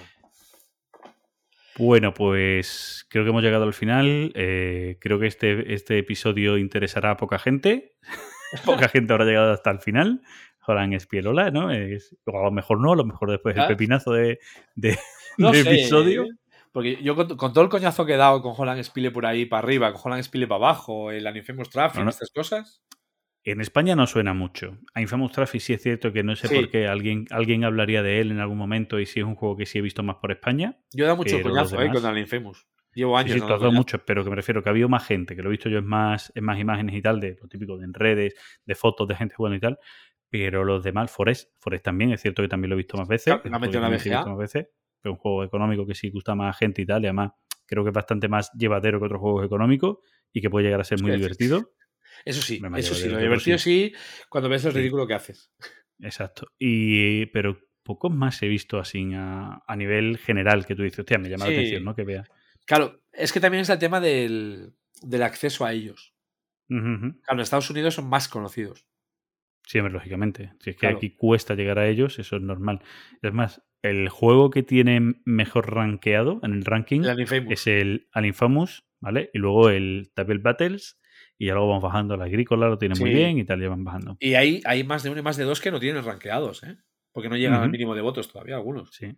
Bueno, pues creo que hemos llegado al final. Eh, creo que este, este episodio interesará a poca gente. poca gente habrá llegado hasta el final. Joran Espielola, ¿no? Es, o a lo mejor no, a lo mejor después el pepinazo de, de, no de sé, episodio. ¿eh? Porque yo con, con todo el coñazo que he dado con Holland Spile por ahí para arriba, con Holland Spile para abajo, el Anifamous Traffic, No, no. estas cosas. En España no suena mucho. A Infamous Traffic sí es cierto que no sé Sí. por qué alguien, alguien hablaría de él en algún momento y si es un juego que sí he visto más por España. Yo he dado mucho coñazo eh, con el Infamous. Llevo Sí, años. sí, has dado coñazo. mucho, pero que me refiero que ha habido más gente, que lo he visto yo es más, en más imágenes y tal, de lo típico de en redes, de fotos de gente jugando y tal. Pero los demás, Forest, Forest también, es cierto que también lo he visto más veces. Claro, ha metido en sí VGA. visto más veces. Es un juego económico que sí gusta más a gente y tal, y además creo que es bastante más llevadero que otros juegos económicos y que puede llegar a ser muy Sí, sí. divertido. Eso sí, Me me eso sí. Lo divertido sí, cuando ves el Sí. ridículo que haces. Exacto. Y, pero pocos más he visto así a, a nivel general que tú dices, hostia, me llama Sí. la atención, ¿no? Que vea. Claro, es que también es el tema del, del acceso a ellos. Claro, en Estados Unidos son más conocidos. Siempre, lógicamente. Si es que Claro. aquí cuesta llegar a ellos, eso es normal. Es más, el juego que tiene mejor rankeado en el ranking El es el Infamous, ¿vale? Y luego el Table Battles, y ya luego vamos bajando. La agrícola lo tiene muy bien y tal, ya van bajando. Y hay, hay más de uno y más de dos que no tienen rankeados, ¿eh? Porque no llegan al mínimo de votos todavía algunos. Sí.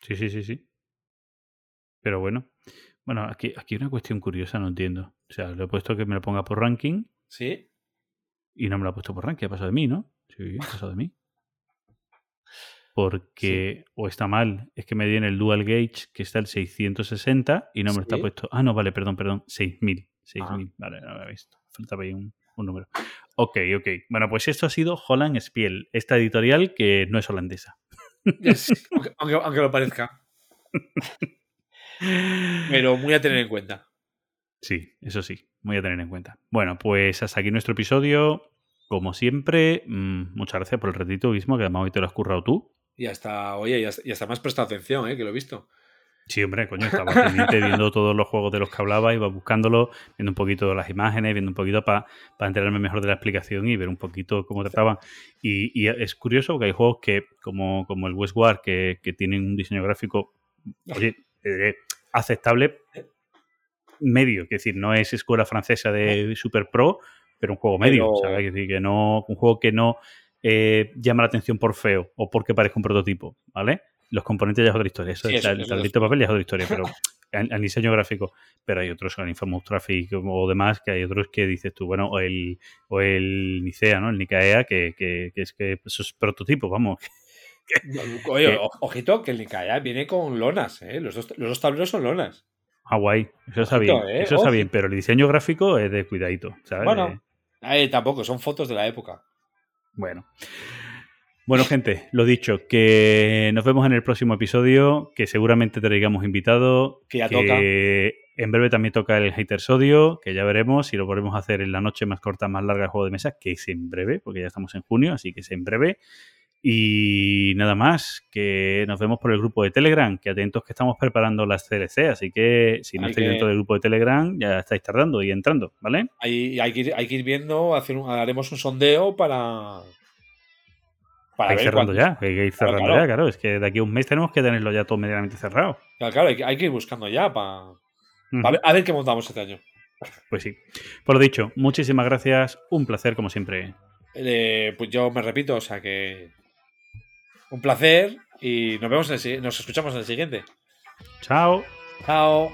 Sí, sí, sí, sí. Pero bueno. Bueno, aquí, aquí hay una cuestión curiosa, no entiendo. O sea, le he puesto que me lo ponga por ranking ¿Sí? y no me lo ha puesto por ranking. Ha pasado de mí, ¿no? Sí, ha pasado de mí. Porque, o está mal, es que me dio en el Dual Gauge que está el 660 y no me lo está puesto. Ah, no, vale, perdón, perdón, 6000. 6000, vale, no lo había visto. Faltaba ahí un, un número. Ok, ok. Bueno, pues esto ha sido Holland Spiel, esta editorial que no es holandesa. Aunque, aunque- aunque lo parezca. Pero muy a tener en cuenta. Sí, eso sí, voy a tener en cuenta. Bueno, pues hasta aquí nuestro episodio. Como siempre, mm, muchas gracias por el ratito, Guismo, que además hoy te lo has currado tú. Y hasta, oye, y hasta, y hasta me has prestado atención, ¿eh? Que lo he visto. Sí, hombre, coño, estaba pendiente viendo todos los juegos de los que hablaba, iba buscándolos, viendo un poquito las imágenes, viendo un poquito para enterarme mejor de la explicación y ver un poquito cómo trataban. Y, y es curioso porque hay juegos que, como, como el Westward, que, que tienen un diseño gráfico, oye, eh, aceptable, medio, es decir, no es escuela francesa de Super Pro, pero un juego medio, Pero- ¿sabes? Es decir, que no, un juego que no eh, llama la atención por feo o porque parezca un prototipo, ¿vale? Los componentes ya es otra historia, eso, Sí, el eso- el eso tablito de papel ya es otra historia, pero el, el diseño gráfico, pero hay otros, el Infamous Traffic o demás, que hay otros que dices tú, bueno, o el, o el Nicea, ¿no? El Nicaea, que, que, que es que esos prototipos, vamos, Oye, ojito que el Nikaya viene con lonas, ¿eh? Los dos, los dos tableros son lonas. Hawaii, eso está Ojito, bien, eh, eso está bien, pero el diseño gráfico es de cuidadito, ¿sabes? Bueno. Eh, tampoco, son fotos de la época. Bueno. Bueno, gente, lo dicho, que nos vemos en el próximo episodio, que seguramente traigamos invitado. Que ya que En breve también toca el Hater Sodio, que ya veremos si lo volvemos a hacer en la noche más corta, más larga del juego de mesa, que es en breve, porque ya estamos en junio, así que es en breve. Y nada más, que nos vemos por el grupo de Telegram, que atentos que estamos preparando las CLC, así que si no Hay estáis que- dentro del grupo de Telegram, ya estáis tardando y entrando, ¿vale? Hay, hay, que, ir, hay que ir viendo, hacer un- haremos un sondeo para. Para Hay ver cerrando cuántos- ya, hay que ir cerrando claro. ya, claro. Es que de aquí a un mes tenemos que tenerlo ya todo medianamente cerrado. Claro, claro, hay, que- hay que ir buscando ya para. Ujú. A, ver, a ver qué montamos este año. Pues sí. Por lo dicho, muchísimas gracias. Un placer, como siempre. Eh, pues yo me repito, o sea que. Un placer y nos vemos en el, nos escuchamos en el siguiente. Chao. Chao.